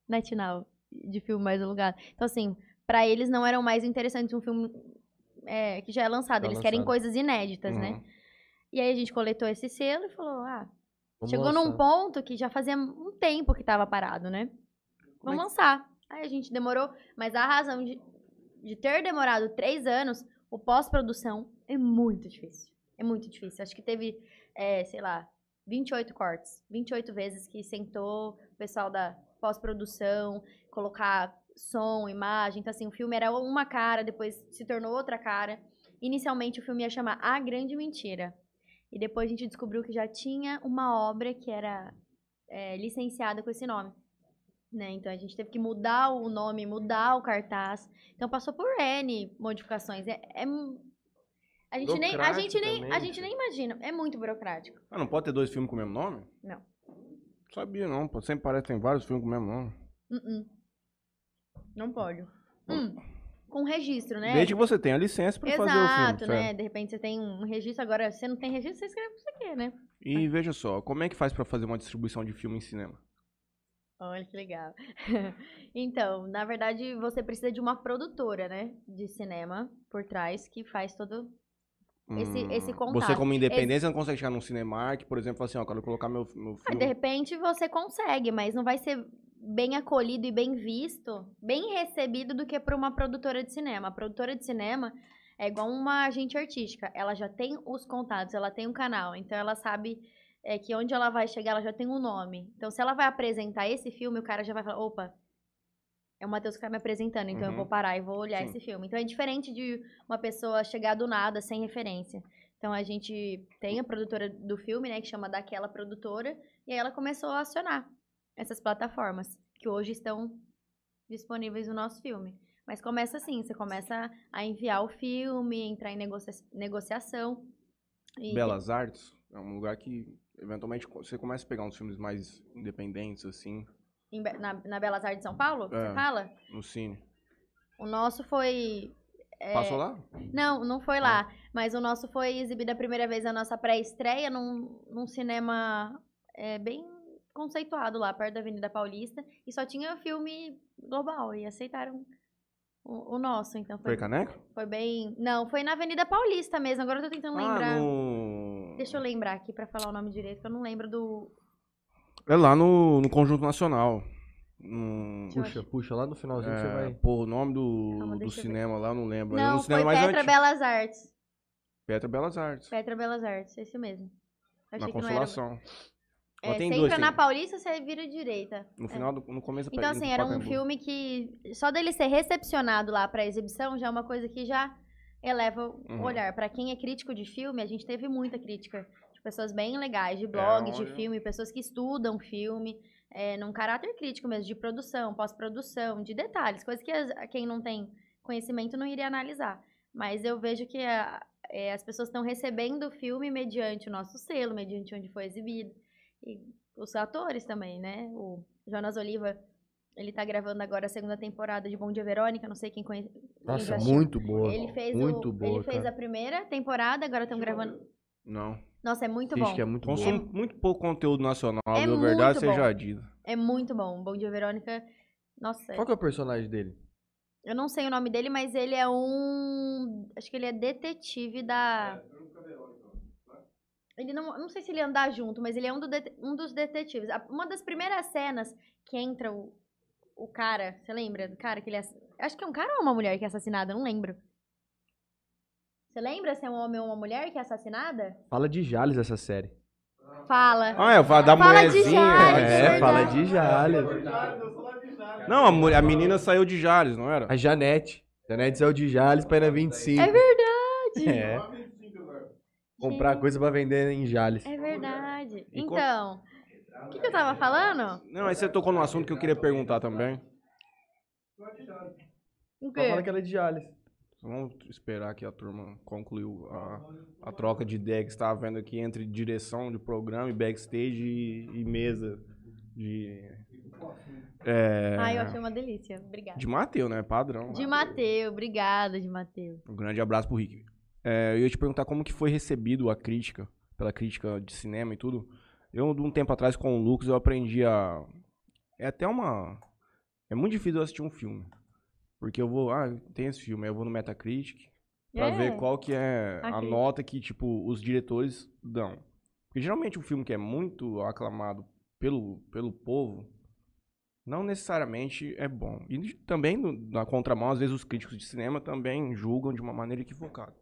NetNow, de filme mais alugado. Então, assim, para eles não era o mais interessante um filme é, que já é lançado. Já eles querem lançado. coisas inéditas, né? Uhum. E aí a gente coletou esse selo e falou, ah, Vamos chegou num lançar. ponto que já fazia um tempo que tava parado, né? É Vamos lançar. Aí a gente demorou, mas a razão de, de ter demorado três anos, o pós-produção é muito difícil. É muito difícil. Acho que teve, é, sei lá, 28 cortes. 28 vezes que sentou o pessoal da pós-produção, colocar som, imagem. Então, assim, o filme era uma cara, depois se tornou outra cara. Inicialmente, o filme ia chamar A Grande Mentira. E depois a gente descobriu que já tinha uma obra que era é, licenciada com esse nome. Né? Então a gente teve que mudar o nome, mudar o cartaz. Então passou por N modificações. É, é a gente nem, a gente nem, também, a gente nem imagina. É muito burocrático. Ah, não pode ter dois filmes com o mesmo nome? Não. Sabia não, pô. Sempre parece que tem vários filmes com o mesmo nome. Uh-uh. Não pode. Hum, com registro, né? Desde que você tenha licença pra fazer o Exato, filme. né? certo? De repente você tem um registro, agora você não tem registro, você escreve o que você quer, né? E veja só, como é que faz pra fazer uma distribuição de filme em cinema? Olha que legal. então, na verdade, você precisa de uma produtora, né? De cinema por trás que faz todo. Esse- esse contato. Hum, Você como independência não consegue chegar num Cinemark, por exemplo, assim, ó, quero colocar meu, meu Ah, filme. de repente você consegue, mas não vai ser bem acolhido e bem visto, bem recebido do que para uma produtora de cinema. A produtora de cinema é igual uma agente artística. Ela já tem os contatos, ela tem um canal, então ela sabe é, que onde ela vai chegar, ela já tem um nome. Então, se ela vai apresentar esse filme, o cara já vai falar, opa, é o Matheus que tá me apresentando, então eu Uhum. vou parar e vou olhar Sim. esse filme. Então é diferente de uma pessoa chegar do nada, sem referência. Então a gente tem a produtora do filme, né, que chama Daquela Produtora, e aí ela começou a acionar essas plataformas, que hoje estão disponíveis no nosso filme. Mas começa assim, você começa a enviar o filme, entrar em negocia- negociação. e- Belas Artes é um lugar que, eventualmente, você começa a pegar uns filmes mais independentes, assim, em na, na Belas Artes de São Paulo, É. você fala? no cine. O nosso foi. é, Passou lá? Não, não foi lá. Mas o nosso foi exibido a primeira vez a nossa pré-estreia num, num cinema é, bem conceituado lá, perto da Avenida Paulista. E só tinha filme global. E aceitaram o, o nosso. Então Foi foi, Caneca? foi bem. Não, foi na Avenida Paulista mesmo. Agora eu tô tentando lembrar. Ah, no... Deixa eu lembrar aqui pra falar o nome direito, que eu não lembro do. É lá no, no Conjunto Nacional. Hum, Puxa, puxa, lá no finalzinho você é, vai. pô, o nome do, Calma, do eu ver. cinema lá, eu não lembro. é Não, no foi cinema mais Petra antigo. Belas Artes. Petra Belas Artes. Petra Belas Artes, esse mesmo. Eu na não era. Consolação. É, tem você dois, entra na tem- Paulista, você vira direita. No É. final, do, no começo da Então, assim, era um filme que só dele ser recepcionado lá pra exibição já é uma coisa que já eleva o Uhum. olhar. Pra quem é crítico de filme, a gente teve muita crítica de pessoas bem legais, de blog, de olha. filme, pessoas que estudam filme, é, num caráter crítico mesmo, de produção, pós-produção, de detalhes, coisas que as- quem não tem conhecimento não iria analisar. Mas eu vejo que a- é, as pessoas estão recebendo o filme mediante o nosso selo, mediante onde foi exibido. E os atores também, né? O Jonas Oliva, ele tá gravando agora a segunda temporada de Bom Dia Verônica, não sei quem conhece. Nossa, muito boa. Ele fez, muito o, boa, ele fez a primeira temporada, agora estão gravando. Não. Nossa, é muito Assiste bom. que é muito. Consumo muito pouco conteúdo nacional, É viu? Verdade muito seja bom. dita. É muito bom. Bom Dia Verônica. Nossa, Qual que é o personagem dele? eu não sei o nome dele, mas ele é um. Acho que ele é detetive da. Ele não, não sei se ele andar junto, mas ele é um, do um dos detetives. Uma das primeiras cenas que entra o, o cara, você lembra do cara que ele. ass- Acho que é um cara ou uma mulher que é assassinada, eu não lembro. Você lembra se é um homem ou uma mulher que é assassinada? Fala de Jales essa série. Fala. Ah, é, fala da Fala de mulherzinha. Jales, é, verdade. fala de Jales. Não, a, mulher- a menina saiu de Jales, não era? A Janete. Janete saiu de Jales pra ir na 25. É verdade. É. Comprar coisa pra vender em Jales. É verdade. Então, o que, que eu tava falando? Não, aí você tocou num assunto que eu queria perguntar também. O quê? fala que ela é de Jales. Vamos esperar que a turma concluiu a, a troca de ideia que estava vendo aqui entre direção de programa e backstage e, e mesa de. É, Ai, eu achei uma delícia. Obrigada. de Mateu, né? Padrão. De Mateu, obrigada, de Mateu. Um grande abraço pro Rick. É, eu ia te perguntar como que foi recebido a crítica, pela crítica de cinema e tudo. Eu, de um tempo atrás, com o Lucas, eu aprendi a... É até uma... É muito difícil eu assistir um filme. Porque eu vou... Ah, tem esse filme, aí eu vou no Metacritic pra É. ver qual que é A nota que, tipo, os diretores dão. Porque geralmente um filme que é muito aclamado pelo, pelo povo, não necessariamente é bom. E também, na contramão, às vezes os críticos de cinema também julgam de uma maneira equivocada.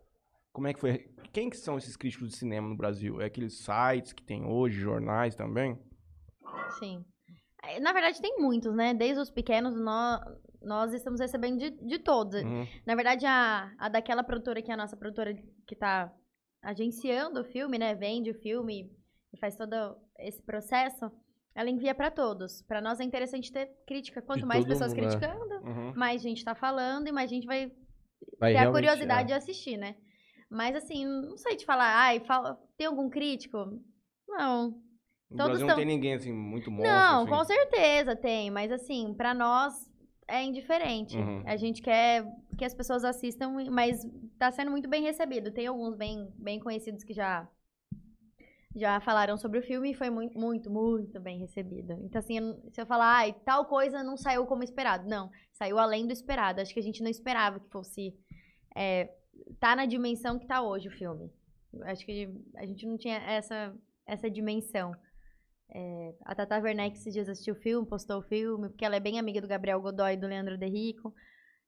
Como é que foi? Quem que são esses críticos de cinema no Brasil? É aqueles sites que tem hoje, jornais também? Sim. É, Na verdade, tem muitos, né? Desde os pequenos, nós, nós estamos recebendo de, de todos. Uhum. Na verdade, a, a daquela produtora que é a nossa produtora que tá agenciando o filme, né? Vende o filme e faz todo esse processo, ela envia pra todos. Pra nós é interessante ter crítica. Quanto mais pessoas mundo, né? criticando, Uhum. mais gente tá falando e mais gente vai Vai ter a curiosidade é. de assistir, né? Mas assim, não sei te falar, ai, fala- tem algum crítico? Não. No Todos Brasil tão- não tem ninguém assim, muito monstro. não, assim. com certeza tem, mas assim, pra nós é indiferente. Uhum. A gente quer que as pessoas assistam, mas tá sendo muito bem recebido. Tem alguns bem, bem conhecidos que já já falaram sobre o filme e foi muito, muito, muito bem recebido. Então, assim, se eu falar, ai, tal coisa não saiu como esperado. Não, saiu além do esperado. Acho que a gente não esperava que fosse é, tá na dimensão que tá hoje o filme. Acho que a gente não tinha essa, essa dimensão. É, a Tata Werneck esses dias assistiu o filme, postou o filme, porque ela é bem amiga do Gabriel Godoy e do Leandro Derrico.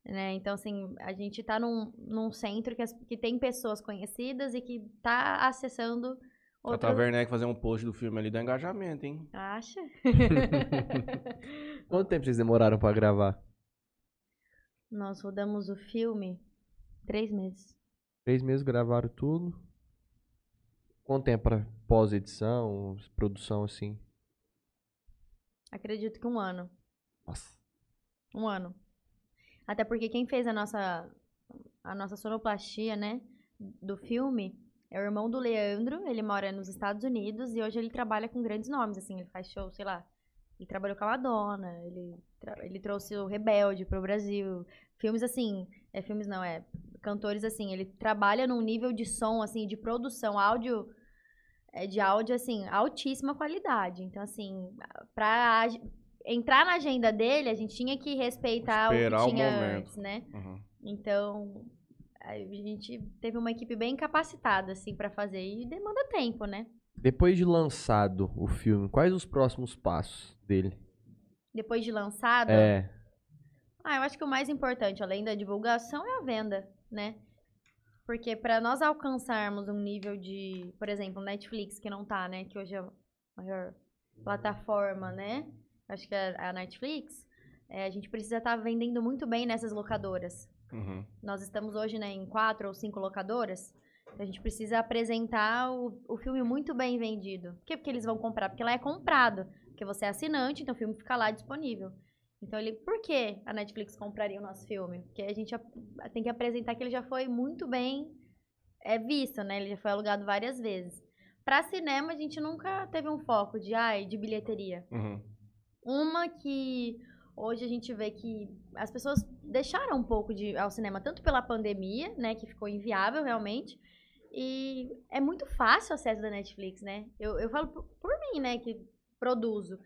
Né? Então, assim, a gente tá num, num centro que, as- que tem pessoas conhecidas e que tá acessando A outro... Tata Werneck fazer um post do filme ali dá engajamento, hein? Acha? Quanto tempo vocês demoraram pra gravar? Nós rodamos o filme três meses. Três meses gravaram tudo. Quanto tempo pra pós-edição, produção assim? Acredito que um ano. Nossa. Um ano. Até porque quem fez a nossa, a nossa sonoplastia, né, do filme é o irmão do Leandro. Ele mora nos Estados Unidos e hoje ele trabalha com grandes nomes, assim. Ele faz show, sei lá. Ele trabalhou com a Madonna, ele, ele trouxe o Rebelde pro Brasil. Filmes assim, é filmes não, é cantores assim. Ele trabalha num nível de som, assim, de produção, áudio, é, de áudio, assim, altíssima qualidade. Então, assim, pra entrar na agenda dele, a gente tinha que respeitar Esperar o o que tinha momento. antes, né? Uhum. Então, a gente teve uma equipe bem capacitada, assim, pra fazer. E demanda tempo, né? Depois de lançado o filme, quais os próximos passos dele? Depois de lançado, É. ah, eu acho que o mais importante, além da divulgação, é a venda, né? Porque pra nós alcançarmos um nível de, por exemplo, Netflix, que não tá, né? Que hoje é a maior plataforma, né? Acho que é a Netflix. é, a gente precisa estar vendendo muito bem nessas locadoras. Uhum. Nós estamos hoje né, em quatro ou cinco locadoras. Então a gente precisa apresentar o, o filme muito bem vendido. Por que? Porque eles vão comprar? Porque lá é comprado. Porque você é assinante, então o filme fica lá disponível. Então ele, por que a Netflix compraria o nosso filme? Porque a gente tem que apresentar que ele já foi muito bem é, visto, né? Ele já foi alugado várias vezes. Pra cinema, a gente nunca teve um foco de, ai, de bilheteria. Uhum. Uma que hoje a gente vê que as pessoas deixaram um pouco de ao cinema, tanto pela pandemia, né, que ficou inviável realmente, e é muito fácil o acesso da Netflix, né? Eu, eu falo por, por mim, né, que produzo.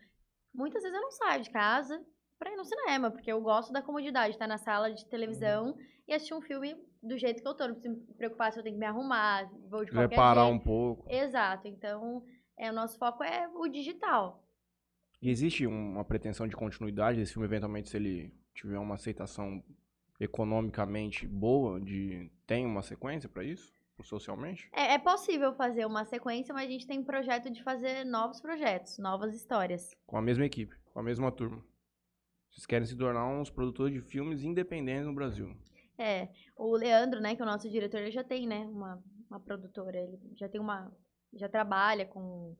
Muitas vezes eu não saio de casa pra ir no cinema, porque eu gosto da comodidade, de estar na sala de televisão e assistir um filme do jeito que eu tô. Não preciso me preocupar se eu tenho que me arrumar, vou de qualquer parar jeito. um pouco. Exato. Então, é, o nosso foco é o digital. E existe uma pretensão de continuidade desse filme, eventualmente, se ele tiver uma aceitação economicamente boa, de tem uma sequência pra isso? Socialmente? É, é possível fazer uma sequência, mas a gente tem projeto de fazer novos projetos, novas histórias. Com a mesma equipe, com a mesma turma. Vocês querem se tornar uns produtores de filmes independentes no Brasil. É, o Leandro, né, que é o nosso diretor, ele já tem, né, uma, uma produtora, ele já tem uma, já trabalha com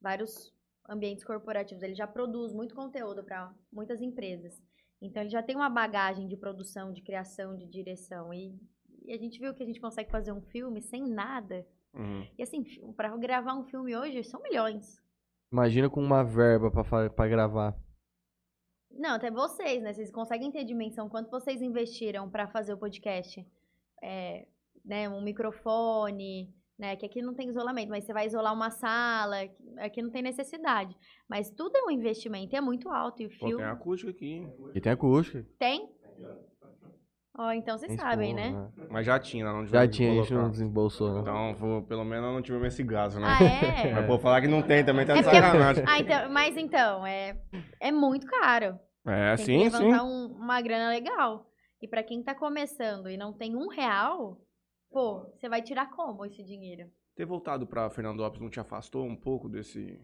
vários ambientes corporativos, ele já produz muito conteúdo para muitas empresas. Então ele já tem uma bagagem de produção, de criação, de direção e, e a gente viu que a gente consegue fazer um filme sem nada. Uhum. E assim, para gravar um filme hoje são milhões. Imagina com uma verba pra gravar. Não, até vocês, né? Vocês conseguem ter dimensão quanto vocês investiram pra fazer o podcast? É, né, um microfone, né? Que aqui não tem isolamento, mas você vai isolar uma sala, aqui não tem necessidade. Mas tudo é um investimento, e é muito alto. E o Pô, filme tem acústica aqui, hein? E tem acústica. tem? Ó, então vocês sabem, som, né? Mas já tinha, lá não Já tinha, a gente não desembolsou, não. Então, vou- pelo menos não tivemos esse gasto, né? Ah, é? Mas pô, falar que não tem também tá de É porque- sacanagem. Ah, então, mas então, é, é muito caro. É, Tem sim, que sim. levantar um- uma grana legal. E pra quem tá começando e não tem um real, pô, você vai tirar como esse dinheiro? Ter voltado pra Fernandópolis não te afastou um pouco desse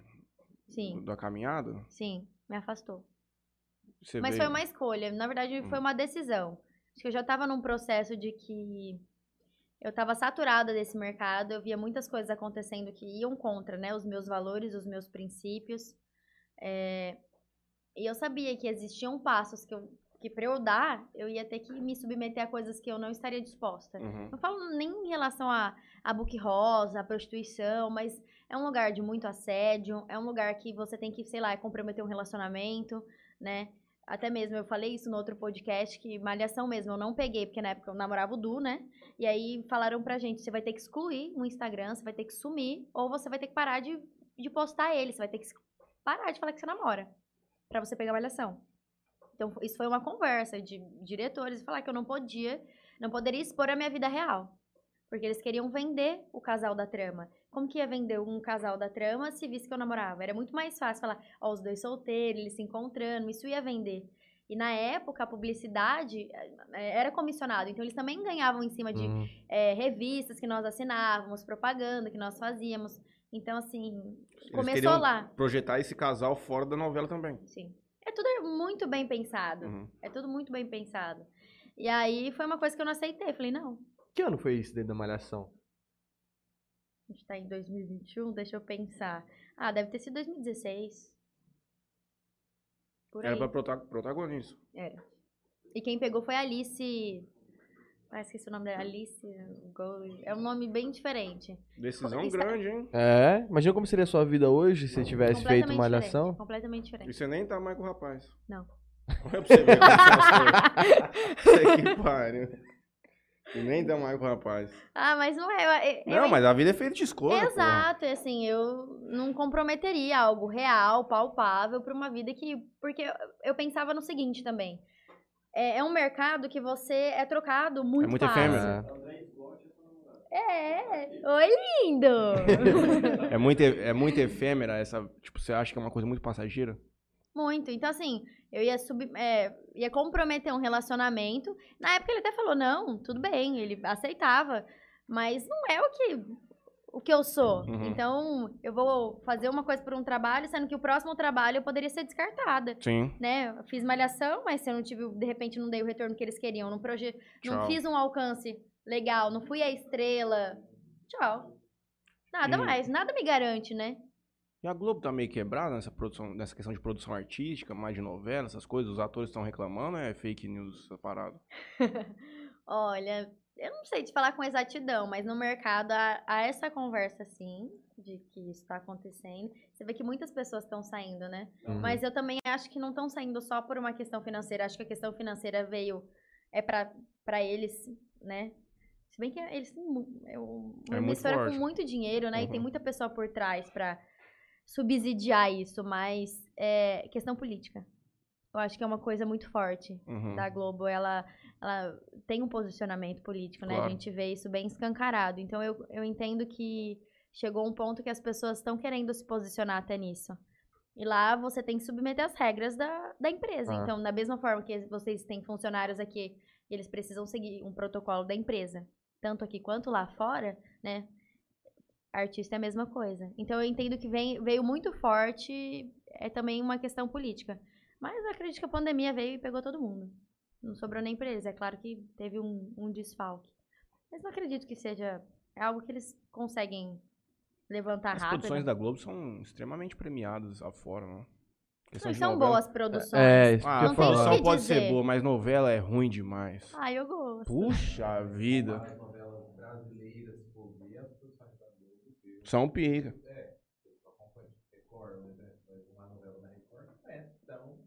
Sim, da caminhada? sim, me afastou. Você Mas veio- foi uma escolha, na verdade foi Hum. uma decisão. Acho que eu já tava num processo de que eu tava saturada desse mercado, eu via muitas coisas acontecendo que iam contra, né, os meus valores, os meus princípios. É, E eu sabia que existiam passos que, eu, que pra eu dar, eu ia ter que me submeter a coisas que eu não estaria disposta. Uhum. Não falo nem em relação a, a book rosa, a prostituição, mas é um lugar de muito assédio, é um lugar que você tem que, sei lá, comprometer um relacionamento, né? Até mesmo eu falei isso no outro podcast, que malhação mesmo, eu não peguei, porque na época eu namorava o Du, né? E aí falaram pra gente, você vai ter que excluir o Instagram, você vai ter que sumir, ou você vai ter que parar de, de postar ele, você vai ter que parar de falar que você namora, pra você pegar malhação. Então, isso foi uma conversa de diretores, falar que eu não podia, não poderia expor a minha vida real. Porque eles queriam vender o casal da trama. Como que ia vender um casal da trama se visse que eu namorava? Era muito mais fácil falar, ó, os dois solteiros, eles se encontrando, isso ia vender. E na época, a publicidade eh, era comissionado, então eles também ganhavam em cima de Hum. eh, revistas que nós assinávamos, propaganda que nós fazíamos. Então, assim, Eles começou lá. projetar esse casal fora da novela também. Sim. É tudo muito bem pensado. Uhum. É tudo muito bem pensado. E aí foi uma coisa que eu não aceitei. Falei, não, Que ano foi isso dentro da Malhação? a gente tá em 2021, deixa eu pensar. Ah, deve ter sido 2016. Por Era aí. pra prota- protagonista. Era. E quem pegou foi a Alice. Ah, esqueci o nome dela. Alice. Gold. É um nome bem diferente. Decisão Isso é- grande, hein? É, imagina como seria a sua vida hoje se você tivesse feito Completamente Malhação. diferente, Completamente E diferente. você nem tá mais com o rapaz. Não. Olha pra você ver como você é Você que pariu. E nem tá mais com o rapaz. Ah, mas não é. eu- eu Não, mas a vida é feita de escolha. porra. Exato, e assim, eu não comprometeria algo real, palpável, pra uma vida que. Porque eu, eu pensava no seguinte também. É, é um mercado que você é trocado muito, É muito fácil. efêmero. É. Oi, lindo! É muito, é muito efêmera essa. Tipo, você acha que é uma coisa muito passageira? muito. Então, assim, eu ia, sub, é, ia comprometer um relacionamento. Na época ele até falou: não, tudo bem, ele aceitava. Mas não é o que, o que eu sou. Uhum. Então, eu vou fazer uma coisa por um trabalho, sendo que o próximo trabalho eu poderia ser descartada. Sim. né? Eu fiz malhação, mas se eu não tive, de repente não dei o retorno que eles queriam, não, proje... não fiz um alcance legal, não fui a estrela. Tchau. Nada E- mais, nada me garante, né? E a Globo tá meio quebrada nessa produção, nessa questão de produção artística, mais de novela, essas coisas. Os atores estão reclamando, é fake news essa parada. Olha, eu não sei te falar com exatidão, mas no mercado há, há essa conversa sim, de que isso está acontecendo. Você vê que muitas pessoas estão saindo, né? Uhum. Mas eu também acho que não estão saindo só por uma questão financeira. Acho que a questão financeira veio é para eles, né? Se bem que eles têm é um- uma É muito emissora com muito dinheiro, né? E tem Uhum. muita pessoa por trás para subsidiar isso, mas é questão política. Eu acho que é uma coisa muito forte Uhum. da Globo. Ela, ela tem um posicionamento político, né? A Claro. gente vê isso bem escancarado. Então eu, eu entendo que chegou um ponto que as pessoas estão querendo se posicionar até nisso. E lá você tem que submeter as regras da, da empresa. Ah. Então, da mesma forma que vocês têm funcionários aqui, eles precisam seguir um protocolo da empresa. Tanto aqui quanto lá fora, né? Artista é a mesma coisa. Então eu entendo que vem, veio muito forte, é também uma questão política. Mas eu acredito que a pandemia veio e pegou todo mundo. Não sobrou nem pra eles. É claro que teve um, um desfalque. Mas não acredito que seja é algo que eles conseguem levantar As rápido. produções da Globo são extremamente premiadas afora, né? De são novela. boas produções. É, isso que Ah, eu Não falar. que pode ser dizer. boa, mas novela é ruim demais. Ah, eu gosto. Puxa vida. novelas brasileiras, se for ver, as produções da Globo, São pica. eu acompanho Record, por exemplo, mas uma novela da Record não é tão bem.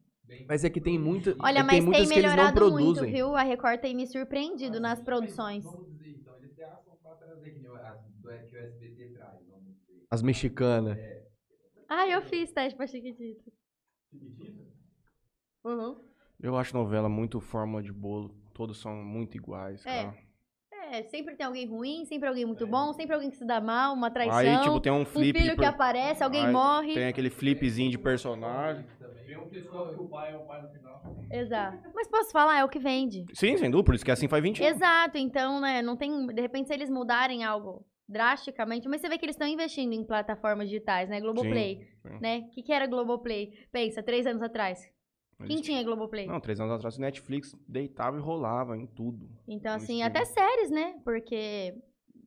Mas é que tem muita. Olha, é que mas tem tem, muitas que eles não melhorado muito, produzem. viu? A Record tem me surpreendido nas produções. Vamos dizer, então, eles gastam pra trazer que, nem as do, que o SBT traz, vamos dizer. As mexicanas. Ah, eu fiz teste pra Chiquitito. Uhum. Eu acho novela muito fórmula de bolo. Todos são muito iguais, É. cara. É, sempre tem alguém ruim, sempre alguém muito bom, sempre alguém que se dá mal, uma traição. Aí, tipo, tem um um flip. filho de que per- aparece, alguém Aí morre. Tem aquele flipzinho de personagem. Tem um que descobre que o pai é o pai no final. Exato. Mas posso falar, é o que vende. Sim, sem dúvida, por isso que assim faz 20 anos. Exato, então, né, não tem, de repente, se eles mudarem algo drasticamente, mas você vê que eles estão investindo em plataformas digitais, né, Globoplay, sim. né, o que, que era Globoplay? Pensa, três anos atrás, Mas quem tinha Globoplay? Não, três anos atrás o Netflix deitava e rolava em tudo. Então, no assim, até séries, né, porque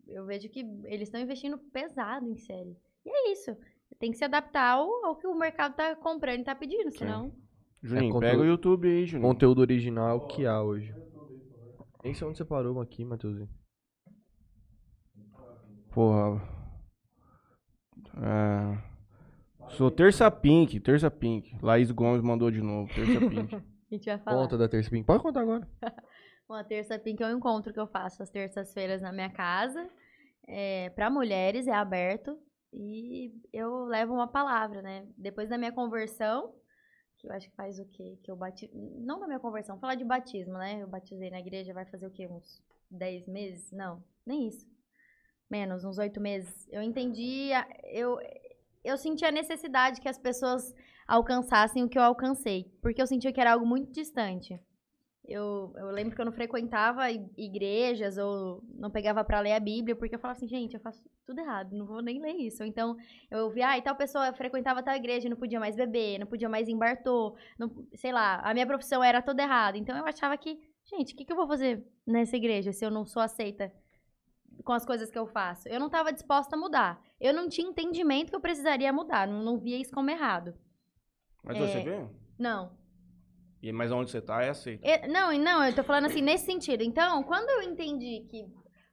eu vejo que eles estão investindo pesado em série. E é isso, tem que se adaptar ao, ao que o mercado tá comprando e tá pedindo, senão... Juninho, conteúdo- pega o YouTube aí, Juninho. Conteúdo original é que há hoje. Nem sei onde você parou aqui, Matheusinho. Porra. É... Sou Terça Pink, Terça Pink. Laís Gomes mandou de novo, Terça Pink. A gente vai falar. Conta da Terça Pink. Pode contar agora. Uma terça pink é um encontro que eu faço às terças-feiras na minha casa. É, para mulheres é aberto e eu levo uma palavra, né? Depois da minha conversão, que eu acho que faz o quê? Que eu bati... Não da minha conversão, falar de batismo, né? Eu batizei na igreja, vai fazer o quê? Uns 10 meses? Não, nem isso. Menos, uns 8 meses. Eu entendi, eu, eu senti a necessidade que as pessoas alcançassem o que eu alcancei, porque eu sentia que era algo muito distante. Eu, eu lembro que eu não frequentava igrejas ou não pegava pra ler a Bíblia, porque eu falava assim, gente, eu faço tudo errado, não vou nem ler isso. Então, eu via, ah, e tal pessoa frequentava tal igreja, e não podia mais beber, não podia mais ir em bartô, não, sei lá, a minha profissão era toda errada. Então, eu achava que gente, o que, que eu vou fazer nessa igreja se eu não sou aceita com as coisas que eu faço? Eu não estava disposta a mudar. Eu não tinha entendimento que eu precisaria mudar. Não, não via isso como errado. Mas É. você vê? Não. E, mas onde você tá é aceito. Não, não, eu tô falando assim, nesse sentido. Então, quando eu entendi que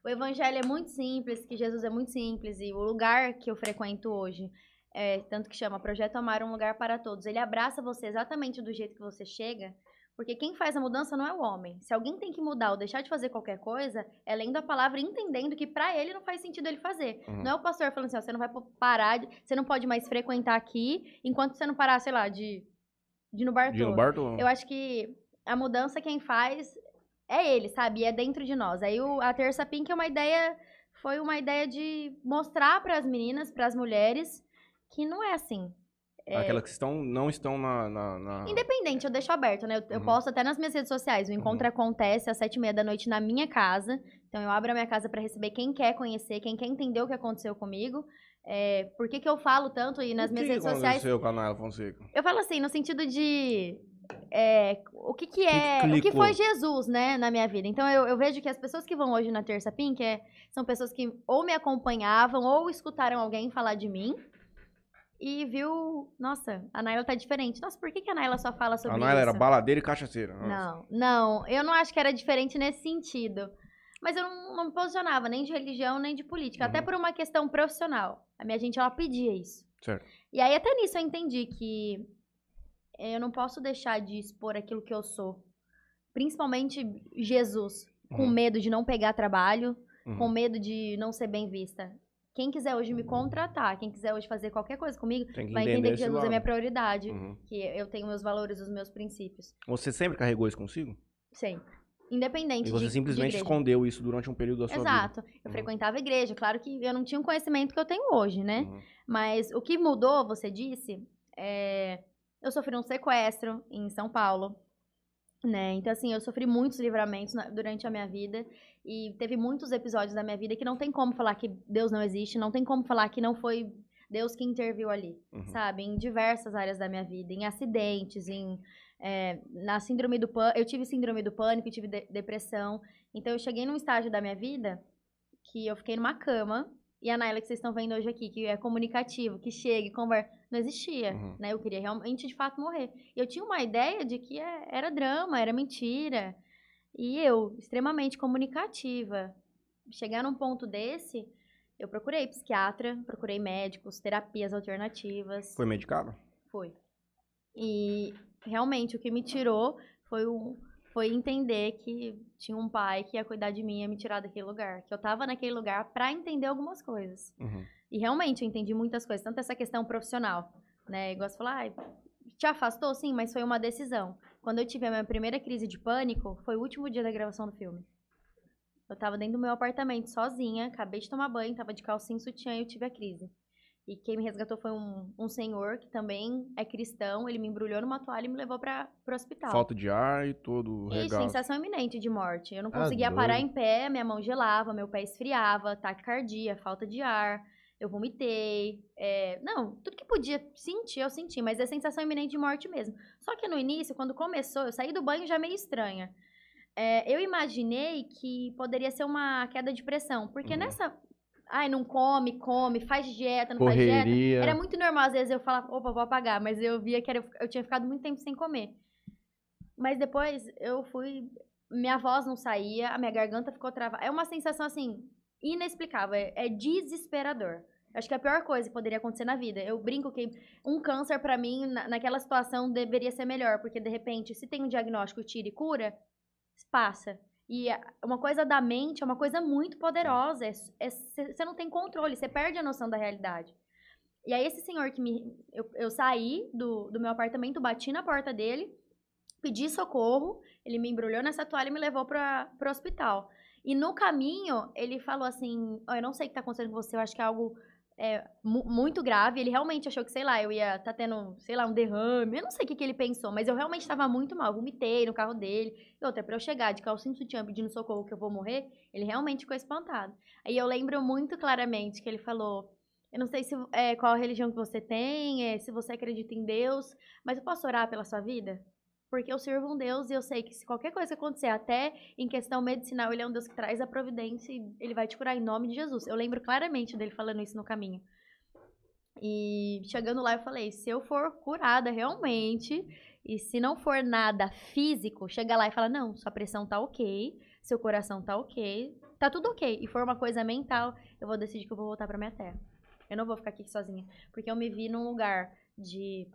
o evangelho é muito simples, que Jesus é muito simples, e o lugar que eu frequento hoje, é, tanto que chama Projeto Amar um lugar para todos, ele abraça você exatamente do jeito que você chega, porque quem faz a mudança não é o homem. Se alguém tem que mudar ou deixar de fazer qualquer coisa, é lendo a palavra e entendendo que pra ele não faz sentido ele fazer. Uhum. Não é o pastor falando assim, ó, você não vai parar, de- você não pode mais frequentar aqui, enquanto você não parar, sei lá, de, de ir no bar De ir no todo. Bartolomeu. Eu acho que a mudança quem faz é ele, sabe? E é dentro de nós. Aí o- a Terça Pink é uma ideia, foi uma ideia de mostrar para as meninas, para as mulheres, que não é assim. É, Aquelas que estão, não estão na. na, na- Independente, eu deixo aberto, né? Eu, eu Uhum. posto até nas minhas redes sociais. O encontro acontece às sete e meia da noite na minha casa. Então eu abro a minha casa para receber quem quer conhecer, quem quer entender o que aconteceu comigo. É, por que, que eu falo tanto e nas O minhas que redes que sociais? aconteceu com a Naila Fonseca? Eu falo assim, no sentido de. é, o que, que é. que o que clicou? foi Jesus, né, na minha vida. Então eu, eu vejo que as pessoas que vão hoje na Terça Pink é, são pessoas que ou me acompanhavam ou escutaram alguém falar de mim. E viu, nossa, a Naila tá diferente. Nossa, por que, que a Naila só fala sobre A Naila isso? era baladeira e cachaceira. Nossa. Não, não, eu não acho que era diferente nesse sentido. Mas eu não, não me posicionava nem de religião, nem de política. Até Uhum. por uma questão profissional. A minha gente, ela pedia isso. Certo. E aí, até nisso, eu entendi que eu não posso deixar de expor aquilo que eu sou. Principalmente Jesus, com Uhum. medo de não pegar trabalho, Uhum. com medo de não ser bem vista. Quem quiser hoje me contratar, quem quiser hoje fazer qualquer coisa comigo, vai entender que Jesus é lado. minha prioridade. Uhum. Que eu tenho meus valores, os meus princípios. Você sempre carregou isso consigo? Sempre. Independente E você de, simplesmente de escondeu isso durante um período da sua vida? Exato. Eu Uhum. frequentava a igreja. Claro que eu não tinha o conhecimento que eu tenho hoje, né? Uhum. Mas o que mudou, você disse, é... eu sofri um sequestro em São Paulo. Né? Então, assim, eu sofri muitos livramentos na- durante a minha vida. E teve muitos episódios da minha vida que não tem como falar que Deus não existe, não tem como falar que não foi Deus que interviu ali, Uhum. sabe? Em diversas áreas da minha vida, em acidentes, em é, na síndrome do pânico. Eu tive síndrome do pânico, tive de- depressão. Então, eu cheguei num estágio da minha vida que eu fiquei numa cama. E a Naila que vocês estão vendo hoje aqui, que é comunicativo, que chega e conversa, não existia, Uhum. né? Eu queria realmente, de fato, morrer. E eu tinha uma ideia de que é- era drama, era mentira. E eu, extremamente comunicativa, chegar num ponto desse, eu procurei psiquiatra, procurei médicos, terapias alternativas. Foi medicado? Foi. E realmente o que me tirou foi, um, foi entender que tinha um pai que ia cuidar de mim e ia me tirar daquele lugar. Que eu tava naquele lugar pra entender algumas coisas. Uhum. E realmente eu entendi muitas coisas, tanto essa questão profissional, né? Igual você falar, "Ai, te afastou? Sim, mas foi uma decisão. Quando eu tive a minha primeira crise de pânico, foi o último dia da gravação do filme. Eu tava dentro do meu apartamento sozinha, acabei de tomar banho, tava de calcinha e sutiã e eu tive a crise. E quem me resgatou foi um, um senhor que também é cristão, ele me embrulhou numa toalha e me levou para pro hospital. Falta de ar e todo o E sensação iminente de morte. Eu não Tá conseguia parar em pé, minha mão gelava, meu pé esfriava, taquicardia, falta de ar, eu vomitei. é, Não, tudo que podia sentir, eu senti, mas é sensação iminente de morte mesmo. Só que no início, quando começou, eu saí do banho já meio estranha. É, eu imaginei que poderia ser uma queda de pressão, porque Uhum. nessa. Ai, não come, come, faz dieta, não faz dieta. Correria. Era muito normal, às vezes eu falava, opa, vou apagar, mas eu via que era, eu tinha ficado muito tempo sem comer. Mas depois eu fui. Minha voz não saía, a minha garganta ficou travada. É uma sensação assim, inexplicável, é, é desesperador. Acho que é a pior coisa que poderia acontecer na vida. Eu brinco que um câncer, pra mim, na- naquela situação, deveria ser melhor, porque de repente, se tem um diagnóstico, tira e cura, passa. E uma coisa da mente é uma coisa muito poderosa. Você não tem controle, você perde a noção da realidade. E aí, esse senhor que me. Eu, eu saí do, do meu apartamento, bati na porta dele, pedi socorro, ele me embrulhou nessa toalha e me levou para o hospital. E no caminho, ele falou assim: "Ó, Eu não sei o que tá acontecendo com você, eu acho que é algo é, mu- muito grave. Ele realmente achou que, sei lá, eu ia estar tendo, sei lá, um derrame. Eu não sei o que, que ele pensou, mas eu realmente estava muito mal. Eu vomitei no carro dele. E outra, pra eu chegar de calcinha sutiã pedindo socorro que eu vou morrer, ele realmente ficou espantado. Aí eu lembro muito claramente que ele falou: Eu não sei se, é, qual religião que você tem, é, se você acredita em Deus, mas eu posso orar pela sua vida? Porque eu sirvo um Deus e eu sei que se qualquer coisa acontecer, até em questão medicinal, ele é um Deus que traz a providência e ele vai te curar em nome de Jesus. Eu lembro claramente dele falando isso no caminho. E chegando lá, eu falei: se eu for curada realmente, e se não for nada físico, chega lá e fala: não, sua pressão tá ok, seu coração tá ok, tá tudo ok. E for uma coisa mental, eu vou decidir que eu vou voltar pra minha terra. Eu não vou ficar aqui sozinha. Porque eu me vi num lugar de.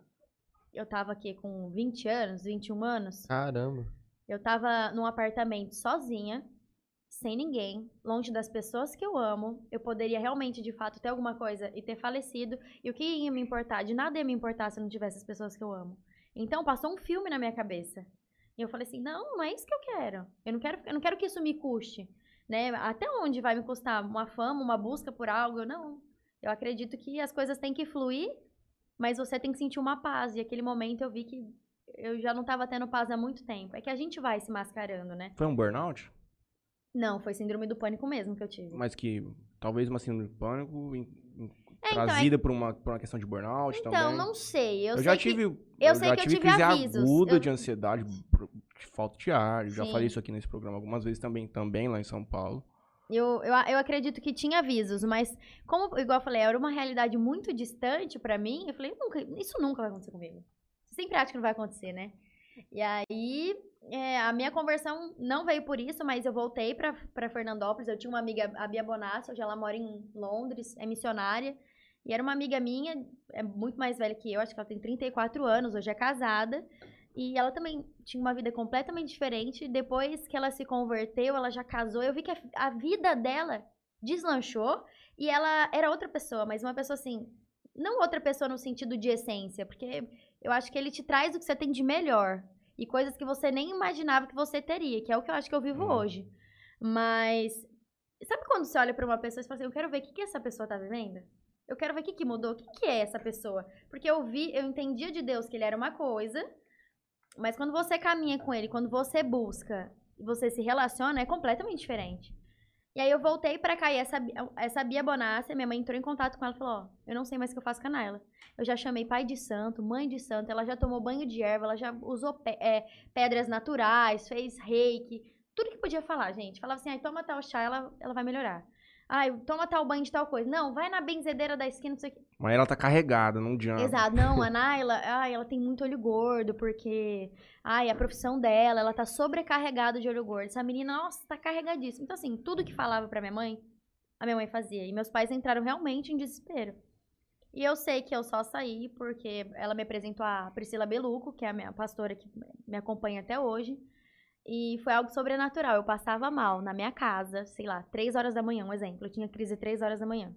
Eu tava aqui com 20 anos, 21 anos. Caramba. Eu tava num apartamento sozinha, sem ninguém, longe das pessoas que eu amo. Eu poderia realmente, de fato, ter alguma coisa e ter falecido. E o que ia me importar? De nada ia me importar se eu não tivesse as pessoas que eu amo. Então passou um filme na minha cabeça. E eu falei assim: não, não é isso que eu quero. Eu não quero, eu não quero que isso me custe. Né? Até onde vai me custar uma fama, uma busca por algo? Eu não. Eu acredito que as coisas têm que fluir, mas você tem que sentir uma paz. E aquele momento eu vi que eu já não estava tendo paz há muito tempo. É que a gente vai se mascarando, né? Foi um burnout? Não, foi síndrome do pânico mesmo que eu tive. Mas que talvez uma síndrome de pânico em- em- É, então, é- trazida por, uma, por uma questão de burnout Então, também. não sei. Eu, Eu, sei já que- tive, eu sei já que eu tive tive crise avisos. aguda Eu- de ansiedade, de falta de ar. Eu Já falei isso aqui nesse programa algumas vezes também, também lá em São Paulo. Eu, eu, eu acredito que tinha avisos, mas como, igual eu falei, era uma realidade muito distante pra mim, eu falei, nunca, isso nunca vai acontecer comigo. Sempre acha que não vai acontecer, né? E aí, é, a minha conversão não veio por isso, mas eu voltei pra Fernandópolis, eu tinha uma amiga, a Bia Bonassa, hoje ela mora em Londres, é missionária, e era uma amiga minha, é muito mais velha que eu, acho que ela tem 34 anos, hoje é casada, e ela também tinha uma vida completamente diferente. Depois que ela se converteu, ela já casou. Eu vi que a, a vida dela deslanchou e ela era outra pessoa, mas uma pessoa assim, não outra pessoa no sentido de essência, porque eu acho que ele te traz o que você tem de melhor e coisas que você nem imaginava que você teria, que é o que eu acho que eu vivo Uhum. hoje. Mas sabe quando você olha pra uma pessoa e fala assim, eu quero ver o que, que essa pessoa tá vivendo? Eu quero ver o que, que mudou, o que, que é essa pessoa. Porque eu vi, eu entendia de Deus que ele era uma coisa, mas quando você caminha com ele, quando você busca e você se relaciona, é completamente diferente. E aí eu voltei pra cá e essa, essa Bia Bonassi, minha mãe entrou em contato com ela e falou, ó, eu não sei mais o que eu faço com a Naila. Eu já chamei pai de santo, mãe de santo, ela já tomou banho de erva, ela já usou pe- é, pedras naturais, fez reiki, tudo que podia falar, gente. Falava assim, ai, toma tal chá, ela, ela vai melhorar. Ai, toma tal banho de tal coisa. Não, vai na benzedeira da esquina, não sei o quê. Mas ela tá carregada, não adianta. Exato, não, a Naila, ai, ela tem muito olho gordo, porque, ai, a profissão dela, ela tá sobrecarregada de olho gordo. Essa menina, nossa, tá carregadíssima. Então, assim, tudo que falava pra minha mãe, a minha mãe fazia. E meus pais entraram realmente em desespero. E eu sei que eu só saí porque ela me apresentou a Priscila Beluco, que é a minha pastora que me acompanha até hoje. E foi algo sobrenatural. Eu passava mal na minha casa, sei lá, três horas da manhã, um exemplo. Eu tinha crise três horas da manhã.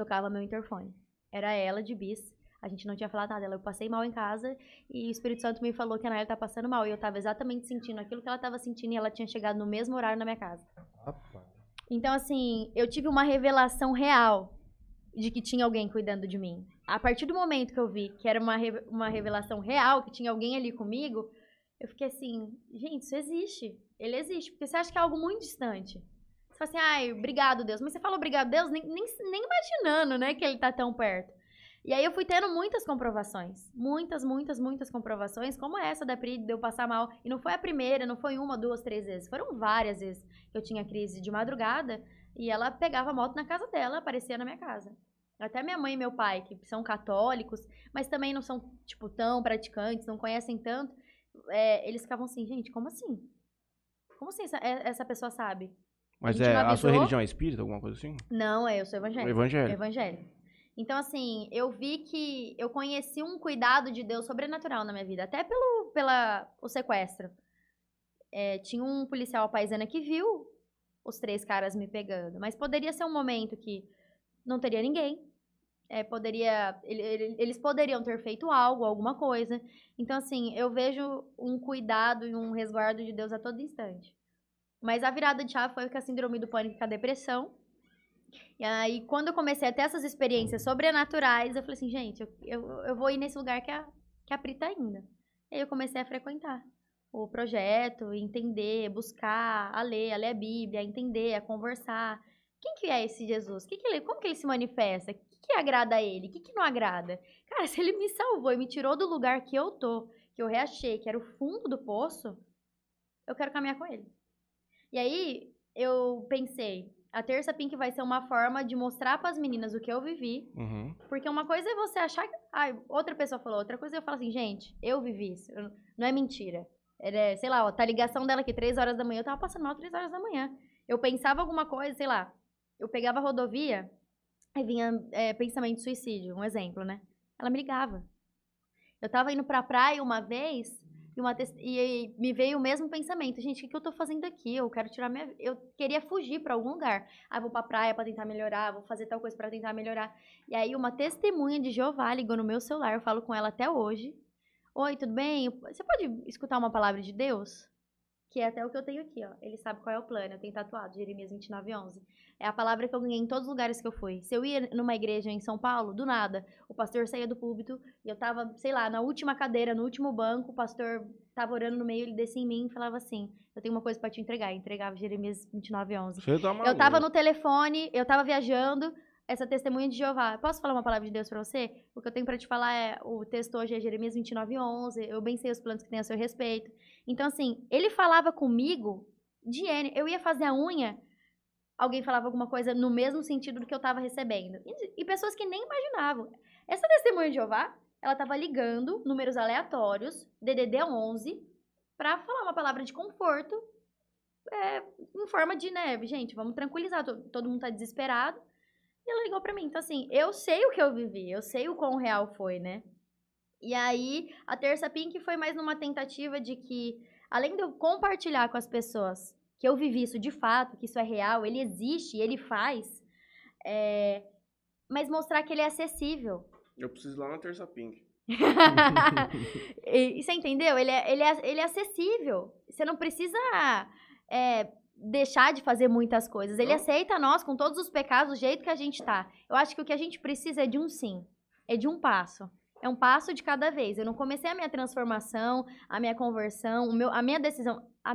Tocava meu interfone. Era ela de bis. A gente não tinha falado nada. Ela, eu passei mal em casa e o Espírito Santo me falou que a Naila tá passando mal. E eu tava exatamente sentindo aquilo que ela tava sentindo e ela tinha chegado no mesmo horário na minha casa. Rapaz. Então, assim, eu tive uma revelação real de que tinha alguém cuidando de mim. A partir do momento que eu vi que era uma, re- uma revelação real, que tinha alguém ali comigo, eu fiquei assim, gente, isso existe. Ele existe. Porque você acha que é algo muito distante. Fala assim, ai, obrigado, Deus. Mas você fala obrigado, Deus, nem, nem, nem imaginando, né, que ele tá tão perto. E aí eu fui tendo muitas comprovações. Muitas, muitas, muitas comprovações, como essa da Pri, de eu passar mal. E não foi a primeira, não foi uma, duas, três vezes. Foram várias vezes que eu tinha crise de madrugada e ela pegava a moto na casa dela, aparecia na minha casa. Até minha mãe e meu pai, que são católicos, mas também não são, tipo, tão praticantes, não conhecem tanto, é, eles ficavam assim, gente, como assim? Como assim essa, é- essa pessoa sabe? Mas é, a sua religião é espírita, alguma coisa assim? Não, é, eu sou evangélica. Evangelho. Evangelho. Então, assim, eu vi que eu conheci um cuidado de Deus sobrenatural na minha vida, até pelo pela, o sequestro. É, tinha um policial paisana que viu os três caras me pegando, mas poderia ser um momento que não teria ninguém. É, poderia, ele- ele- eles poderiam ter feito algo, alguma coisa. Então, assim, eu vejo um cuidado e um resguardo de Deus a todo instante. Mas a virada de chave foi com a síndrome do pânico e a depressão. E aí, quando eu comecei a ter essas experiências sobrenaturais, eu falei assim, gente, eu, eu, eu vou ir nesse lugar que a, que a Pri tá indo. E aí eu comecei a frequentar o projeto, entender, buscar, a ler, a ler a Bíblia, a entender, a conversar. Quem que é esse Jesus? Que que ele, como que ele se manifesta? O que, que agrada a ele? O que, que não agrada? Cara, se ele me salvou e me tirou do lugar que eu tô, que eu reachei que era o fundo do poço, eu quero caminhar com ele. E aí eu pensei, a terça pink vai ser uma forma de mostrar para as meninas o que eu vivi, Uhum. porque uma coisa é você achar que. Ah, outra pessoa falou, outra coisa é eu falo assim, gente, eu vivi isso. eu- não é mentira. Era, sei lá, ó, tá a ligação dela aqui, três horas da manhã, eu tava passando mal três horas da manhã. Eu pensava alguma coisa, sei lá, eu pegava a rodovia, aí vinha é, pensamento de suicídio, um exemplo, né? Ela me ligava. Eu tava indo pra praia uma vez e, uma e me veio o mesmo pensamento. Gente, o que, que eu tô fazendo aqui? Eu quero tirar minha. Eu queria fugir pra algum lugar. Ah, vou pra praia pra tentar melhorar, vou fazer tal coisa pra tentar melhorar. E aí uma testemunha de Jeová ligou no meu celular, eu falo com ela até hoje. Oi, tudo bem? Você pode escutar uma palavra de Deus? Que é até o que eu tenho aqui, ó. Ele sabe qual é o plano, eu tenho tatuado, Jeremias 29, 11. É a palavra que eu ganhei em todos os lugares que eu fui. Se eu ia numa igreja em São Paulo, do nada, o pastor saía do púlpito e eu tava, sei lá, na última cadeira, no último banco, o pastor tava orando no meio, ele descia em mim e falava assim: Eu tenho uma coisa pra te entregar. E entregava Jeremias 29, 11. Você tá Eu tava no telefone, eu tava viajando, essa testemunha de Jeová. Posso falar uma palavra de Deus pra você? O que eu tenho pra te falar é, o texto hoje é Jeremias 29, 11, eu bem sei os planos que tem a seu respeito. Então, assim, ele falava comigo de N, eu ia fazer a unha, alguém falava alguma coisa no mesmo sentido do que eu tava recebendo. E, e pessoas que nem imaginavam. Essa testemunha de Jeová, ela tava ligando números aleatórios, DDD 11, pra falar uma palavra de conforto, é, em forma de, né, gente, vamos tranquilizar, to- todo mundo tá desesperado. Ela ligou pra mim. Então, assim, eu sei o que eu vivi, eu sei o quão real foi, né? E aí, a Terça Pink foi mais numa tentativa de que, além de eu compartilhar com as pessoas que eu vivi isso de fato, que isso é real, ele existe, ele faz, é, mas mostrar que ele é acessível. Eu preciso ir lá na terça pink. e você entendeu? Ele é, ele, é, ele é acessível. Você não precisa é, deixar de fazer muitas coisas. Ele aceita nós com todos os pecados do jeito que a gente tá. Eu acho que o que a gente precisa é de um sim. É de um passo. É um passo de cada vez. Eu não comecei a minha transformação, a minha conversão, o meu, a minha decisão. a-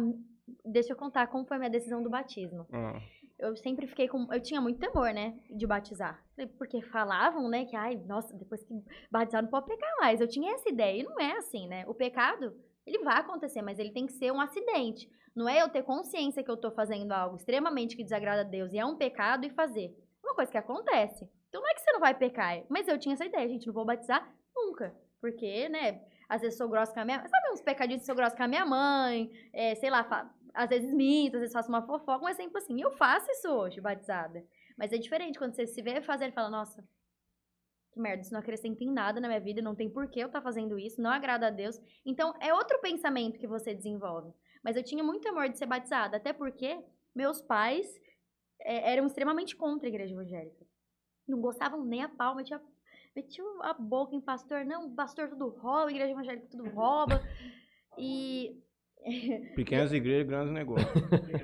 deixa eu contar como foi a minha decisão do batismo Ah, eu sempre fiquei com. Eu tinha muito temor, né? De batizar. Porque falavam, né? Que, ai, nossa, depois que batizar não pode pecar mais. Eu tinha essa ideia. E não é assim, né? O pecado, ele vai acontecer, mas ele tem que ser um acidente. Não é eu ter consciência que eu tô fazendo algo extremamente que desagrada a Deus e é um pecado e fazer. É uma coisa que acontece. Então não é que você não vai pecar. Mas eu tinha essa ideia, gente, não vou batizar nunca. Porque, né? Às vezes sou grossa com a minha. Sabe uns pecadinhos que sou grossa com a minha mãe? É, sei lá, fa- às vezes minto, às vezes faço uma fofoca, um exemplo assim. Eu faço isso hoje, batizada. Mas é diferente quando você se vê fazer e fala, nossa, que merda, isso não acrescenta em nada na minha vida, não tem porquê eu estar fazendo isso, não agrada a Deus. Então, é outro pensamento que você desenvolve. Mas eu tinha muito amor de ser batizada, até porque meus pais é, eram extremamente contra a igreja evangélica. Não gostavam nem a pau, metiam, metiam a boca em pastor. Não, pastor tudo rouba, igreja evangélica tudo rouba. E pequenas igrejas, grandes negócios.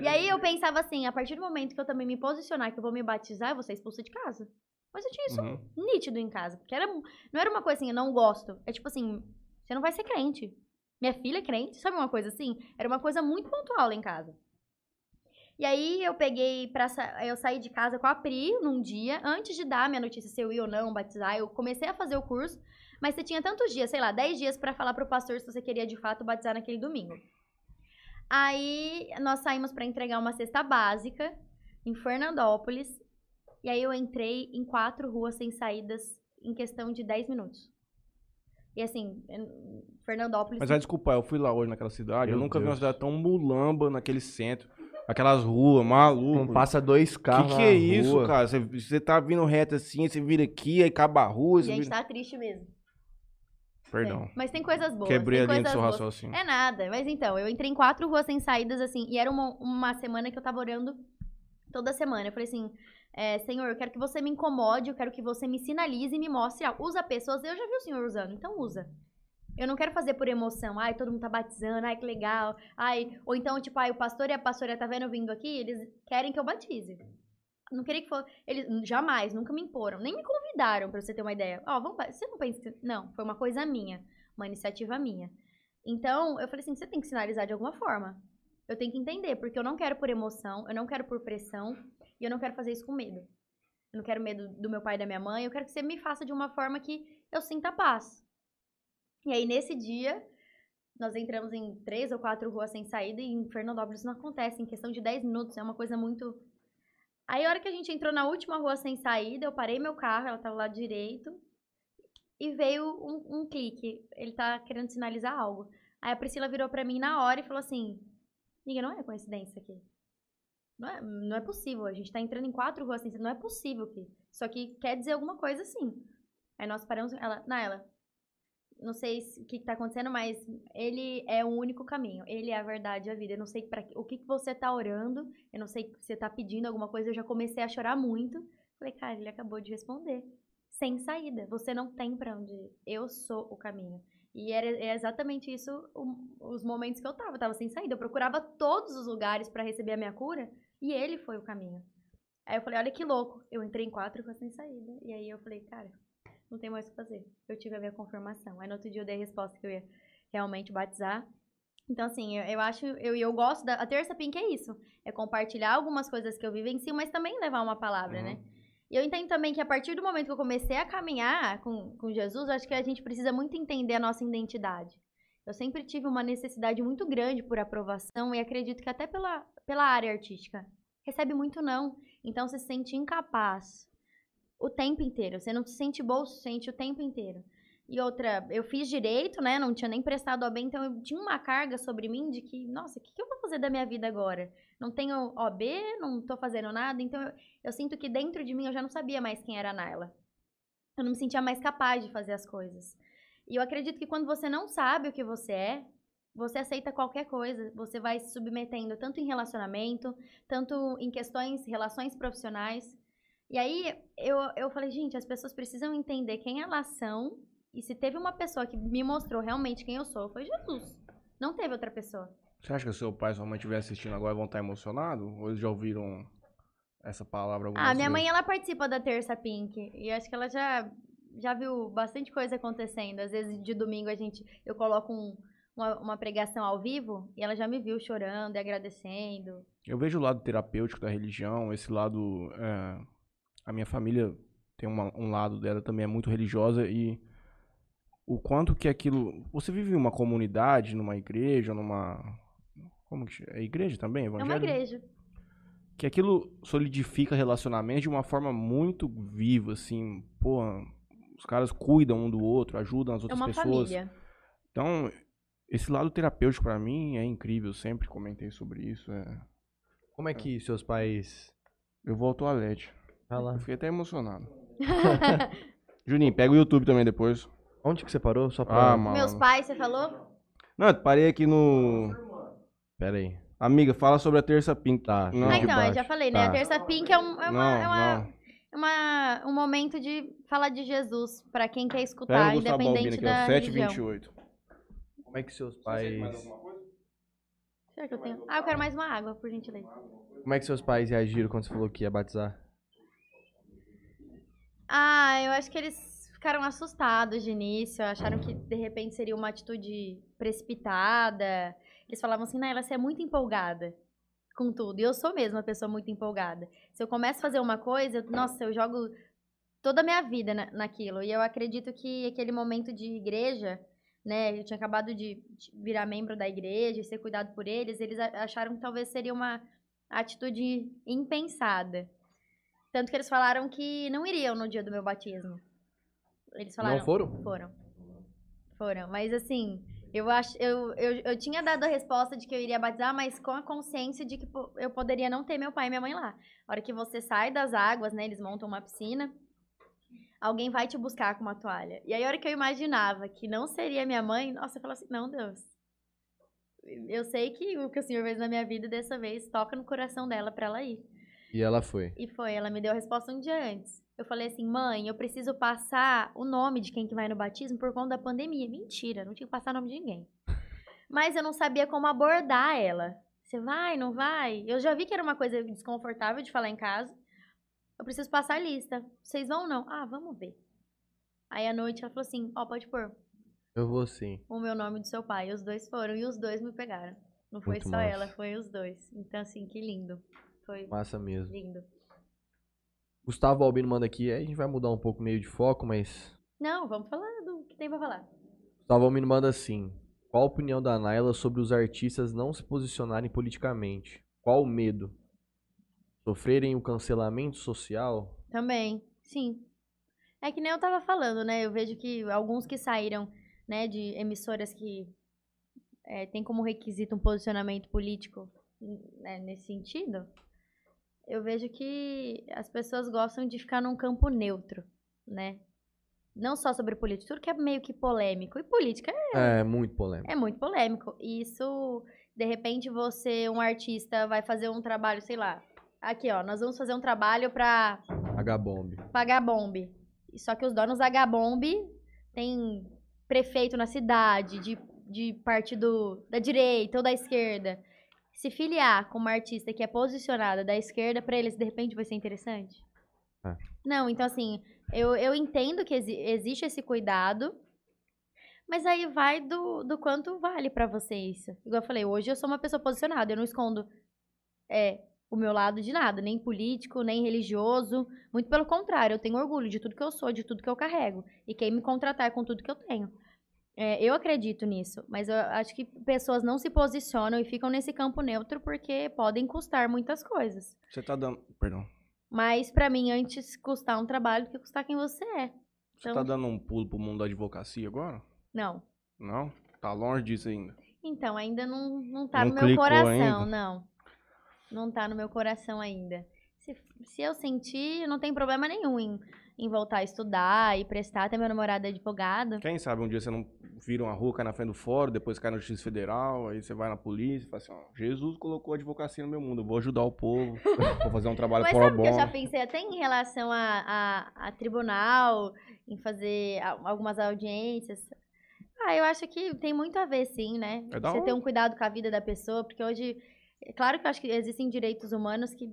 e aí eu pensava assim, a partir do momento que eu também me posicionar, que eu vou me batizar, eu vou ser expulsa de casa. Mas eu tinha isso Uhum. nítido em casa. Porque era, não era uma coisa assim, eu não gosto. É tipo assim, você não vai ser crente. Minha filha é crente, sabe uma coisa assim? Era uma coisa muito pontual lá em casa. E aí eu peguei pra. sa- Eu saí de casa com a Pri num dia, antes de dar minha notícia se eu ia ou não batizar. Eu comecei a fazer o curso, mas você tinha tantos dias, sei lá, 10 dias pra falar pro pastor se você queria de fato batizar naquele domingo. Aí nós saímos pra entregar uma cesta básica em Fernandópolis. E aí eu entrei em quatro ruas sem saídas em questão de 10 minutos. E assim, Fernandópolis. Mas aí, desculpa, eu fui lá hoje naquela cidade, eu Meu nunca vi uma Deus. cidade tão mulamba naquele centro. Aquelas ruas, Não maluco. passa dois carros que que é isso, rua. cara? Você, você tá vindo reto assim, você vira aqui, aí acaba a rua, e a gente vira... tá triste mesmo. Perdão. É, Mas tem coisas boas. Quebrei a linha do seu boas. raciocínio. É nada, mas então, eu entrei em quatro ruas sem saídas, assim, e era uma, uma semana que eu tava orando toda semana. Eu falei assim, é, Senhor, eu quero que você me incomode, eu quero que você me sinalize e me mostre algo. Usa pessoas, eu já vi o Senhor usando, então usa. Eu não quero fazer por emoção, ai, todo mundo tá batizando, ai, que legal, ai, ou então, tipo, ai, o pastor e a pastora tá vendo vindo aqui, eles querem que eu batize. Não queria que fosse, eles jamais, nunca me imporam, nem me convidaram, pra você ter uma ideia. Ó, vamos, ba- você não pensa que, não, foi uma coisa minha, uma iniciativa minha. Então, eu falei assim, você tem que sinalizar de alguma forma. Eu tenho que entender, porque eu não quero por emoção, eu não quero por pressão, e eu não quero fazer isso com medo. Eu não quero medo do meu pai e da minha mãe, eu quero que você me faça de uma forma que eu sinta paz. E aí, nesse dia, Nós entramos em três ou quatro ruas sem saída e em Fernandópolis não acontece. Em questão de 10 minutos, é uma coisa muito. Aí, a hora que a gente entrou na última rua sem saída, eu parei meu carro, ela tava lá direito, e veio um, um clique. Ele tá querendo sinalizar algo. Aí a Priscila virou pra mim na hora e falou assim: Amiga, não é coincidência aqui. Não é, não é possível. A gente tá entrando em quatro ruas saída. Não é possível aqui. Isso aqui quer dizer alguma coisa sim. Aí nós paramos. Ela, na ela, não sei se- o que, que tá acontecendo, mas ele é o único caminho. Ele é a verdade a vida. Eu não sei o que, que você tá orando. Eu não sei se você tá pedindo alguma coisa. Eu já comecei a chorar muito. Falei, cara, ele acabou de responder. Sem saída. Você não tem pra onde ir. Eu sou o caminho. E era é exatamente isso os momentos que eu tava. Eu tava sem saída. Eu procurava todos os lugares pra receber a minha cura. E ele foi o caminho. Aí eu falei, olha que louco. Eu entrei em quatro ruas sem saída. E aí eu falei, cara, não tem mais o que fazer. Eu tive a minha confirmação. Aí no outro dia eu dei a resposta que eu ia realmente batizar. Então, assim, eu, eu acho, eu, eu gosto da. A terça pink é isso. É compartilhar algumas coisas que eu vivencio, mas também levar uma palavra, Uhum. né? E eu entendo também que a partir do momento que eu comecei a caminhar com, com Jesus, eu acho que a gente precisa muito entender a nossa identidade. Eu sempre tive uma necessidade muito grande por aprovação e acredito que até pela, pela área artística. Recebe muito não. Então você se sente incapaz o tempo inteiro. Você não se sente bolso, sente o tempo inteiro. E outra, eu fiz direito, né? Não tinha nem prestado OB, então eu tinha uma carga sobre mim de que, nossa, o que, que eu vou fazer da minha vida agora? Não tenho OB, não tô fazendo nada, então eu, eu sinto que dentro de mim eu já não sabia mais quem era a Naila. Eu não me sentia mais capaz de fazer as coisas. E eu acredito que quando você não sabe o que você é, você aceita qualquer coisa. Você vai se submetendo tanto em relacionamento, tanto em questões, relações profissionais. E aí eu, eu falei, gente, as pessoas precisam entender quem elas são. E se teve uma pessoa que me mostrou realmente quem eu sou, foi Jesus. Não teve outra pessoa. Você acha que seu pai e sua mãe estiver assistindo agora vão estar emocionados? Ou eles já ouviram essa palavra algumas Ah, minha vezes? mãe, ela participa da Terça Pink. E acho que ela já, já viu bastante coisa acontecendo. Às vezes, de domingo, a gente, eu coloco um- uma, uma pregação ao vivo e ela já me viu chorando e agradecendo. Eu vejo o lado terapêutico da religião, esse lado. é, a minha família tem uma- um lado dela também é muito religiosa e o quanto que aquilo. Você vive em uma comunidade, numa igreja, numa. Como que chama? É igreja também? É Evangelho? uma igreja. Que aquilo solidifica relacionamentos de uma forma muito viva, assim. Pô, os caras cuidam um do outro, ajudam as É outras uma pessoas. família. Então, esse lado terapêutico pra mim é incrível. Sempre comentei sobre isso. é. Como é que seus pais. Eu vou ao toalete. Vai lá. Eu fiquei até emocionado. Juninho, pega o YouTube também depois. Onde que você parou? Só pra. Ah, mano. Meus pais, você falou? Não, eu parei aqui no. Pera aí. Amiga, fala sobre a terça pinta. Tá. Não, ah, então, eu já falei, né? A Tá. Terça Pink é, um- é uma, não, é uma- é uma- um momento de falar de Jesus pra quem quer escutar, Balbino independente aqui, da religião. 728. Como é que seus pais. Será que eu tenho? Ah, eu quero mais uma água, por gentileza. Como é que seus pais reagiram quando você falou que ia batizar? Ah, eu acho que eles ficaram assustados de início, acharam que de repente seria uma atitude precipitada. Eles falavam assim, Naila, você é muito empolgada com tudo. E eu sou mesmo uma pessoa muito empolgada. Se eu começo a fazer uma coisa, eu- nossa, eu jogo toda a minha vida na- naquilo. E eu acredito que aquele momento de igreja, né, eu tinha acabado de virar membro da igreja e ser cuidado por eles, eles acharam que talvez seria uma atitude impensada. Tanto que eles falaram que não iriam no dia do meu batismo. Eles falaram. Não foram? Foram. Foram. Mas assim, eu acho. Eu, eu, eu tinha dado a resposta de que eu iria batizar, mas com a consciência de que eu poderia não ter meu pai e minha mãe lá. A hora que você sai das águas, né? Eles montam uma piscina. Alguém vai te buscar com uma toalha. E aí, a hora que eu imaginava que não seria minha mãe, nossa, eu falava assim: não, Deus. Eu sei que o que o Senhor fez na minha vida dessa vez toca no coração dela pra ela ir. E ela foi. E foi, ela me deu a resposta um dia antes. Eu falei assim, mãe, eu preciso passar o nome de quem que vai no batismo por conta da pandemia. Mentira, não tinha que passar o nome de ninguém. Mas eu não sabia como abordar ela. Você vai, não vai? Eu já vi que era uma coisa desconfortável de falar em casa. Eu preciso passar a lista. Vocês vão ou não? Ah, vamos ver. Aí à noite ela falou assim, ó, pode pôr Eu vou sim. o meu nome do seu pai. E os dois foram, e os dois me pegaram. Não foi Muito só massa. ela, foi os dois. Então, assim, que lindo. Foi Massa mesmo. lindo. Gustavo Albino manda aqui. Aí a gente vai mudar um pouco meio de foco, mas. Não, vamos falar do que tem pra falar. Gustavo Albino manda assim. Qual a opinião da Naila sobre os artistas não se posicionarem politicamente? Qual o medo? Sofrerem o cancelamento social? Também, sim. É que nem eu tava falando, né? Eu vejo que alguns que saíram, né, de emissoras que é, tem como requisito um posicionamento político né, nesse sentido, eu vejo que as pessoas gostam de ficar num campo neutro, né? Não só sobre política, tudo que é meio que polêmico. E política é, É, muito polêmico. é muito polêmico. E isso, de repente, você, um artista, vai fazer um trabalho, sei lá. Aqui, ó, nós vamos fazer um trabalho pra H-bomb. pagar bombe. Só que os donos da H-bomb tem prefeito na cidade, de, de partido da direita ou da esquerda. Se filiar com uma artista que é posicionada da esquerda, pra eles, de repente, vai ser interessante? É. Não, então assim, eu, eu entendo que exi- existe esse cuidado, mas aí vai do, do quanto vale pra você isso. Igual eu falei, hoje eu sou uma pessoa posicionada, eu não escondo é, o meu lado de nada, nem político, nem religioso. Muito pelo contrário, eu tenho orgulho de tudo que eu sou, de tudo que eu carrego. E quem me contratar com tudo que eu tenho. É, eu acredito nisso, mas eu acho que pessoas não se posicionam e ficam nesse campo neutro porque podem custar muitas coisas. Você tá dando. Perdão. Mas pra mim, antes custar um trabalho do que custar quem você é. Você Então- tá dando um pulo pro mundo da advocacia agora? Não. Não? Tá longe disso ainda. Então, ainda não, não tá Não no meu coração, ainda? não. Não tá no meu coração ainda. Se, se eu sentir, não tem problema nenhum em, em voltar a estudar e prestar. Até meu namorado é advogado. Quem sabe um dia você não vira uma rua, cai na frente do fórum, depois cai no Justiça Federal, aí você vai na polícia e fala assim, ó, Jesus colocou a advocacia no meu mundo, eu vou ajudar o povo, vou fazer um trabalho Mas pro sabe que eu já pensei até em relação a, a, a tribunal, em fazer algumas audiências. Ah, eu acho que tem muito a ver, sim, né? É Você ter um cuidado com a vida da pessoa, porque hoje, é claro que eu acho que existem direitos humanos que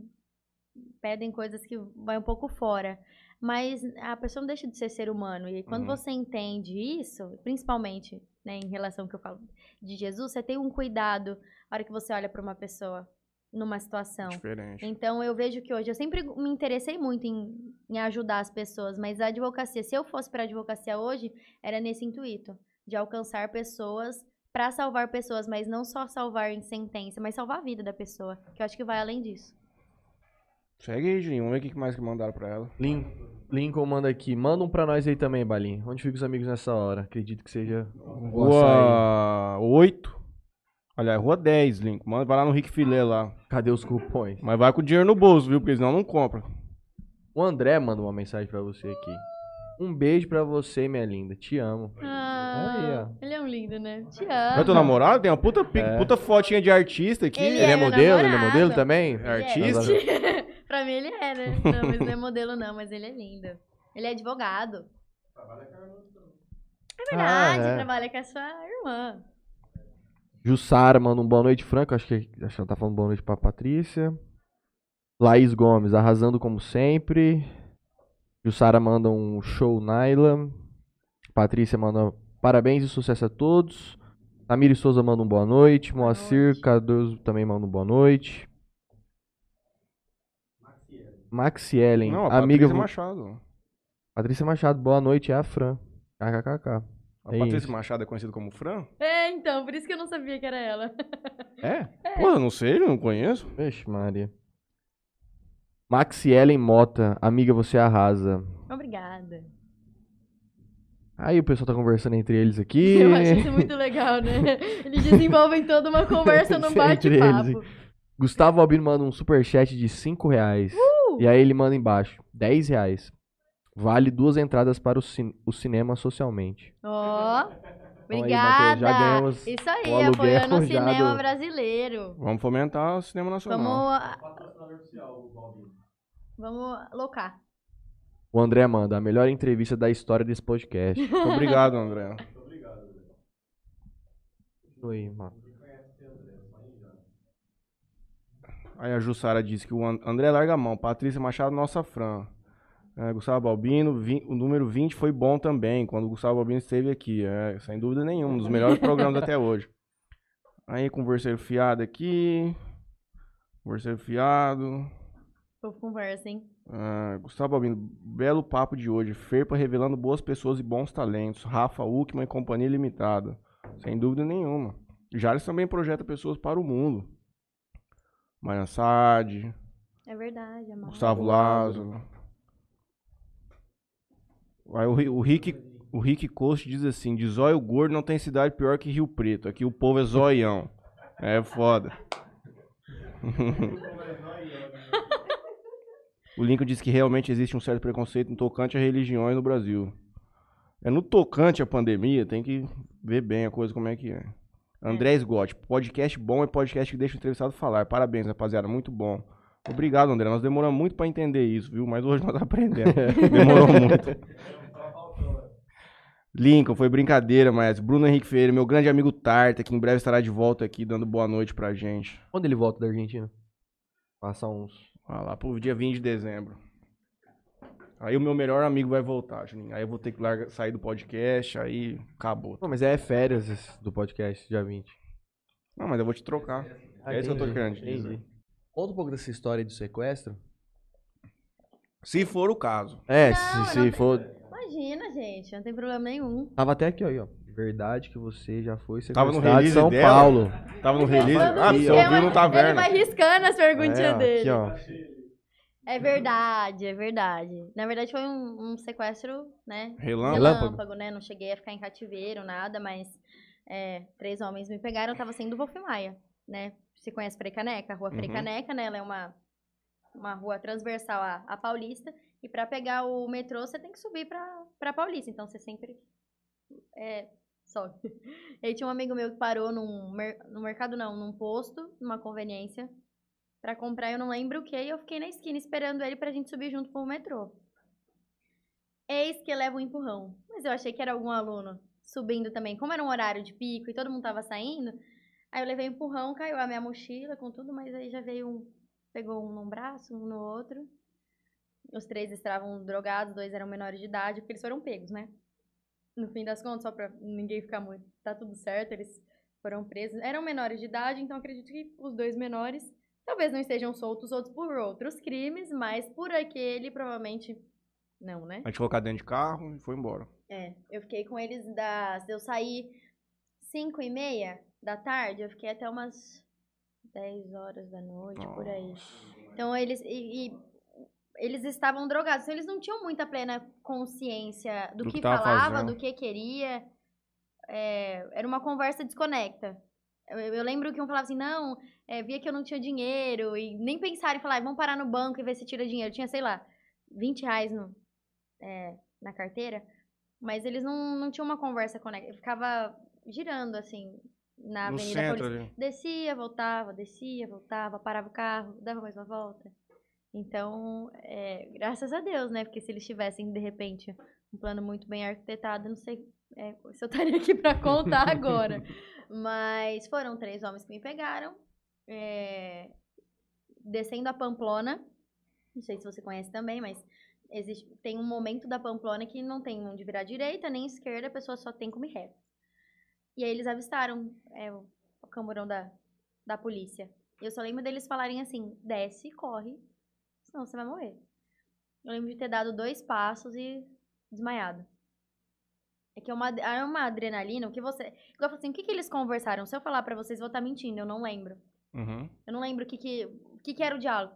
pedem coisas que vai um pouco fora. Mas a pessoa não deixa de ser ser humano. E quando Uhum. você entende isso, principalmente né, em relação ao que eu falo de Jesus, você tem um cuidado na hora que você olha para uma pessoa numa situação. Diferente. Então eu vejo que hoje eu sempre me interessei muito em, em ajudar as pessoas, mas a advocacia, se eu fosse para advocacia hoje, era nesse intuito de alcançar pessoas para salvar pessoas, mas não só salvar em sentença, mas salvar a vida da pessoa, que eu acho que vai além disso. Segue aí, Juninho, vamos ver o que mais que mandaram pra ela. Lin- Lincoln manda aqui. Manda um pra nós aí também, Balim. Onde ficam os amigos nessa hora? Acredito que seja. Rua 8. Olha, rua 10, Link. Manda, vai lá no Rick Filé lá. Cadê os cupons? Mas vai com o dinheiro no bolso, viu? Porque senão não compra. O André manda uma mensagem pra você aqui. Um beijo pra você, minha linda. Te amo. Ah, Ó. ele é um lindo, né? Te É amo. teu namorado? Tem uma puta, pic- É. puta fotinha de artista aqui. Ele Ele é É, modelo? Ele é namorado. modelo também? É artista? pra mim ele é, né? Não, mas não é modelo não, mas ele é lindo. Ele é advogado. É verdade, Ah, é. trabalha com a sua irmã. Jussara manda um boa noite, Franco. Acho que, acho que ela tá falando boa noite pra Patrícia. Laís Gomes, arrasando como sempre. Jussara manda um show Naila. Patrícia manda parabéns e sucesso a todos. Tamiri Souza manda um boa noite. Boa Moacir noite. Cardoso também manda um boa noite. Maxielen, Não, a amiga. Patrícia Machado. Patrícia Machado, boa noite, é a Fran. KKKK. A É Patrícia isso. Machado é conhecida como Fran? É, então, por isso que eu não sabia que era ela. É? Pô, eu não sei, eu não conheço. Vixe, Maria. Maxielen Mota, amiga, você arrasa. Obrigada. Aí o pessoal tá conversando entre eles aqui. Eu acho isso muito legal, né? Eles desenvolvem toda uma conversa num eles, bate-papo. Gustavo Albino manda um superchat de 5 reais. Uh! E aí ele manda embaixo, 10 reais. Vale duas entradas para o, cin- o cinema socialmente. Ó, aí, obrigada. Matheus, já ganhamos Isso aí, o apoiando o cinema do- brasileiro. Vamos fomentar o cinema nacional. Vamos, Balbino. vamos locar. O André manda a melhor entrevista da história desse podcast. Muito obrigado, André. Muito obrigado, André. Oi, mano. Aí a Jussara disse que o An- André larga a mão. Patrícia Machado, nossa Fran. É, Gustavo Balbino, vi- o número 20 foi bom também, quando o Gustavo Balbino esteve aqui. É, sem dúvida nenhuma, um dos melhores programas até hoje. Aí, converseiro fiado aqui. Converseiro fiado. Povo conversa, hein? Ah, Gustavo Balbino, belo papo de hoje. Ferpa revelando boas pessoas e bons talentos. Rafa Uckman e Companhia Limitada. Sem dúvida nenhuma. Jales também projeta pessoas para o mundo. Maia Sade, É verdade, amor. Gustavo Lázaro. Aí o, o Rick, o Rick Coast diz assim: de zóio gordo não tem cidade pior que Rio Preto. Aqui o povo é zoião. É foda. o Lincoln diz que realmente existe um certo preconceito no tocante a religiões no Brasil. É no tocante à pandemia, tem que ver bem a coisa como é que é. André Scott, podcast bom é podcast que deixa o entrevistado falar. Parabéns, rapaziada, muito bom. Obrigado, André. Nós demoramos muito pra entender isso, viu? Mas hoje nós aprendemos. Demorou muito. Lincoln, foi brincadeira, mas Bruno Henrique Ferreira, meu grande amigo Tarta, que em breve estará de volta aqui dando boa noite pra gente. Quando ele volta da Argentina? Passar uns. Vai lá pro dia 20 de dezembro. Aí o meu melhor amigo vai voltar, Juninho. Aí eu vou ter que largar, sair do podcast, aí acabou. Não, mas é férias esse do podcast, dia 20. Não, mas eu vou te trocar. É isso que eu tô querendo te dizer. Conta um pouco dessa história do sequestro. Se for o caso. É, Não, se, não se tem- for. Imagina, gente, não tem problema nenhum. Tava até aqui, ó, aí, ó. Verdade que você já foi Tava no sequestrado em release São dela? Paulo. Tava no release? Ah, você ouviu no Ele taverna. vai riscando as perguntinhas É, ó, dele. Aqui, ó. É verdade, é verdade. Na verdade, foi um, um sequestro, né? Relâmpago. Relâmpago. né? Não cheguei a ficar em cativeiro, nada, mas é, três homens me pegaram. Eu tava saindo do Wolf Maia, né? Você conhece Frei Caneca? A rua Frei Uhum. Caneca, né? Ela é uma, uma rua transversal à, à Paulista. E pra pegar o metrô, você tem que subir pra, pra Paulista. Então, você sempre é, sobe. E aí tinha um amigo meu que parou num, mer- no mercado, não, num posto, numa conveniência, pra comprar, eu não lembro o que, e eu fiquei na esquina esperando ele pra gente subir junto pro metrô. Eis que leva um empurrão. Mas eu achei que era algum aluno subindo também. Como era um horário de pico e todo mundo tava saindo, aí eu levei um empurrão, caiu a minha mochila com tudo, mas aí já veio um. Pegou um num braço, um no outro. Os três estavam drogados, dois eram menores de idade, porque eles foram pegos, né? No fim das contas, só pra ninguém ficar muito. Tá tudo certo, eles foram presos. Eram menores de idade, então acredito que os dois menores talvez não estejam soltos, outros por outros crimes, mas por aquele provavelmente não, né? A gente colocar dentro de carro e foi embora. É, eu fiquei com eles das. Eu saí 5 e meia da tarde, eu fiquei até umas 10 horas da noite, por aí. Então eles. E, e eles estavam drogados, então eles não tinham muita plena consciência do, Do que, que falava, fazendo. do que queria. É, era uma conversa desconecta. Eu, eu lembro que um falava assim, não, é, via que eu não tinha dinheiro, e nem pensaram em falar, "Ah, vamos parar no banco e ver se tira dinheiro. Tinha, sei lá, 20 reais no, é, na carteira. Mas eles não, não tinham uma conversa conecta. Eu ficava girando, assim, na no Avenida centro Paulista. ali. Descia, voltava, descia, voltava, parava o carro, dava mais uma volta. Então, é, graças a Deus, né? Porque se eles tivessem, de repente, um plano muito bem arquitetado, não sei é, se eu estaria aqui pra contar agora. Mas foram três homens que me pegaram. é, descendo a Pamplona. Não sei se você conhece também, mas existe, tem um momento da Pamplona que não tem onde virar direita nem esquerda, a pessoa só tem como ir reto. E aí eles avistaram é, o, o camburão da, da polícia. Eu só lembro deles falarem assim: desce, corre, senão você vai morrer. Eu lembro de ter dado dois passos e desmaiado. É que é uma, é uma adrenalina, o que você. Eu falei assim, o que, que eles conversaram? Se eu falar pra vocês, vou estar mentindo, eu não lembro. Uhum. Eu não lembro o que, que, o que, que era o diálogo.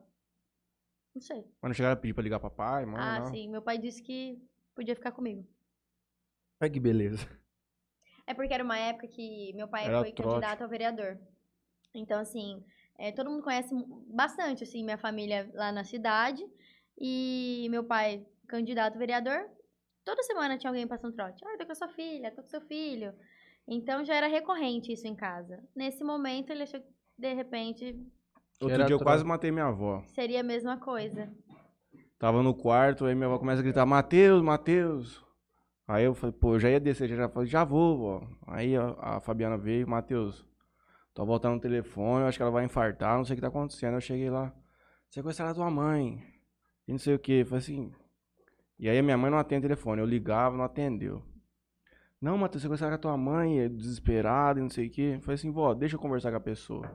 Não sei. Mas não chegaram a pedir pra ligar pra pai, mãe, ah, não. sim. Meu pai disse que podia ficar comigo. Olha que beleza. É porque era uma época que meu pai Era foi trote. candidato a vereador. Então, assim, é, todo mundo conhece bastante, assim, minha família lá na cidade. E meu pai, candidato a vereador, toda semana tinha alguém passando trote. Ah, tô com a sua filha, tô com seu filho. Então, já era recorrente isso em casa. Nesse momento, ele achou que, de repente, Outro dia eu tro- quase matei minha avó. seria a mesma coisa. Tava no quarto, aí minha avó começa a gritar, Matheus, Matheus. Aí eu falei, pô, eu já ia descer, já, já falei, já vou, vó. Aí a, a Fabiana veio, Matheus, tô voltando no telefone, acho que ela vai infartar, não sei o que tá acontecendo. Eu cheguei lá, sequestraram a tua mãe, e não sei o que. Falei assim. E aí minha mãe não atende o telefone, eu ligava, não atendeu. Não, Matheus, sequestraram a tua mãe, é desesperada e não sei o que. Falei assim, vó, deixa eu conversar com a pessoa.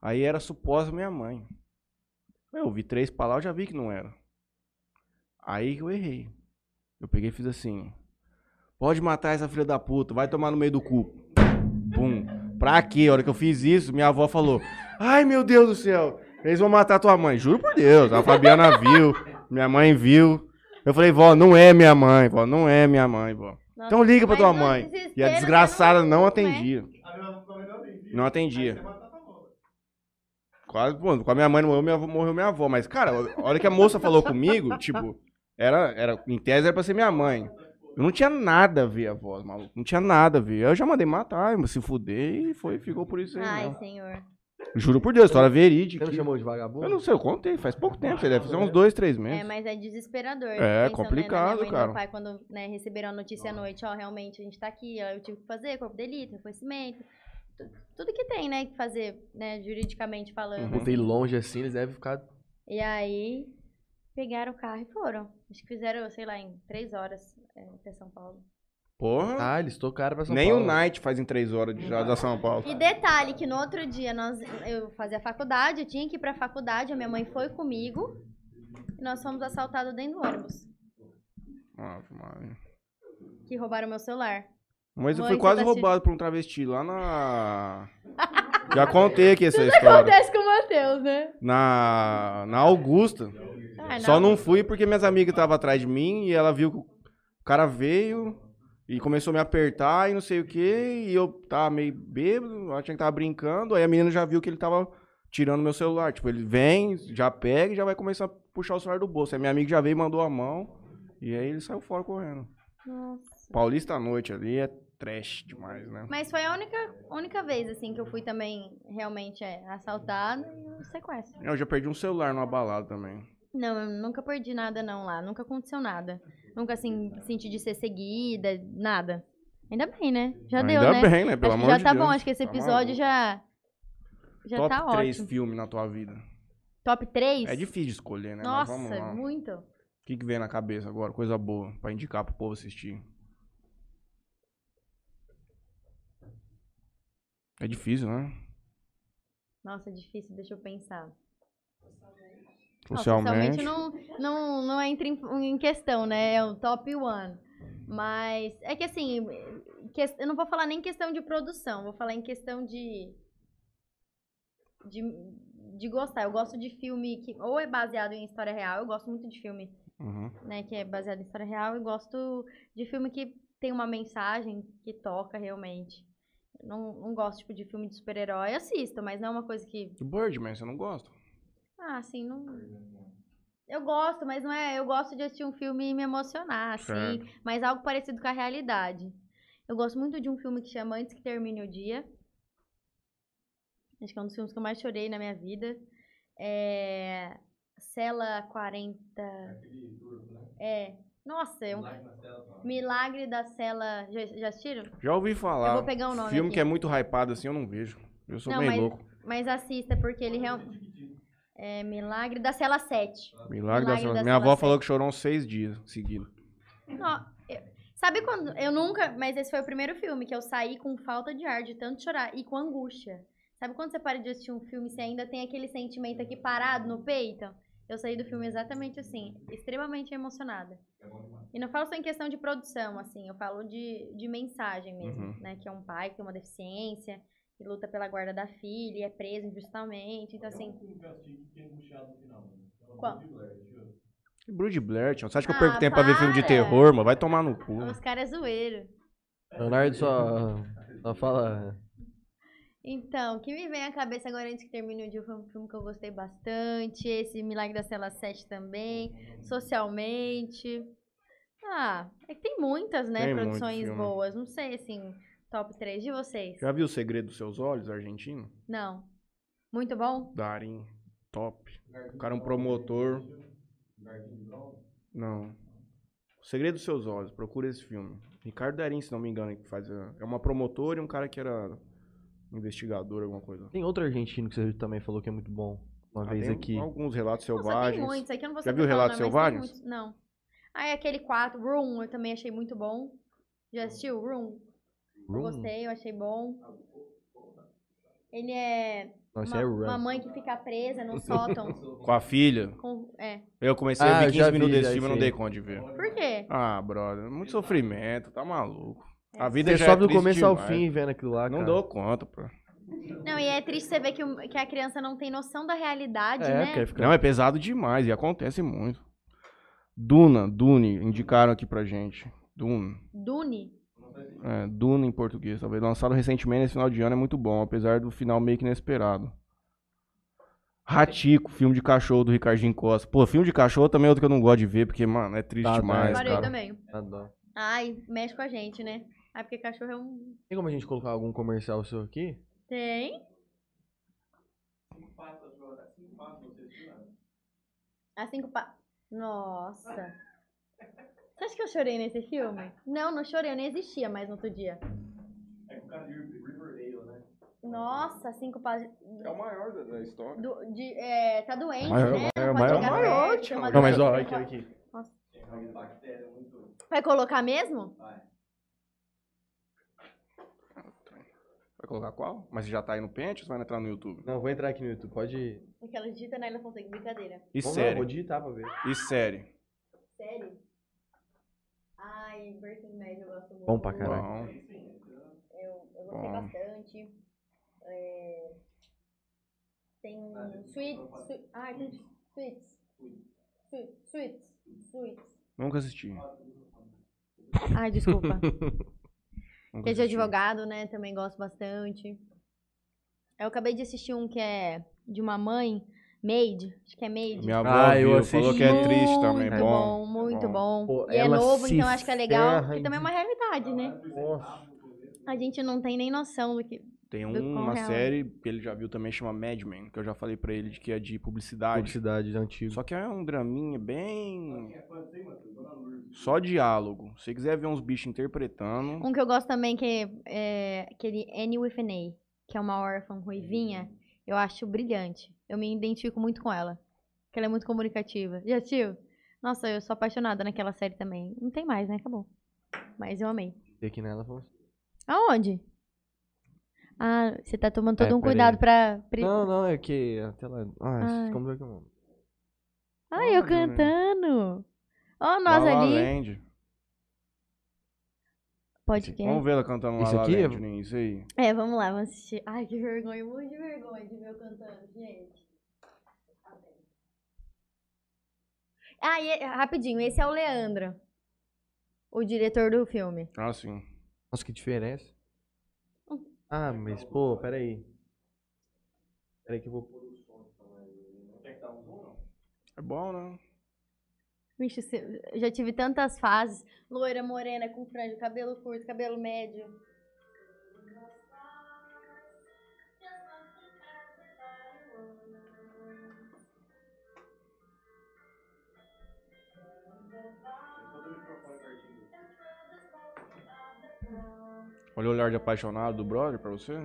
Aí era suposta minha mãe. Eu ouvi três palavras, já vi que não era. Aí que eu errei. Eu peguei e fiz assim. Pode matar essa filha da puta, vai tomar no meio do cu. Pra quê? A hora que eu fiz isso, minha avó falou: Ai, meu Deus do céu, eles vão matar tua mãe. Juro por Deus. A Fabiana viu, minha mãe viu. Eu falei, vó, não é minha mãe, vó, não é minha mãe, vó. Nossa, Então liga pra tua mãe. E a desgraçada não né? atendia. A minha avó também não atendia. Não atendia. Avó. Quase, pô, com a minha mãe não morreu, minha avó, morreu minha avó. Mas, cara, a hora que a moça falou comigo, tipo, era, era, em tese era pra ser minha mãe. Eu não tinha nada a ver a voz, maluco. Não tinha nada a ver. Eu já mandei matar, se fuder e foi, ficou por isso aí. Ai, mesmo. senhor. Juro por Deus, história Você verídica. não chamou de vagabundo? Eu não sei, eu contei, faz pouco tempo, você deve fazer uns dois, três É, meses. mas é desesperador. É, Pensando, complicado, né, minha mãe e cara. meu pai, quando né, receberam a notícia à noite, ó, realmente a gente tá aqui, ó, eu tive que fazer corpo de delito, reconhecimento, tu- tudo que tem, né, que fazer, né, juridicamente falando. Uhum. Você ir longe assim, eles devem ficar. E aí, pegaram o carro e foram. Acho que fizeram, sei lá, em três horas é, até São Paulo. Porra. Ah, eles tocaram pra São Nem Paulo. o Night faz em três horas de já da São Paulo. E detalhe que no outro dia nós, eu fazia faculdade, eu tinha que ir pra faculdade, a minha mãe foi comigo e nós fomos assaltados dentro do ônibus, Maria. que roubaram meu celular. Mas eu fui quase tá roubado por um travesti lá na. Já contei aqui essa história. Acontece com o Matheus, né? Na, na Augusta. Ah, Só não fui porque minhas amigas estavam atrás de mim e ela viu que o cara veio e começou a me apertar e não sei o que. E eu tava meio bêbado, eu tinha que tava brincando. Aí a menina já viu que ele tava tirando meu celular. Tipo, ele vem, já pega e já vai começar a puxar o celular do bolso. Aí minha amiga já veio e mandou a mão. E aí ele saiu fora correndo. Nossa. Paulista à noite ali é trash demais, né? Mas foi a única, única vez, assim, que eu fui também realmente é, assaltada e sequestro. Eu já perdi um celular numa balada também. Não, eu nunca perdi nada não lá, nunca aconteceu nada. Nunca, assim, senti de ser seguida, nada. Ainda bem, né? Já deu, Ainda né? bem, né? Pelo acho amor já de tá Deus. bom, acho que esse Tá episódio já, já Top tá 3 ótimo. filmes na tua vida. Top 3? É difícil de escolher, né? Nossa, lá. O muito. que, que vem na cabeça agora? Coisa boa pra indicar pro povo assistir. É difícil, né? Nossa, é difícil, deixa eu pensar. Não, Socialmente. não, não, não entra em, em questão, né? É o top one. Mas é que assim, que- eu não vou falar nem em questão de produção, vou falar em questão de, de. de gostar. Eu gosto de filme que ou é baseado em história real, eu gosto muito de filme Uhum. né, que é baseado em história real, e gosto de filme que tem uma mensagem que toca realmente. Eu Não, não gosto tipo, de filme de super-herói, assisto, mas não é uma coisa que O Birdman, você não gosta? ah, assim, não. Eu gosto, mas não é. Eu gosto de assistir um filme e me emocionar, assim. Certo. Mas algo parecido com a realidade. Eu gosto muito de um filme que chama Antes que Termine o Dia. Acho que é um dos filmes que eu mais chorei na minha vida. É. Cela 40. É. Nossa, é um. Milagre da Cela. Já, já assistiram? Já ouvi falar. Eu vou pegar o nome Filme aqui. que é muito hypado assim, eu não vejo. Eu sou Não, bem mas- louco. Mas assista, porque ele realmente. É Milagre da Cela 7. Milagre, da Milagre Cela- da Minha Cela avó Sete. falou que chorou uns seis dias seguidos. Não, eu- sabe quando. Eu nunca. Mas esse foi o primeiro filme que eu saí com falta de ar, de tanto chorar e com angústia. Sabe quando você para de assistir um filme e você ainda tem aquele sentimento aqui parado no peito? Eu saí do filme exatamente assim, extremamente emocionada. E não falo só em questão de produção, assim, eu falo de, de mensagem mesmo, Uhum. né? Que é um pai que tem uma deficiência, que luta pela guarda da filha e é preso injustamente. Então, assim. Qual? Que Brood Blair, tio. Você acha que eu Ah, perco tempo pra ver filme de para. terror, mano? Vai tomar no cu. Os caras é zoeiro. Leonardo só, só fala. Então, o que me vem à cabeça agora antes que termine o dia foi um filme que eu gostei bastante. Esse Milagre da Cela 7 também. Socialmente. Ah, é que tem muitas, né? Tem produções boas. Não sei, assim, top 3 de vocês. Já viu O Segredo dos Seus Olhos, argentino? Não. Muito bom? Darim. Top. O cara é um promotor. Não. O Segredo dos Seus Olhos, procura esse filme. Ricardo Darim, se não me engano, que faz. a- É uma promotora e um cara que era investigador, alguma coisa. Tem outro argentino que você também falou que é muito bom. Uma Ah, vez tem aqui. Alguns relatos Nossa, tem selvagens. muitos. Aqui eu não vou Já viu Relatos Selvagens? Não. Ah, é aquele 4, Room, eu também achei muito bom. Já assistiu? Room? Eu Room? gostei, eu achei bom. Ele é Não, esse uma, é uma mãe que fica presa no sótão. Com a filha. com, é. Eu comecei Ah, a ver eu 15 já minutos vi, desse filme e não dei conta de ver. Por quê? Ah, brother, muito sofrimento, tá maluco. A vida Você já sobe é do começo ao demais. fim vendo aquilo lá, Não cara. dou conta, pô. Não, e é triste você ver que, o- que a criança não tem noção da realidade, É, né? quer ficar... Não, é pesado demais e acontece muito. Duna, Dune, indicaram aqui pra gente. Duna. Dune. É, Duna em português, talvez. Lançado recentemente nesse final de ano é muito bom, apesar do final meio que inesperado. Ratico, filme de cachorro do Ricardinho Costa. Pô, filme de cachorro também é outro que eu não gosto de ver, porque, mano, é triste Tá, tá, demais, cara. também. Dá dó. Ai, mexe com a gente, né? Ah, porque cachorro é um. Tem como a gente colocar algum comercial seu aqui? Tem? As cinco pa... Nossa. Você acha que eu chorei nesse filme? Não, não chorei, eu nem existia mais no outro dia. É com o cara de Riverdale, né? Nossa, cinco pa... É o maior da, da história. do, de, é, tá doente, Maior, né? maior, maior, chegar maior, perto, Não, mas ó, aqui, aqui. Tem uma bactéria muito. pode- Vai colocar mesmo? Vai. Colocar qual? Mas já tá aí no pente ou você vai entrar no YouTube? Não, vou entrar aqui no YouTube, pode... Aquela digita na Ilha Fonseca, brincadeira. E Vamos lá, série? vou digitar pra ver. E série? Sério? Ai, Breaking Bad eu gosto muito. Bom pra caralho. Bom. Eu, eu gostei Bom. bastante. É, Tem Sweet, sweet. Ai, tem Sweets. Sweet, Sweets. Sweets. Nunca assisti. Ai, desculpa. Que é de assisti. advogado, né? Também gosto bastante. Eu acabei de assistir um que é de uma mãe, Maid. Acho que é Maid. Minha avó Ah, eu viu, falou que é triste também. Muito Bom. bom, muito bom. Pô, e é novo, então acho que é legal. ferra Que também é uma realidade, né? Nossa. A gente não tem nem noção do que. Tem quão uma real é. série que ele já viu também, chama Mad Men, que eu já falei pra ele de que é de publicidade. Publicidade antiga. Só que é um draminha bem. Só diálogo. Se você quiser ver uns bichos interpretando. Um que eu gosto também, que é, é aquele Annie with an A, que é uma órfã ruivinha, eu acho brilhante. Eu me identifico muito com ela. Que ela é muito comunicativa. Já assistiu? Nossa, eu sou apaixonada naquela série também. Não tem mais, né? Acabou. Mas eu amei. Tem aqui nela, Afonso. Aonde? Ah, você tá tomando todo É, um cuidado pra. pri- Não, não, é que até lá... Ah, Ai. como é que é o nome? Ai, eu né? cantando. Ó, nós La ali. Land. Pode que. Vamos ver ela cantando lá Isso La aqui? Land, Juninho, isso aí. É, vamos lá, vamos assistir. Ai, que vergonha, muito de vergonha de ver eu cantando, gente. Ah, e, é- rapidinho, esse é o Leandro, o diretor do filme. Ah, sim. Nossa, que diferença. Ah, mas, pô, peraí. Peraí que eu vou pôr o som. É bom, né? Vixe, já tive tantas fases. Loira, morena, com franja, cabelo curto, cabelo médio. Olha o olhar de apaixonado do brother pra você.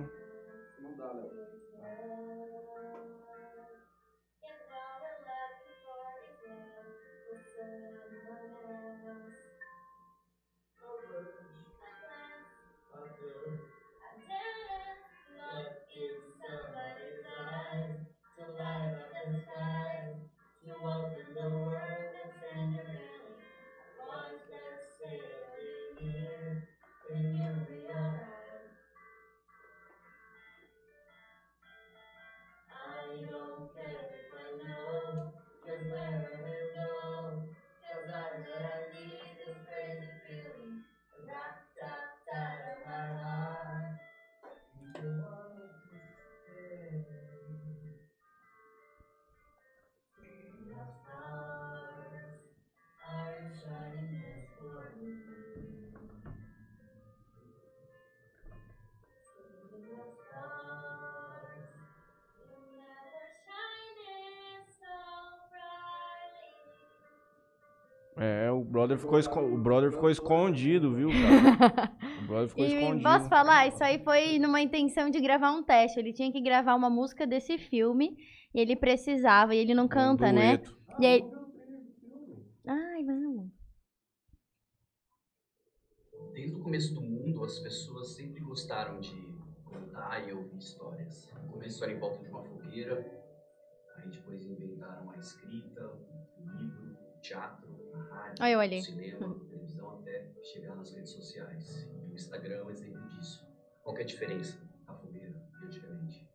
É, o brother ficou, esco- o brother ficou escondido, viu, cara? O brother ficou E escondido. posso falar, isso aí foi numa intenção de gravar um teste. Ele tinha que gravar uma música desse filme e ele precisava, e ele não Um canta, né? dueto. E aí. O a Olha eu ali. o cinema, a televisão, até chegar nas redes sociais. Instagram é um exemplo disso. Qual que é a diferença da fogueira antigamente?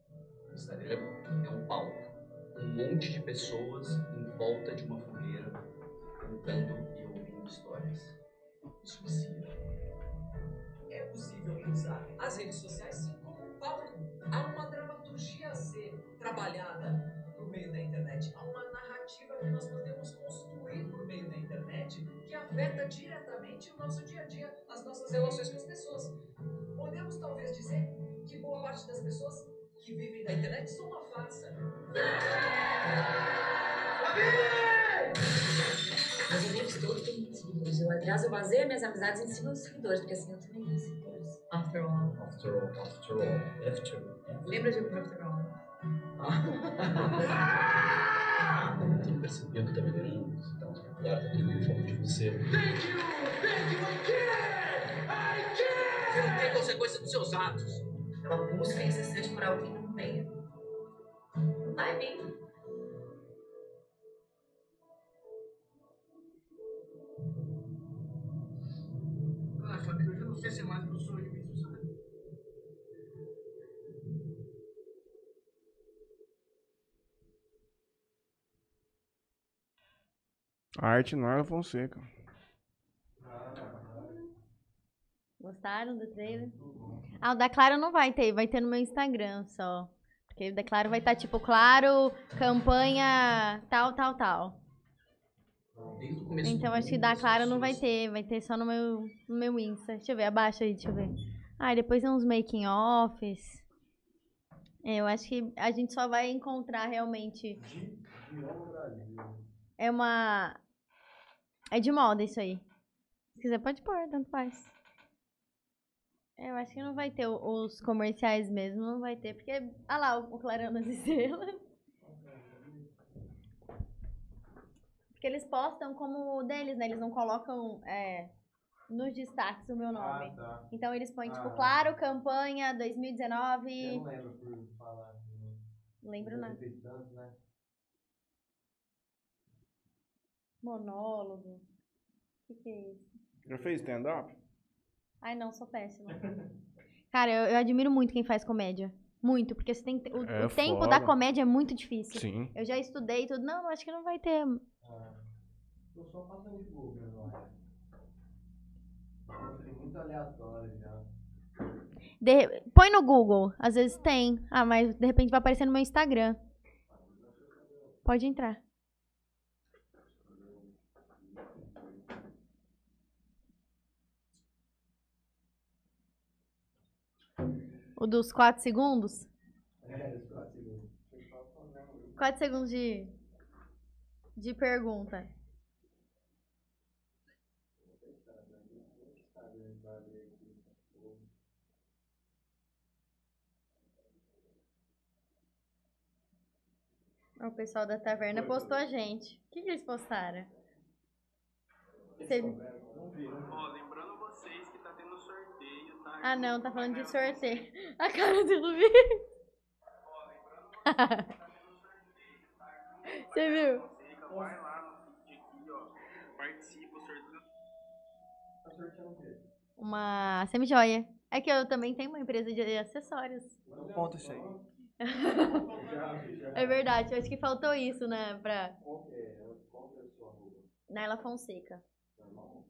O Instagram é um palco. Um monte de pessoas em volta de uma fogueira cantando e ouvindo histórias. Isso vicia. É possível usar as redes sociais sim como um palco. Há uma dramaturgia a ser trabalhada por meio da internet. Há uma afeta diretamente o nosso dia a dia, as nossas relações com as pessoas. Podemos talvez dizer que boa parte das pessoas que vivem da internet são uma farsa. Meus amigos todos têm muitos seguidores. Eu, aliás, eu baseio minhas amizades em cima dos seguidores, porque assim eu também tenho seguidores. After all. After all, after all, after all. Lembra de After all? Tem percebido que tá melhorando, você tá mais popular, tá todo mundo falando de você. Você não tem consequência dos seus atos. É uma busca incessante por algo que não tem. Não tá em mim. Ah, Fábio, eu já não sei se é mais professor de mim, A arte Narla Fonseca. Gostaram do trailer? Ah, o da Claro não vai ter, vai ter no meu Instagram só. Porque o da Claro vai estar tipo, claro, campanha tal, tal, tal. Então acho que da Claro não vai ter, vai ter só no meu, no meu Insta. Deixa eu ver, abaixa aí, deixa eu ver. Ah, e depois tem uns making offs. É, eu acho que a gente só vai encontrar realmente. É uma. É de moda isso aí. Se quiser, pode pôr, tanto faz. É, Eu acho que não vai ter os comerciais mesmo, não vai ter, porque. Ah lá, o, o Clarão das Estrelas. Porque eles postam como o deles, né? Eles não colocam é, nos destaques o meu nome. tá. Então eles põem, tipo, Ah. claro, campanha 2019. Eu não lembro por falar. Não lembro. Feito tanto, né? Monólogo. O que, que é isso? Já fez stand-up? Ai, não, sou péssima. Cara, eu, eu admiro muito quem faz comédia. Muito, porque você tem que ter- o, É o tempo foda. da comédia é muito difícil. Sim. Eu já estudei tudo. Não, acho que não vai ter. Tô só passando de Google agora. Tem muito aleatório já. De- Põe no Google, às vezes tem. Ah, mas de repente vai aparecer no meu Instagram. Pode entrar. O dos 4 segundos? É, só segundo. 4 segundos de, de pergunta. O pessoal da taverna postou a gente. O que, que eles postaram? Você- Ó, lembrando vocês Ah, não, tá falando de sorteio. A cara do Luiz. Você viu? Vai lá no feed aqui, ó. Participa, o sorteio. Tá sorteando o quê? Uma semijoia. É que eu também tenho uma empresa de acessórios. Conta isso aí. É verdade, eu acho que faltou isso, né? Pra Qual que é? Qual que é a sua arroba? Naila Fonseca. Normal?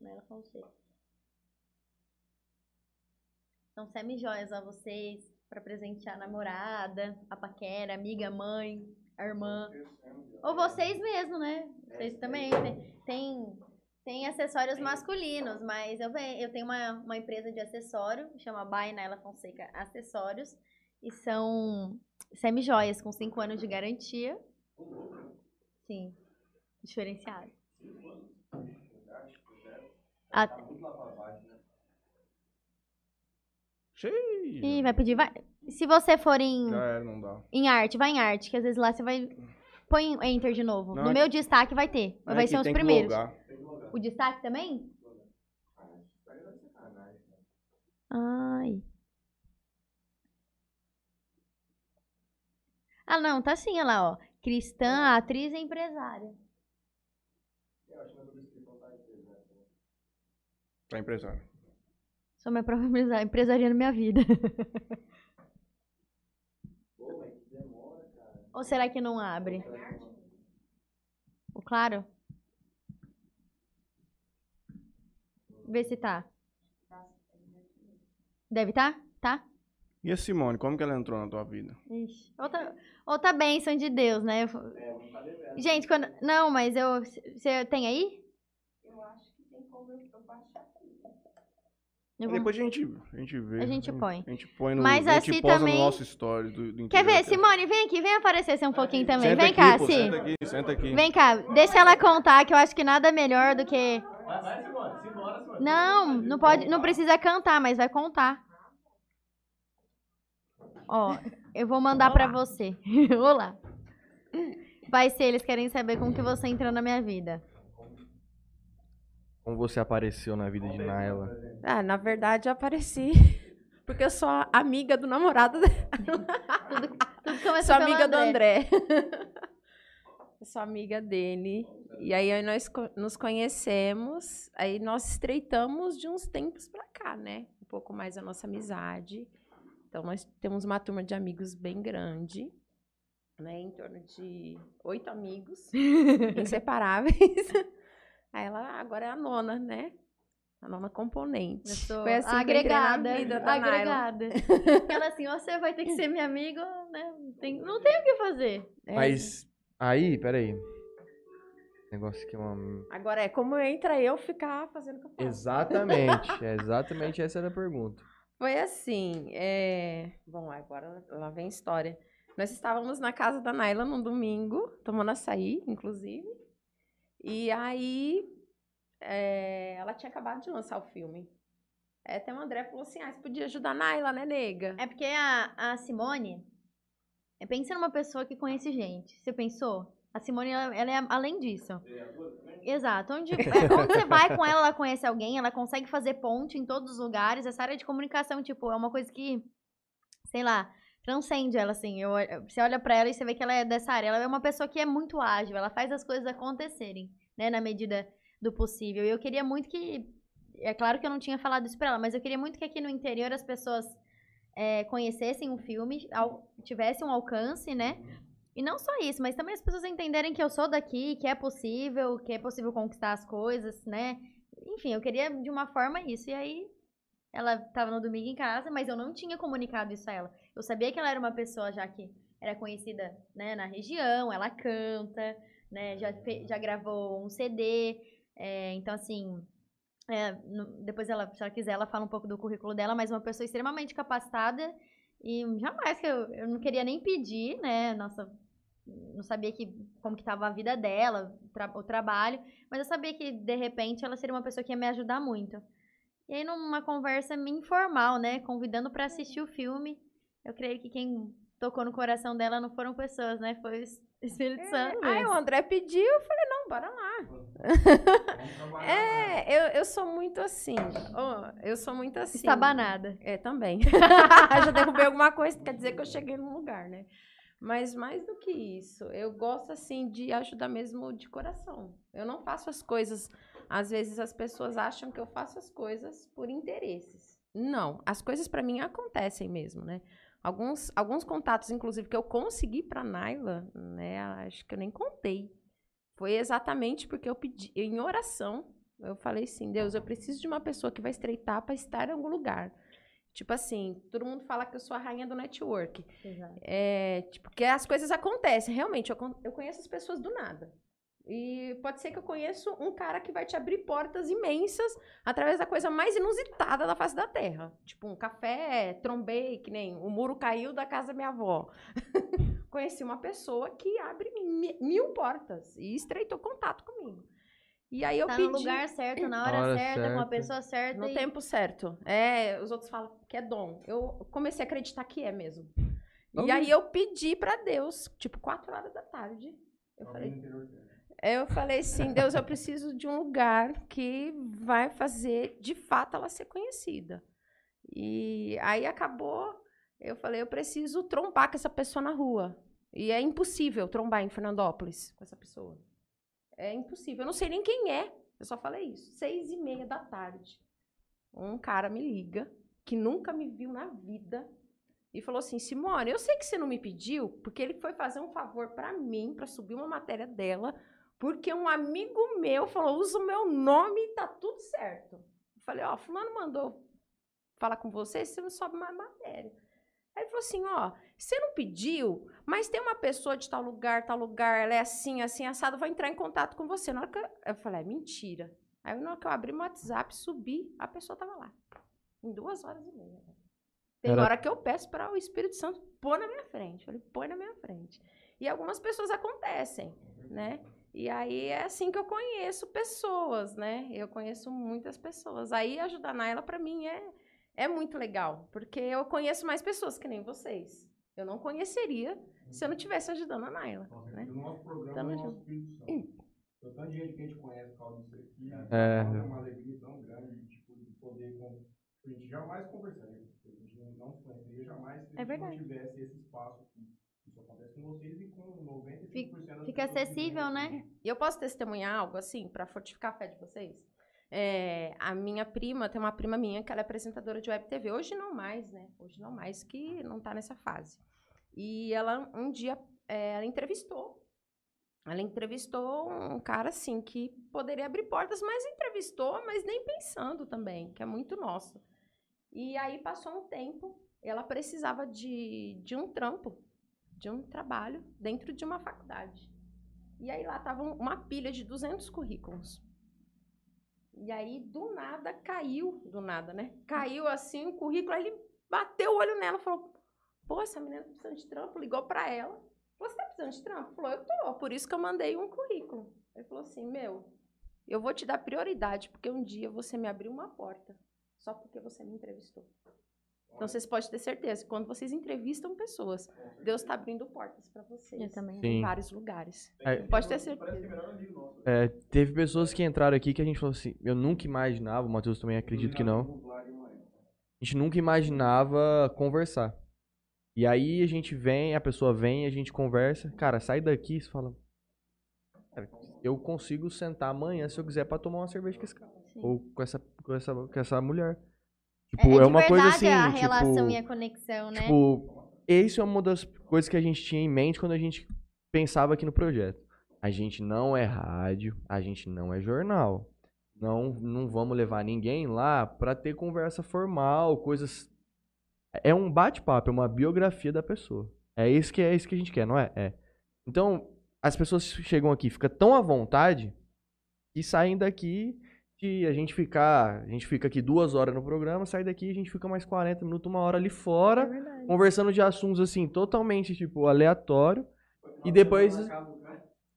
Naila Fonseca. São semijoias a vocês, pra presentear a namorada, a paquera, a amiga, a mãe, a irmã. Ou vocês mesmo, né? Vocês também. Tem, tem, tem acessórios masculinos, mas eu, venho, eu tenho uma, uma empresa de acessório, chama Naila Fonseca Acessórios. E são semijoias com 5 anos de garantia. Sim, diferenciado. Ah, Tá muito lá pra baixo, né? Cheio. Ih, vai pedir. Vai. Se você for em, Já era, não dá. em arte, vai em arte, que às vezes lá você vai. Põe enter de novo. Não, no é meu destaque vai ter. É vai que ser os que primeiros. O destaque também? Ai. Ah, não, tá assim, olha lá, ó. Cristã, atriz e empresária. Que descrição tá empresa. Sou minha própria empresária, empresariando minha vida. Ou será que não abre? O claro? Vê se tá. Deve tá? Tá? E a Simone, como que ela entrou na tua vida? Ixi. Outra, outra bênção de Deus, né? Gente, quando. Não, mas eu. Você tem aí? Eu acho que tem como eu baixar. Vou- Depois a gente, a gente vê. A gente põe. A gente põe no, Mas a gente assim posa também- no nosso story do, do Quer ver? Simone, vem aqui, vem aparecer assim um pouquinho também. Senta Vem aqui, cá, pô, Si. Senta aqui, senta aqui. Vem cá, deixa ela contar, que eu acho que nada melhor do que. Vai, vai, Simone. Não, não pode, não precisa cantar, mas vai contar. Ó, eu vou mandar pra você. Olá. Vai ser, eles querem saber como que você entrou na minha vida. Como você apareceu na vida de Naila? Ah, na verdade eu apareci porque eu sou a amiga do namorado dela. Tudo começou sou amiga do André. André. eu sou amiga dele. E aí nós nos conhecemos, aí nós estreitamos de uns tempos pra cá, né? Um pouco mais a nossa amizade. Então nós temos uma turma de amigos bem grande, né? Em torno de oito amigos, inseparáveis. Aí ela agora é a nona, né? A nona componente. Eu sou Foi assim que eu entrei na agregada. vida da Naila. agregada. Ela assim, você vai ter que ser minha amiga, né? Tem- não tem o que fazer. É, Mas aí, peraí. Negócio que é uma. Agora é como entra eu ficar fazendo o que eu faço. Exatamente. é exatamente essa era a pergunta. Foi assim, é... Bom, agora lá vem a história. Nós estávamos na casa da Naila num domingo, tomando açaí, inclusive. E aí, é, ela tinha acabado de lançar o filme. É, até o André falou assim, ah, você podia ajudar a Naila, né, nega? É porque a, a Simone, é, pensa numa pessoa que conhece gente. Você pensou? A Simone, ela, ela é além disso. Exato. Onde, é, onde você vai com ela, ela conhece alguém, ela consegue fazer ponte em todos os lugares. Essa área de comunicação, tipo, é uma coisa que, sei lá, transcende ela, assim. Eu, você olha pra ela e você vê que ela é dessa área. Ela é uma pessoa que é muito ágil, ela faz as coisas acontecerem, né, na medida do possível. E eu queria muito que. É claro que eu não tinha falado isso pra ela, mas eu queria muito que aqui no interior as pessoas é, conhecessem o filme, ao, tivessem um alcance, né? E não só isso, mas também as pessoas entenderem que eu sou daqui, que é possível, que é possível conquistar as coisas, né? Enfim, eu queria de uma forma isso. E aí, ela tava no domingo em casa, mas eu não tinha comunicado isso a ela. Eu sabia que ela era uma pessoa já que era conhecida né, na região, ela canta, né? Já, já gravou um CD. é, então, assim, é, depois ela, se ela quiser, ela fala um pouco do currículo dela, mas uma pessoa extremamente capacitada e jamais que eu, eu não queria nem pedir, né? Nossa, não sabia que como que tava a vida dela, o, tra- o trabalho, mas eu sabia que de repente ela seria uma pessoa que ia me ajudar muito. E aí numa conversa informal, né, convidando pra assistir o filme, eu creio que quem tocou no coração dela não foram pessoas, né? Foi o Es- Espírito Santo. Aí o André pediu, eu falei, não, bora lá. é, eu, eu sou muito assim. ó, eu sou muito assim. Estabanada. É, também. Já derrubei alguma coisa, quer dizer que eu cheguei num lugar, né? Mas mais do que isso, eu gosto assim de ajudar mesmo de coração. Eu não faço as coisas. Às vezes as pessoas acham que eu faço as coisas por interesses. Não, as coisas para mim acontecem mesmo, né? Alguns, alguns contatos, inclusive, que eu consegui para Naila, né? Acho que eu nem contei. Foi exatamente porque eu pedi, em oração, eu falei assim, Deus, eu preciso de uma pessoa que vai estreitar para estar em algum lugar. Tipo assim, todo mundo fala que eu sou a rainha do network. Exato. É, tipo, que as coisas acontecem. Realmente, eu, eu conheço as pessoas do nada. E pode ser que eu conheço um cara que vai te abrir portas imensas através da coisa mais inusitada da face da Terra. Tipo, um café, trombei, que nem o muro caiu da casa da minha avó. Conheci uma pessoa que abre mi- mil portas e estreitou contato comigo. E aí eu tá pedi... no lugar certo, na hora, hora certa, com a certa. pessoa certa. No e- tempo certo. É, os outros falam que é dom. Eu comecei a acreditar que é mesmo. E aí eu pedi pra Deus, tipo, quatro horas da tarde. Eu falei, eu falei assim, Deus, eu preciso de um lugar que vai fazer, de fato, ela ser conhecida. E aí acabou, eu falei, eu preciso trombar com essa pessoa na rua. E é impossível trombar em Fernandópolis com essa pessoa. É impossível. Eu não sei nem quem é. Eu só falei isso. Seis e meia da tarde. um cara me liga, que nunca me viu na vida, e falou assim: Simone, eu sei que você não me pediu, porque ele foi fazer um favor pra mim, pra subir uma matéria dela, porque um amigo meu falou: usa o meu nome e tá tudo certo. Eu falei: Ó, Fulano mandou falar com você, você não sobe mais matéria. Aí ele falou assim: Ó, você não pediu, mas tem uma pessoa de tal lugar, tal lugar, ela é assim, assim, assado, vai entrar em contato com você. Na hora que eu, eu falei: é mentira. Aí na hora que eu abri meu WhatsApp, subi, a pessoa tava lá. Em duas horas e meia. Tem Era- hora que eu peço para o Espírito Santo pôr na minha frente. Ele põe na minha frente. E algumas pessoas acontecem, né? E aí é assim que eu conheço pessoas, né? Eu conheço muitas pessoas. Aí ajudar a Naila para mim é é muito legal, porque eu conheço mais pessoas que nem vocês. Eu não conheceria se eu não tivesse ajudando a Naila, né? O nosso programa Tamo é o nosso. Espírito Santo. O tanto de gente que a gente conhece por causa disso aqui, É. é uma alegria tão grande tipo, de poder. com- A gente jamais conversaria, a gente não- não se conheceria jamais se É a gente verdade. não tivesse esse espaço acontece com vocês e com 95% das Fica que acessível, né? E eu posso testemunhar algo assim, para fortificar a fé de vocês? É, a minha prima, tem uma prima minha que ela é apresentadora de web TV. Hoje não mais, né? Hoje não mais, que não tá nessa fase. E ela, um dia, é, ela entrevistou. Ela entrevistou um cara, assim, que poderia abrir portas, mas entrevistou, mas nem pensando também, que é muito nosso. E aí passou um tempo, ela precisava de, de um trampo, de um trabalho dentro de uma faculdade. E aí lá tava um- uma pilha de 200 currículos. E aí, do nada, caiu, do nada, né? Caiu assim o currículo, aí ele bateu o olho nela falou: Pô, essa menina tá precisando de trampo, ligou pra ela. Você tá precisando de trampo? Falou, eu tô, por isso que eu mandei um currículo. Ele falou assim: Meu, eu vou te dar prioridade, porque um dia você me abriu uma porta, só porque você me entrevistou. Então vocês podem ter certeza que quando vocês entrevistam pessoas, Deus está abrindo portas para vocês. Eu também. Sim. Em vários lugares. É, Pode ter certeza. É, teve pessoas que entraram aqui que a gente falou assim, eu nunca imaginava, o Matheus também acredito que não. A gente nunca imaginava conversar. E aí a gente vem, a pessoa vem, a gente conversa. Cara, sai daqui e fala. "Cara, eu consigo sentar amanhã se eu quiser pra tomar uma cerveja com esse cara. Ou com essa, com essa, com essa mulher. Tipo, é, de uma coisa verdade assim. a tipo, relação e a conexão, né? Tipo, isso é uma das coisas que a gente tinha em mente quando a gente pensava aqui no projeto. A gente não é rádio, a gente não é jornal. Não, não vamos levar ninguém lá pra ter conversa formal, coisas. É um bate-papo, é uma biografia da pessoa. É isso que é isso que a gente quer, não é? É. Então, as pessoas chegam aqui, ficam tão à vontade e saem daqui de a gente ficar, a gente fica aqui duas horas no programa, sai daqui a gente fica mais 40 minutos, uma hora ali fora, conversando de assuntos assim, totalmente, tipo, aleatório. E depois.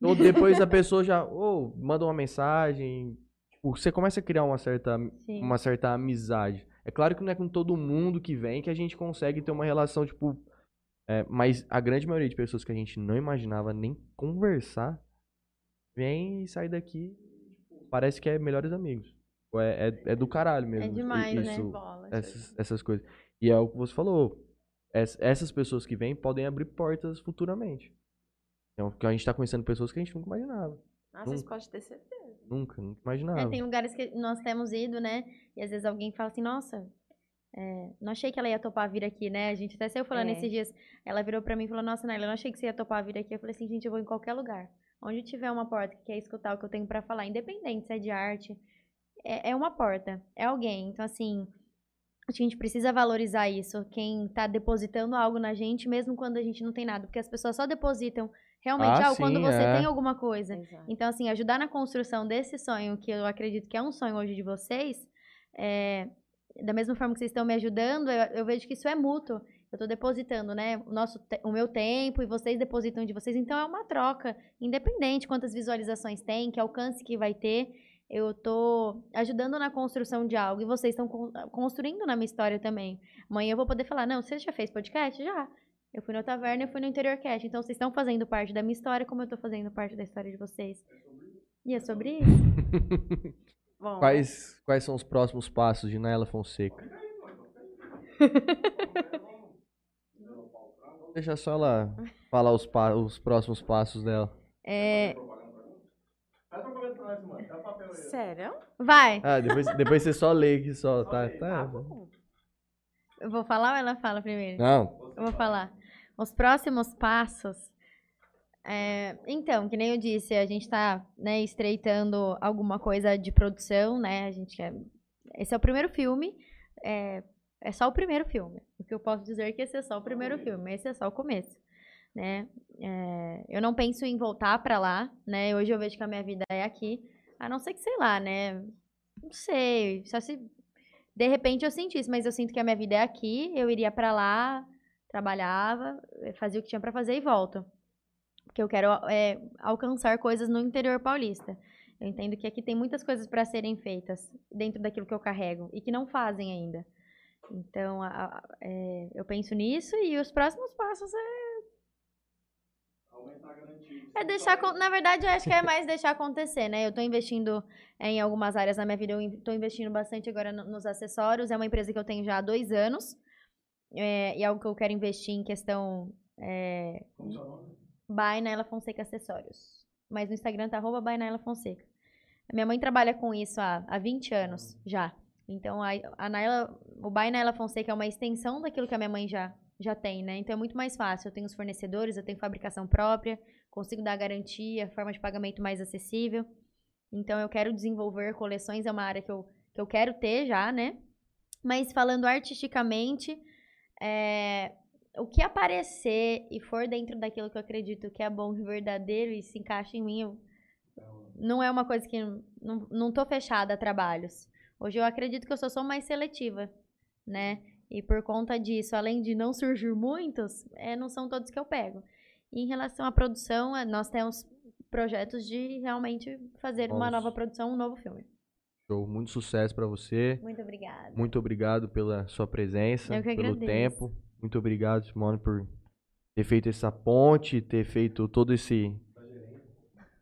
Ou depois a pessoa já ô, manda uma mensagem. Tipo, você começa a criar uma certa, Sim. uma certa amizade. É claro que não é com todo mundo que vem que a gente consegue ter uma relação, tipo. é, mas a grande maioria de pessoas que a gente não imaginava nem conversar vem e sai daqui. Parece que é melhores amigos. É, é, é do caralho mesmo. É demais, né? isso, Bola, essas, essas coisas. E é o que você falou. es- Essas pessoas que vêm podem abrir portas futuramente. Então, porque a gente tá conhecendo pessoas que a gente nunca imaginava. Vocês Nunca. podem ter certeza. Nunca, nunca É, imaginava. tem lugares que nós temos ido, né? E às vezes alguém fala assim, nossa, é, não achei que ela ia topar vir aqui, né? A gente até saiu falando É. esses dias. Ela virou pra mim e falou, nossa, Naila, eu não achei que você ia topar vir aqui. Eu falei assim, gente, eu vou em qualquer lugar. Onde tiver uma porta que quer escutar o que eu tenho pra falar, independente se é de arte, é, é uma porta, é alguém. Então, assim, a gente precisa valorizar isso. Quem tá depositando algo na gente, mesmo quando a gente não tem nada. Porque as pessoas só depositam realmente Ah, algo quando sim, você é. tem alguma coisa. Exato. Então, assim, ajudar na construção desse sonho, que eu acredito que é um sonho hoje de vocês, é, da mesma forma que vocês estão me ajudando, eu, eu vejo que isso é mútuo. Eu estou depositando, né, o, nosso, te- o meu tempo e vocês depositam de vocês. Então, é uma troca, independente quantas visualizações tem, que alcance que vai ter. Eu tô ajudando na construção de algo e vocês estão con- construindo na minha história também. Amanhã eu vou poder falar, não, você já fez podcast? Já. Eu fui no Taverna, eu fui no Interior Cast. Então, vocês estão fazendo parte da minha história, como eu tô fazendo parte da história de vocês. E é sobre isso. Bom, Quais, quais são os próximos passos de Naila Fonseca? Deixa só ela falar os, pa- os próximos passos dela. É, pra nós, mano. Dá papel aí. Sério? Vai. Ah, depois, depois você só lê aqui só, tá? tá. Eu vou falar ou ela fala primeiro? Não. Eu vou falar. Os próximos passos. é, então, que nem eu disse, a gente tá né, estreitando alguma coisa de produção, né? A gente quer. Esse é o primeiro filme. É, é só o primeiro filme. O que eu posso dizer é que esse é só o primeiro filme. Esse é só o começo. Né? É, eu não penso em voltar pra lá, né? Hoje eu vejo que a minha vida é aqui. A não ser que, sei lá, né? Não sei. Só se de repente eu sentisse, mas eu sinto que a minha vida é aqui. Eu iria pra lá, trabalhava, eh, fazia o que tinha pra fazer e volto. Porque eu quero é, alcançar coisas no interior paulista. Eu entendo que aqui tem muitas coisas para serem feitas dentro daquilo que eu carrego e que não fazem ainda. Então, a- a- é, eu penso nisso e os próximos passos é Aumentar a garantia. é deixar, na verdade, eu acho que é mais deixar acontecer, né? Eu tô investindo é, em algumas áreas da minha vida, eu tô investindo bastante agora no- nos acessórios. É uma empresa que eu tenho já há dois anos. é, e é algo que eu quero investir em questão é? By Naila Fonseca Acessórios. Mas no Instagram tá arroba By Naila Fonseca. Minha mãe trabalha com isso há, há 20 anos já. Então a, a Naila, o By Naila Fonseca é uma extensão daquilo que a minha mãe já, já tem, né? Então é muito mais fácil. Eu tenho os fornecedores, eu tenho fabricação própria, consigo dar garantia, forma de pagamento mais acessível. Então eu quero desenvolver coleções, é uma área que eu, que eu quero ter já, né? Mas falando artisticamente, é, o que aparecer e for dentro daquilo que eu acredito que é bom e verdadeiro e se encaixa em mim, eu- não é uma coisa que. Não, não tô fechada a trabalhos. Hoje eu acredito que eu só sou mais seletiva, né? E por conta disso, além de não surgir muitos, é, não são todos que eu pego. E em relação à produção, é, nós temos projetos de realmente fazer uma nova produção, um novo filme. Show. Muito sucesso pra você. Muito obrigada. Muito obrigado pela sua presença, Eu que pelo agradeço. tempo. Muito obrigado, Simone, por ter feito essa ponte, ter feito todo esse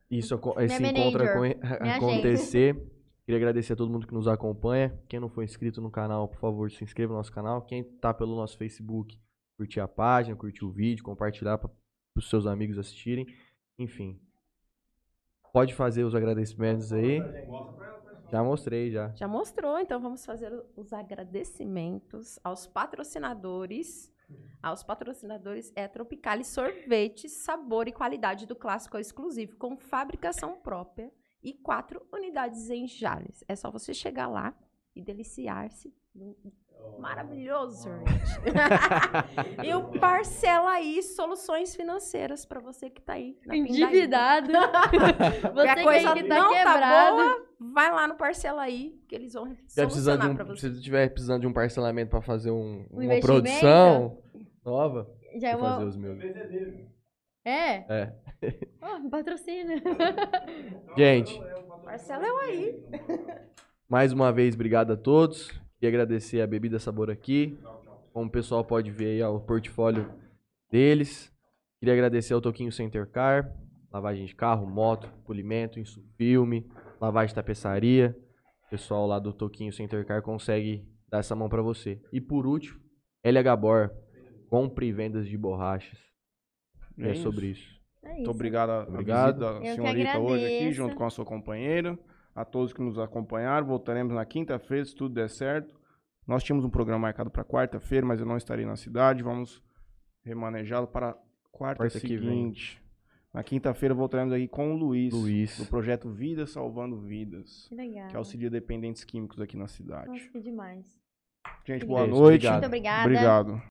isso esse Minha encontro manager, acontecer. Queria agradecer a todo mundo que nos acompanha. Quem não for inscrito no canal, por favor, se inscreva no nosso canal. Quem tá pelo nosso Facebook, curtir a página, curtir o vídeo, compartilhar para os seus amigos assistirem. Enfim. Pode fazer os agradecimentos aí. Já mostrei já. Já mostrou, então vamos fazer os agradecimentos aos patrocinadores. Aos patrocinadores é Tropicali Sorvete, sabor e qualidade do clássico exclusivo, com fabricação própria e quatro unidades em Jales. É só você chegar lá e deliciar-se do maravilhoso sorvete. e o Parcela aí Soluções Financeiras para você que tá aí. Endividado. Você que coisa aí que tá não quebrado. tá boa, vai lá no Parcela aí, que eles vão Se precisando de solucionar um, pra você. se estiver precisando de um parcelamento para fazer um, uma investimento? produção nova, Já é vou fazer uma... os meus. É? É. Oh, patrocina. Gente, Parcela eu aí. mais uma vez, obrigado a todos. E agradecer a Bebida Sabor aqui. Como o pessoal pode ver aí, ó, o portfólio deles. Queria agradecer ao Toquinho Center Car, lavagem de carro, moto, polimento, filme, lavagem de tapeçaria. O pessoal lá do Toquinho Center Car consegue dar essa mão pra você. E por último, LH Bor, compre e vendas de borrachas. É, É sobre isso. É Muito isso. obrigado à Obrigado. visita que senhorita hoje aqui, junto com a sua companheira. A todos que nos acompanharam. Voltaremos na quinta-feira, se tudo der certo. Nós tínhamos um programa marcado para quarta-feira, mas eu não estarei na cidade. Vamos remanejá-lo para quarta, Quarta que vem. seguinte. Na quinta-feira voltaremos aqui com o Luiz, Luiz. do projeto Vidas Salvando Vidas, Que legal. que auxilia dependentes químicos aqui na cidade. Nossa, que demais. Gente, Que boa noite. Obrigado. Muito obrigada. Obrigado.